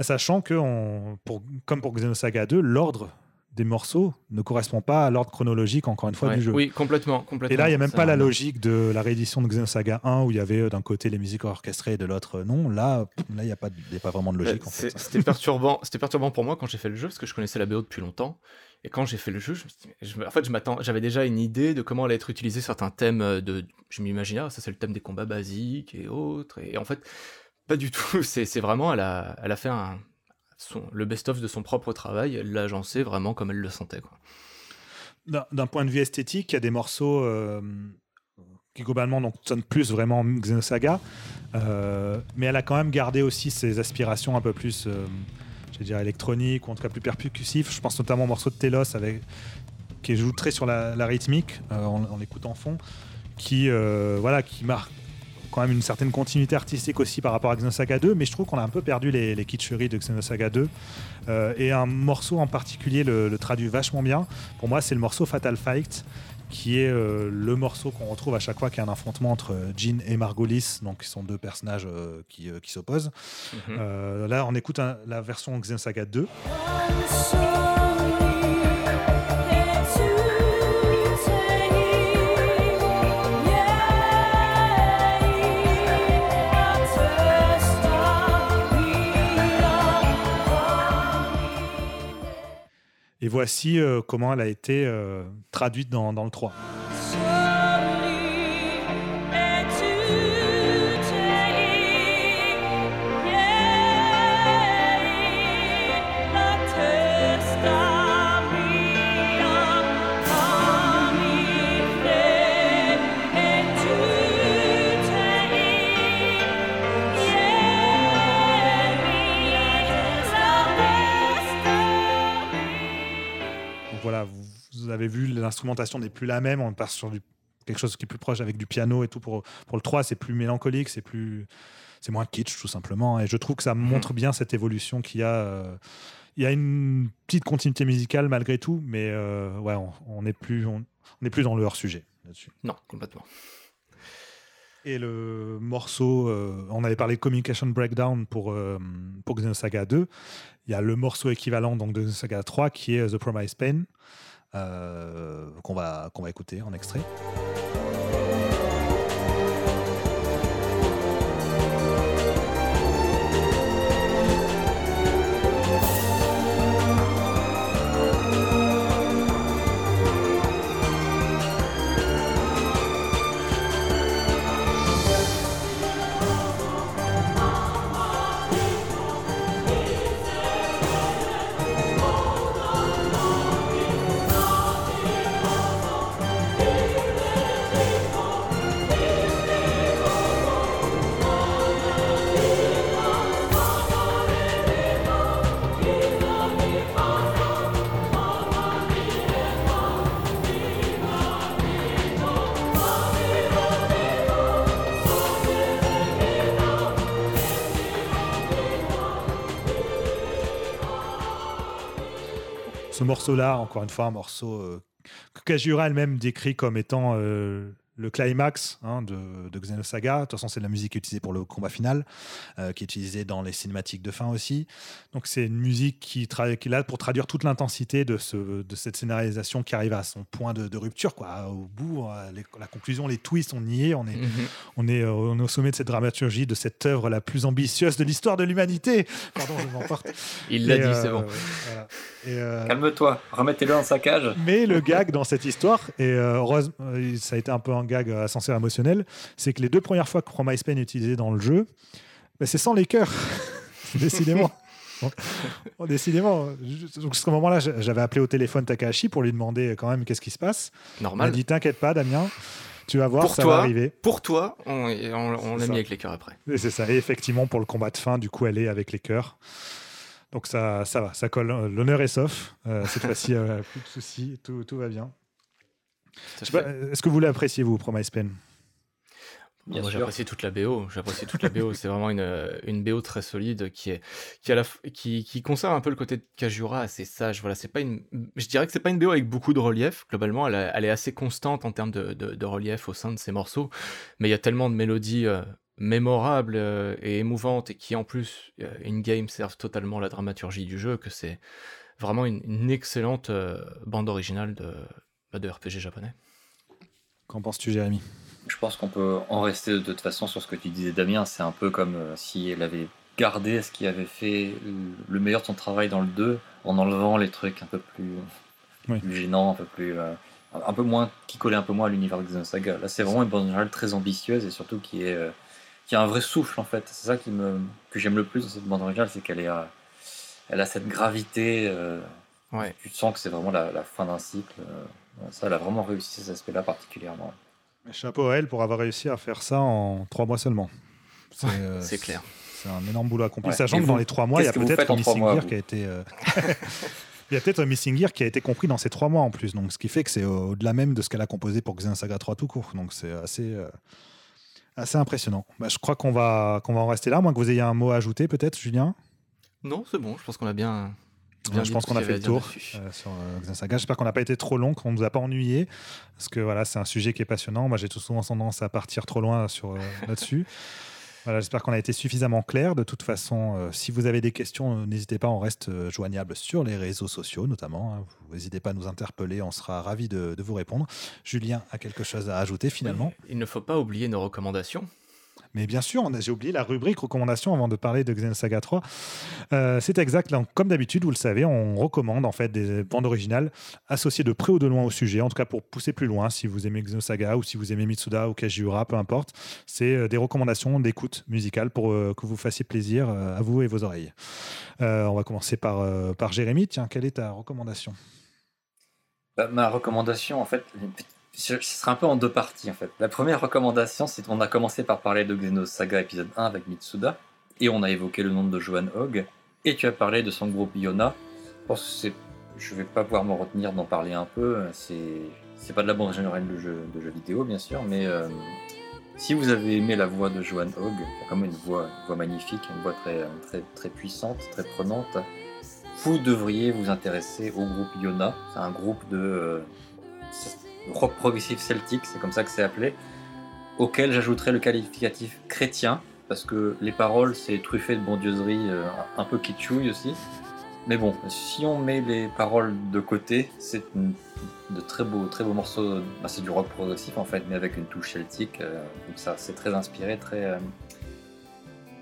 Sachant que, on, pour, comme pour Xenosaga 2, l'ordre des morceaux ne correspond pas à l'ordre chronologique, encore une fois, Ouais. du jeu. Oui, complètement, complètement. Et là, il n'y a même pas la logique de la réédition de Xenosaga 1 où il y avait euh, d'un côté les musiques orchestrées et de l'autre euh, non. Là, là, il n'y a, pas y a pas vraiment de logique. C'était perturbant, c'était perturbant pour moi quand j'ai fait le jeu parce que je connaissais la BO depuis longtemps. Et quand j'ai fait le jeu, je me suis dit, mais je me- en fait, je m'attends, j'avais déjà une idée de comment allaient être utilisés certains thèmes. euh, De, je m'imaginais, ah, ça c'est le thème des combats basiques et autres. Et en fait, pas du tout. C'est c'est vraiment, elle a, elle a fait un, son, le best-of de son propre travail. Elle l'a agencé vraiment comme elle le sentait. D'un point de vue esthétique, il y a des morceaux euh, qui globalement donc, sonnent plus vraiment Xenosaga, euh, mais elle a quand même gardé aussi ses aspirations un peu plus, euh, dire, électroniques ou en tout cas plus percussifs. Je pense notamment au morceau de Telos avec, qui joue très sur la, rythmique euh, en, en l'écoutant en fond, qui, voilà, qui marque quand même une certaine continuité artistique aussi par rapport à Xenosaga 2, mais je trouve qu'on a un peu perdu les, les kitscheries de Xenosaga 2. Euh, et un morceau en particulier le, le traduit vachement bien. Pour moi, c'est le morceau Fatal Fight, qui est euh, le morceau qu'on retrouve à chaque fois qu'il y a un affrontement entre Jean et Margolis, donc qui sont deux personnages euh, qui, euh, qui s'opposent. Mhm. Euh, là, on écoute un- la version Xenosaga 2. Et voici euh, comment elle a été euh, traduite dans, dans le 3. Avez vu, l'instrumentation n'est plus la même. On passe sur du, quelque chose qui est plus proche avec du piano et tout. Pour, pour le 3, c'est plus mélancolique, c'est plus. C'est moins kitsch, tout simplement. Et je trouve que ça montre bien cette évolution qu'il y a. euh, il y a une petite continuité musicale malgré tout, mais euh, ouais, on on n'est plus, on, on n'est plus dans le hors-sujet là-dessus. Non, complètement. Et le morceau, on avait parlé de Communication Breakdown pour, pour Xenosaga 2. Il y a le morceau équivalent donc, de Xenosaga 3 qui est The Promise Pain, qu'on va, qu'on va écouter en extrait. Morceau-là, encore une fois, un morceau euh, que Kajura elle-même décrit comme étant euh, le climax hein, de, de, Xenosaga. De toute façon, c'est la musique utilisée pour le combat final, euh, qui est utilisée dans les cinématiques de fin aussi. Donc, c'est une musique qui, qui, est là pour traduire toute l'intensité de, ce, de cette scénarisation qui arrive à son point de, rupture. Quoi. Au bout, euh, la conclusion, les twists, on y est. On est, mhm. on, est, euh, on est au sommet de cette dramaturgie, de cette œuvre la plus ambitieuse de l'histoire de l'humanité. Pardon, je m'emporte. Il l'a dit, c'est bon. Calme-toi, remettez-le dans sa cage. Mais le gag dans cette histoire, et ça a été un peu un gag ascenseur émotionnel, c'est que les deux premières fois que Promise Pain est utilisé dans le jeu, bah, c'est sans les cœurs. décidément. décidément. Donc, à ce moment-là, j'avais appelé au téléphone Takahashi pour lui demander quand même qu'est-ce qui se passe. Normal. Il m'a dit T'inquiète pas, Damien. Tu vas voir, pour ça va arriver. Pour toi, on, on, l'a mis avec les cœurs après. c'est ça. Et effectivement, pour le combat de fin, du coup, elle est avec les cœurs. Donc ça, ça va, ça colle. L'honneur est sauf. Euh, cette fois-ci, euh, plus de soucis, tout, tout va bien. Est-ce que vous l'appréciez, vous, Promise Pen? Moi, j'apprécie toute la BO. J'apprécie toute la BO. C'est vraiment une, une BO très solide qui est qui, a la, qui, qui conserve un peu le côté de Kajura assez sage. Voilà, c'est pas une. Je dirais que c'est pas une BO avec beaucoup de relief. Globalement, elle, elle est assez constante en termes de, de, relief au sein de ses morceaux. Mais il y a tellement de mélodies euh, mémorables euh, et émouvantes et qui en plus euh, in game servent totalement la dramaturgie du jeu que c'est vraiment une, une excellente bande originale de, bah, de RPG japonais. Qu'en penses-tu, Jérémy? Je pense qu'on peut en rester de toute façon sur ce que tu disais, Damien. C'est un peu comme euh, si elle avait gardé ce qui avait fait le meilleur de son travail dans le 2 en enlevant les trucs un peu plus, gênants, un peu plus. Euh, un peu moins, qui collaient un peu moins à l'univers de Xenosaga. Là, c'est vraiment une bande originale très ambitieuse et surtout qui est. Euh, qui a un vrai souffle en fait. C'est ça qui me, que j'aime le plus dans cette bande originale, c'est qu'elle est, elle a cette gravité. ouais. Tu sens que c'est vraiment la, la fin d'un cycle. Ça, elle a vraiment réussi ces aspects-là particulièrement. Chapeau à elle pour avoir réussi à faire ça en trois mois seulement. C'est euh, clair. C'est un énorme boulot accompli. Sachant que dans les trois mois, il y a peut-être un Missing Gear qui a été. Euh, il y a peut-être un Missing Gear qui a été compris dans ces trois mois en plus. Donc, ce qui fait que c'est au-delà même de ce qu'elle a composé pour Xenosaga 3 tout court. Donc, c'est assez, euh, assez impressionnant. Bah, je crois qu'on va, qu'on va en rester là, moins que vous ayez un mot à ajouter, peut-être, Julien? Non, c'est bon. Je pense qu'on a bien, je pense qu'on a fait le tour euh, sur euh, J'espère qu'on n'a pas été trop long, qu'on ne nous a pas ennuyé, parce que voilà, c'est un sujet qui est passionnant. Moi, j'ai tout souvent tendance à partir trop loin sur euh, là-dessus. Voilà, j'espère qu'on a été suffisamment clair. De toute façon, si vous avez des questions, n'hésitez pas, on reste joignable sur les réseaux sociaux notamment. Hein. Vous n'hésitez pas à nous interpeller, on sera ravis de, vous répondre. Julien a quelque chose à ajouter finalement. il ne faut pas oublier nos recommandations. Mais bien sûr, j'ai oublié la rubrique recommandations avant de parler de Xenosaga 3. Euh, c'est exact. comme d'habitude, vous le savez, on recommande en fait des bandes originales associées de près ou de loin au sujet. En tout cas, pour pousser plus loin, si vous aimez Xenosaga ou si vous aimez Mitsuda ou Kajiura, peu importe. C'est euh, des recommandations d'écoute musicale pour euh, que vous fassiez plaisir à vous et vos oreilles. on va commencer par, par Jérémy. Tiens, quelle est ta recommandation? Bah, Ma recommandation, en fait, ce sera un peu en deux parties en fait. La première recommandation, c'est qu'on a commencé par parler de Xenosaga épisode 1 avec Mitsuda, et on a évoqué le nom de Johan Hogg, et tu as parlé de son groupe Yona. Je pense que je vais pas pouvoir me retenir d'en parler un peu, c'est pas de la bande générale de jeux, vidéo bien sûr, mais euh, si vous avez aimé la voix de Johan Hogg, comme une voix, une voix magnifique, une voix très, très, très puissante, très prenante, vous devriez vous intéresser au groupe Yona. C'est un groupe de euh, rock progressif celtique, c'est comme ça que c'est appelé. auquel j'ajouterais le qualificatif chrétien, parce que les paroles, c'est truffé de bondieuserie, euh, un peu kitschouille aussi. Mais bon, si on met les paroles de côté, c'est de très beaux, très beaux morceaux. Bah, c'est du rock progressif en fait, mais avec une touche celtique. Euh, donc ça, c'est très inspiré, très, euh,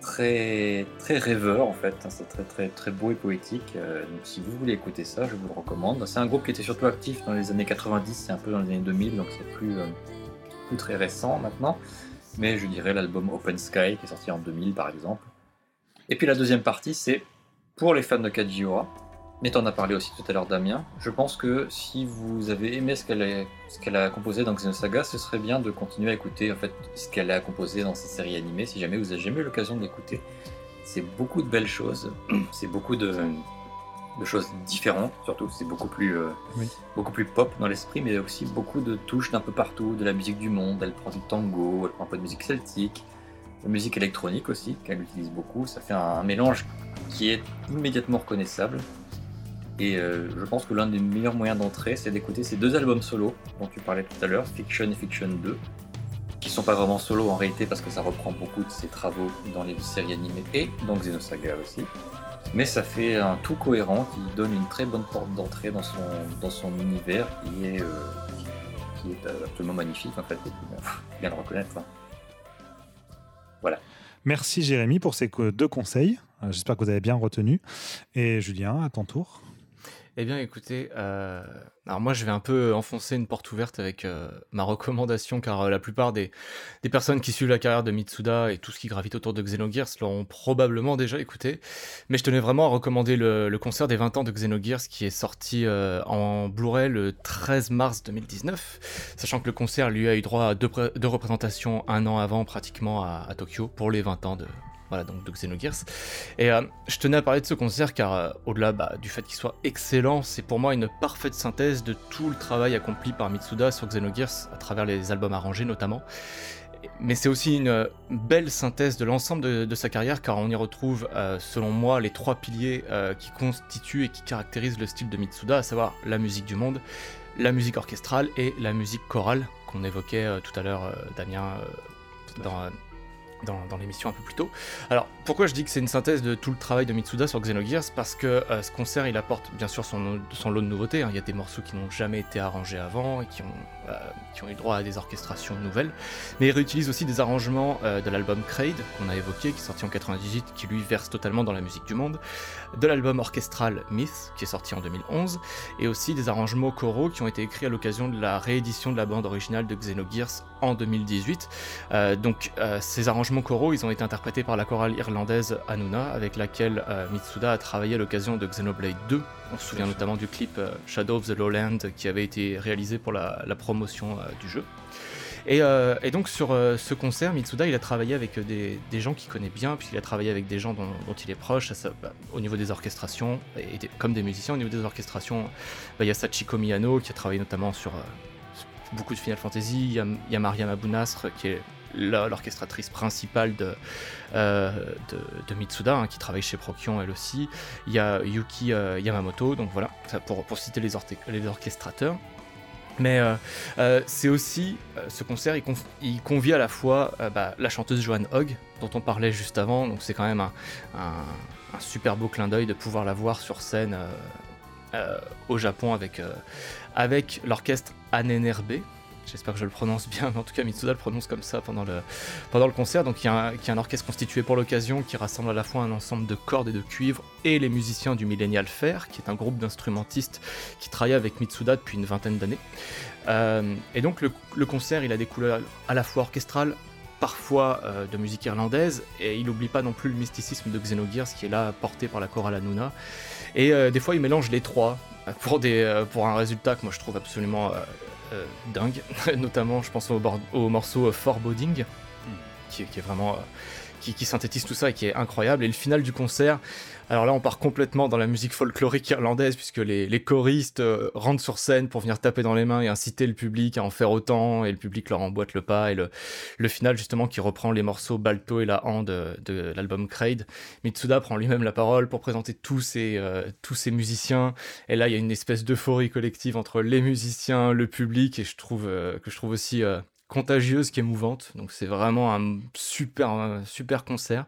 très, très rêveur en fait. Hein, c'est très, très, très beau et poétique. Euh, donc si vous voulez écouter ça, je vous le recommande. C'est un groupe qui était surtout actif dans les années 90, c'est un peu dans les années 2000, donc c'est plus, plus très récent maintenant. Mais je dirais l'album Open Sky qui est sorti en 2000 par exemple. Et puis la deuxième partie, c'est pour les fans de Kajiura. Mais t'en as parlé aussi tout à l'heure, Damien. Je pense que si vous avez aimé ce qu'elle a, composé dans Xenosaga, ce serait bien de continuer à écouter en fait ce qu'elle a composé dans ses séries animées. Si jamais vous avez jamais eu l'occasion d'écouter, c'est beaucoup de belles choses. C'est beaucoup de, choses différentes, surtout. C'est beaucoup plus, euh, beaucoup plus pop dans l'esprit, mais aussi beaucoup de touches d'un peu partout, de la musique du monde. Elle prend du tango, elle prend un peu de musique celtique, de musique électronique aussi, qu'elle utilise beaucoup. Ça fait un mélange qui est immédiatement reconnaissable. Et euh, je pense que l'un des meilleurs moyens d'entrer, c'est d'écouter ces deux albums solo dont tu parlais tout à l'heure, Fiction et Fiction 2, qui sont pas vraiment solo en réalité parce que ça reprend beaucoup de ses travaux dans les séries animées et dans Xenosaga aussi. Mais ça fait un tout cohérent qui donne une très bonne porte d'entrée dans son, dans son univers qui est, euh, qui est absolument magnifique en fait, bien le reconnaître. Hein. Voilà. Merci Jérémy pour ces deux conseils. Euh, j'espère que vous avez bien retenu. Et Julien, à ton tour. Eh bien, écoutez, euh, alors moi, je vais un peu enfoncer une porte ouverte avec euh, ma recommandation, car la plupart des, personnes qui suivent la carrière de Mitsuda et tout ce qui gravite autour de Xenogears l'auront probablement déjà écouté. Mais je tenais vraiment à recommander le, concert des 20 ans de Xenogears qui est sorti en Blu-ray le 13 mars 2019, sachant que le concert, lui, a eu droit à deux, représentations un an avant, pratiquement à Tokyo, pour les 20 ans de, voilà, donc de Xenogears. Et euh, je tenais à parler de ce concert car, euh, au-delà bah, du fait qu'il soit excellent, c'est pour moi une parfaite synthèse de tout le travail accompli par Mitsuda sur Xenogears, à travers les albums arrangés notamment. Mais c'est aussi une belle synthèse de l'ensemble de, sa carrière car on y retrouve, euh, selon moi, les trois piliers qui constituent et qui caractérisent le style de Mitsuda, à savoir la musique du monde, la musique orchestrale et la musique chorale qu'on évoquait tout à l'heure, Damien, dans dans, l'émission un peu plus tôt. Alors, pourquoi je dis que c'est une synthèse de tout le travail de Mitsuda sur Xenogears? Parce que euh, ce concert, il apporte bien sûr son, lot de nouveautés. Hein. Il y a des morceaux qui n'ont jamais été arrangés avant et qui ont, qui ont eu droit à des orchestrations nouvelles. Mais il réutilise aussi des arrangements euh, de l'album Crade, qu'on a évoqué, qui est sorti en 98, qui lui verse totalement dans la musique du monde, de l'album orchestral Myth, qui est sorti en 2011, et aussi des arrangements choraux qui ont été écrits à l'occasion de la réédition de la bande originale de Xenogears en 2018. donc, ces arrangements choraux, ils ont été interprétés par la chorale irlandaise Anuna, avec laquelle euh, Mitsuda a travaillé à l'occasion de Xenoblade 2. On se souvient notamment du clip euh, Shadow of the Lowland qui avait été réalisé pour la, promotion euh, du jeu. Et, donc sur ce concert, Mitsuda il a travaillé avec des, gens qu'il connaît bien, puisqu'il a travaillé avec des gens dont, il est proche, bah, au niveau des orchestrations, comme des musiciens, au niveau des orchestrations, bah, il y a Sachiko Miyano qui a travaillé notamment sur beaucoup de Final Fantasy, il y a, Mariam qui est l'orchestratrice principale de, euh, Mitsuda, hein, qui travaille chez Procyon elle aussi. Il y a Yuki euh, Yamamoto, donc voilà, pour, pour citer les, orchestrateurs. Mais euh, c'est aussi, ce concert, il, il, convie à la fois bah, la chanteuse Joanne Hogg, dont on parlait juste avant, donc c'est quand même un, un, super beau clin d'œil de pouvoir la voir sur scène au Japon avec, avec l'orchestre Anenerbe, J'espère que je le prononce bien, mais en tout cas Mitsuda le prononce comme ça pendant le, pendant le concert. Donc il y, a un, orchestre constitué pour l'occasion qui rassemble à la fois un ensemble de cordes et de cuivres et les musiciens du Millennial Fair, qui est un groupe d'instrumentistes qui travaille avec Mitsuda depuis une vingtaine d'années. Euh, et donc le, concert, il a des couleurs à la fois orchestrales, parfois euh, de musique irlandaise, et il n'oublie pas non plus le mysticisme de Xenogears qui est là porté par la chorale Anuna. Et euh, des fois il mélange les trois pour, des, pour un résultat que moi je trouve absolument dingue, notamment je pense au, au morceau Foreboding, hmm. qui, qui, est vraiment... Euh, qui, qui, synthétise tout ça et qui est incroyable. Et le final du concert, alors là, on part complètement dans la musique folklorique irlandaise, puisque les, les choristes euh, rentrent sur scène pour venir taper dans les mains et inciter le public à en faire autant, et le public leur emboîte le pas, et le, le final, justement, qui reprend les morceaux Balto et la Hand de, de l'album Crade. Mitsuda prend lui-même la parole pour présenter tous ces, euh, tous ces musiciens, et là, il y a une espèce d'euphorie collective entre les musiciens, le public, et je trouve, euh, que je trouve aussi contagieuse qu'émouvante. Donc c'est vraiment un super, super concert.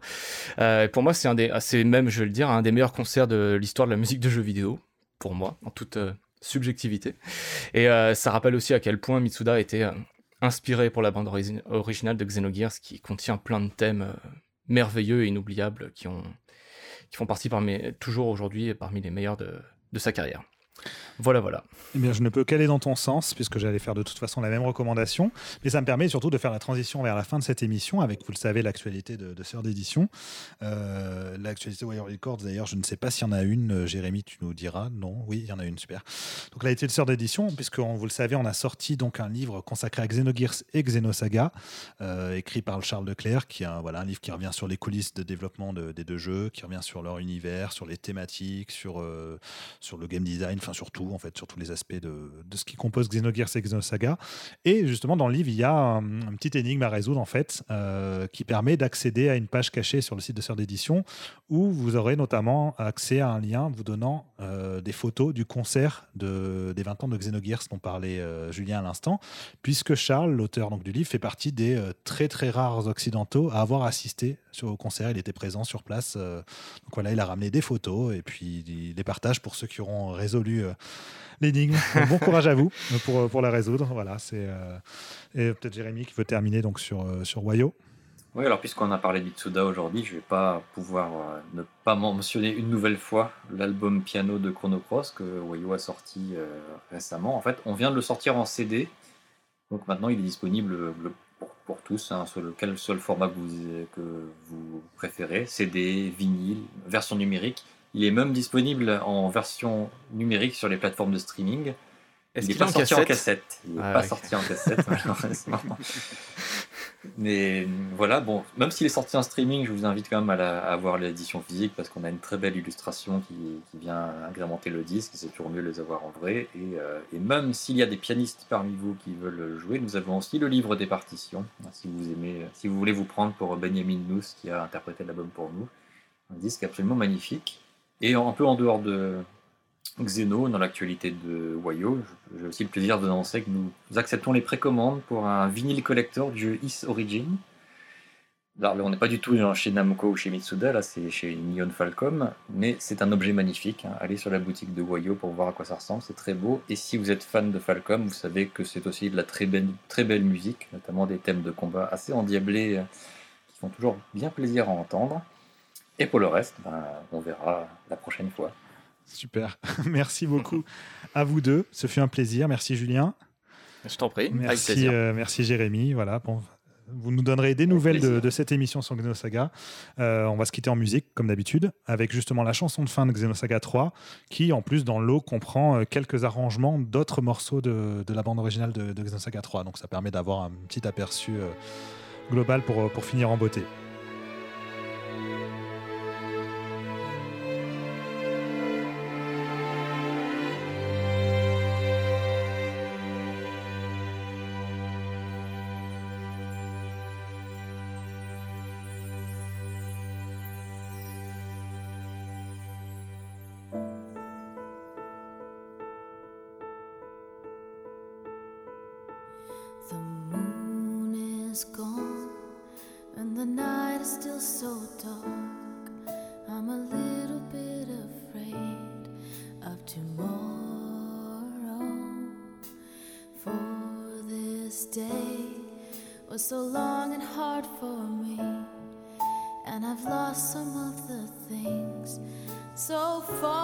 Euh, pour moi, c'est un des, c'est même, je vais le dire, un des meilleurs concerts de l'histoire de la musique de jeux vidéo. Pour moi, en toute euh, subjectivité. Et euh, ça rappelle aussi à quel point Mitsuda était inspiré pour la bande originale de Xenogears, qui contient plein de thèmes merveilleux et inoubliables qui ont, qui font partie parmi, toujours aujourd'hui parmi les meilleurs de, de sa carrière. Voilà, voilà. Eh bien, je ne peux qu'aller dans ton sens, puisque j'allais faire de toute façon la même recommandation. Mais ça me permet surtout de faire la transition vers la fin de cette émission, avec, vous le savez, l'actualité de, de Sœur d'édition. Euh, l'actualité Wire Records, d'ailleurs, je ne sais pas s'il y en a une. Euh, Jérémy, tu nous diras. Non, oui, il y en a une, super. Donc, l'actualité de Sœur d'édition, puisque vous le savez, on a sorti donc un livre consacré à Xenogears et Xenosaga, euh, écrit par Charles Leclerc, qui est un, voilà, un livre qui revient sur les coulisses de développement des deux jeux, qui revient sur leur univers, sur les thématiques, sur, sur le game design, enfin, sur tout, en fait, sur tous les aspects de, de ce qui compose Xenogears et Xenosaga. Et justement, dans le livre, il y a un, un petit énigme à résoudre, en fait, euh, qui permet d'accéder à une page cachée sur le site de Sœur d'édition, où vous aurez notamment accès à un lien vous donnant euh, des photos du concert de, des 20 ans de Xenogears dont parlait euh, Julien à l'instant, puisque Charles, l'auteur donc, du livre, fait partie des euh, très très rares occidentaux à avoir assisté au concert. Il était présent sur place. donc voilà, il a ramené des photos et puis il les partage pour ceux qui auront résolu l'énigme. Bon courage à vous pour, pour la résoudre. Voilà, c'est et peut-être Jérémy qui veut terminer donc sur, sur Wayo. Oui, alors puisqu'on a parlé d'Itsuda aujourd'hui, je vais pas pouvoir euh, ne pas mentionner une nouvelle fois l'album piano de Chrono Cross que Wayo a sorti euh, récemment. En fait, on vient de le sortir en CD, donc maintenant il est disponible euh, pour, tous, hein, sur lequel seul format que vous préférez, CD, vinyle, version numérique. Il est même disponible en version numérique sur les plateformes de streaming. Est-ce Il n'est est pas sorti en cassette. Il n'est Ah pas ouais. sorti en cassette, malheureusement. Mais voilà, bon, même s'il est sorti en streaming, je vous invite quand même à, la- à voir l'édition physique parce qu'on a une très belle illustration qui, qui vient agrémenter le disque. C'est toujours mieux de les avoir en vrai. Et, euh, et même s'il y a des pianistes parmi vous qui veulent jouer, nous avons aussi le livre des partitions. Si vous aimez, si vous voulez vous prendre pour Benjamin Nuss qui a interprété l'album pour nous, un disque absolument magnifique. Et un peu en dehors de, Xeno, dans l'actualité de Wayo, j'ai aussi le plaisir d'annoncer que nous acceptons les précommandes pour un vinyle collector du Is Origin. Alors on n'est pas du tout chez Namco ou chez Mitsuda, là c'est chez Nihon Falcom, mais c'est un objet magnifique. hein. Allez sur la boutique de Wayo pour voir à quoi ça ressemble, c'est très beau. Et si vous êtes fan de Falcom, vous savez que c'est aussi de la très belle, très belle musique, notamment des thèmes de combat assez endiablés euh, qui font toujours bien plaisir à entendre. Et pour le reste, ben, on verra la prochaine fois. Super. Merci beaucoup à vous deux. Ce fut un plaisir. Merci Julien. Je t'en prie, Merci, euh, merci Jérémy. Voilà. Bon, vous nous donnerez des nouvelles de, cette émission sur Xenosaga. Euh, on va se quitter en musique, comme d'habitude, avec justement la chanson de fin de Xenosaga 3, qui, en plus, dans l'eau, comprend euh, quelques arrangements d'autres morceaux de, de la bande originale de, de Xenosaga 3. Donc ça permet d'avoir un petit aperçu euh, global pour, pour finir en beauté. Dark. I'm a little bit afraid of tomorrow. For this day was so long and hard for me, and I've lost some of the things so far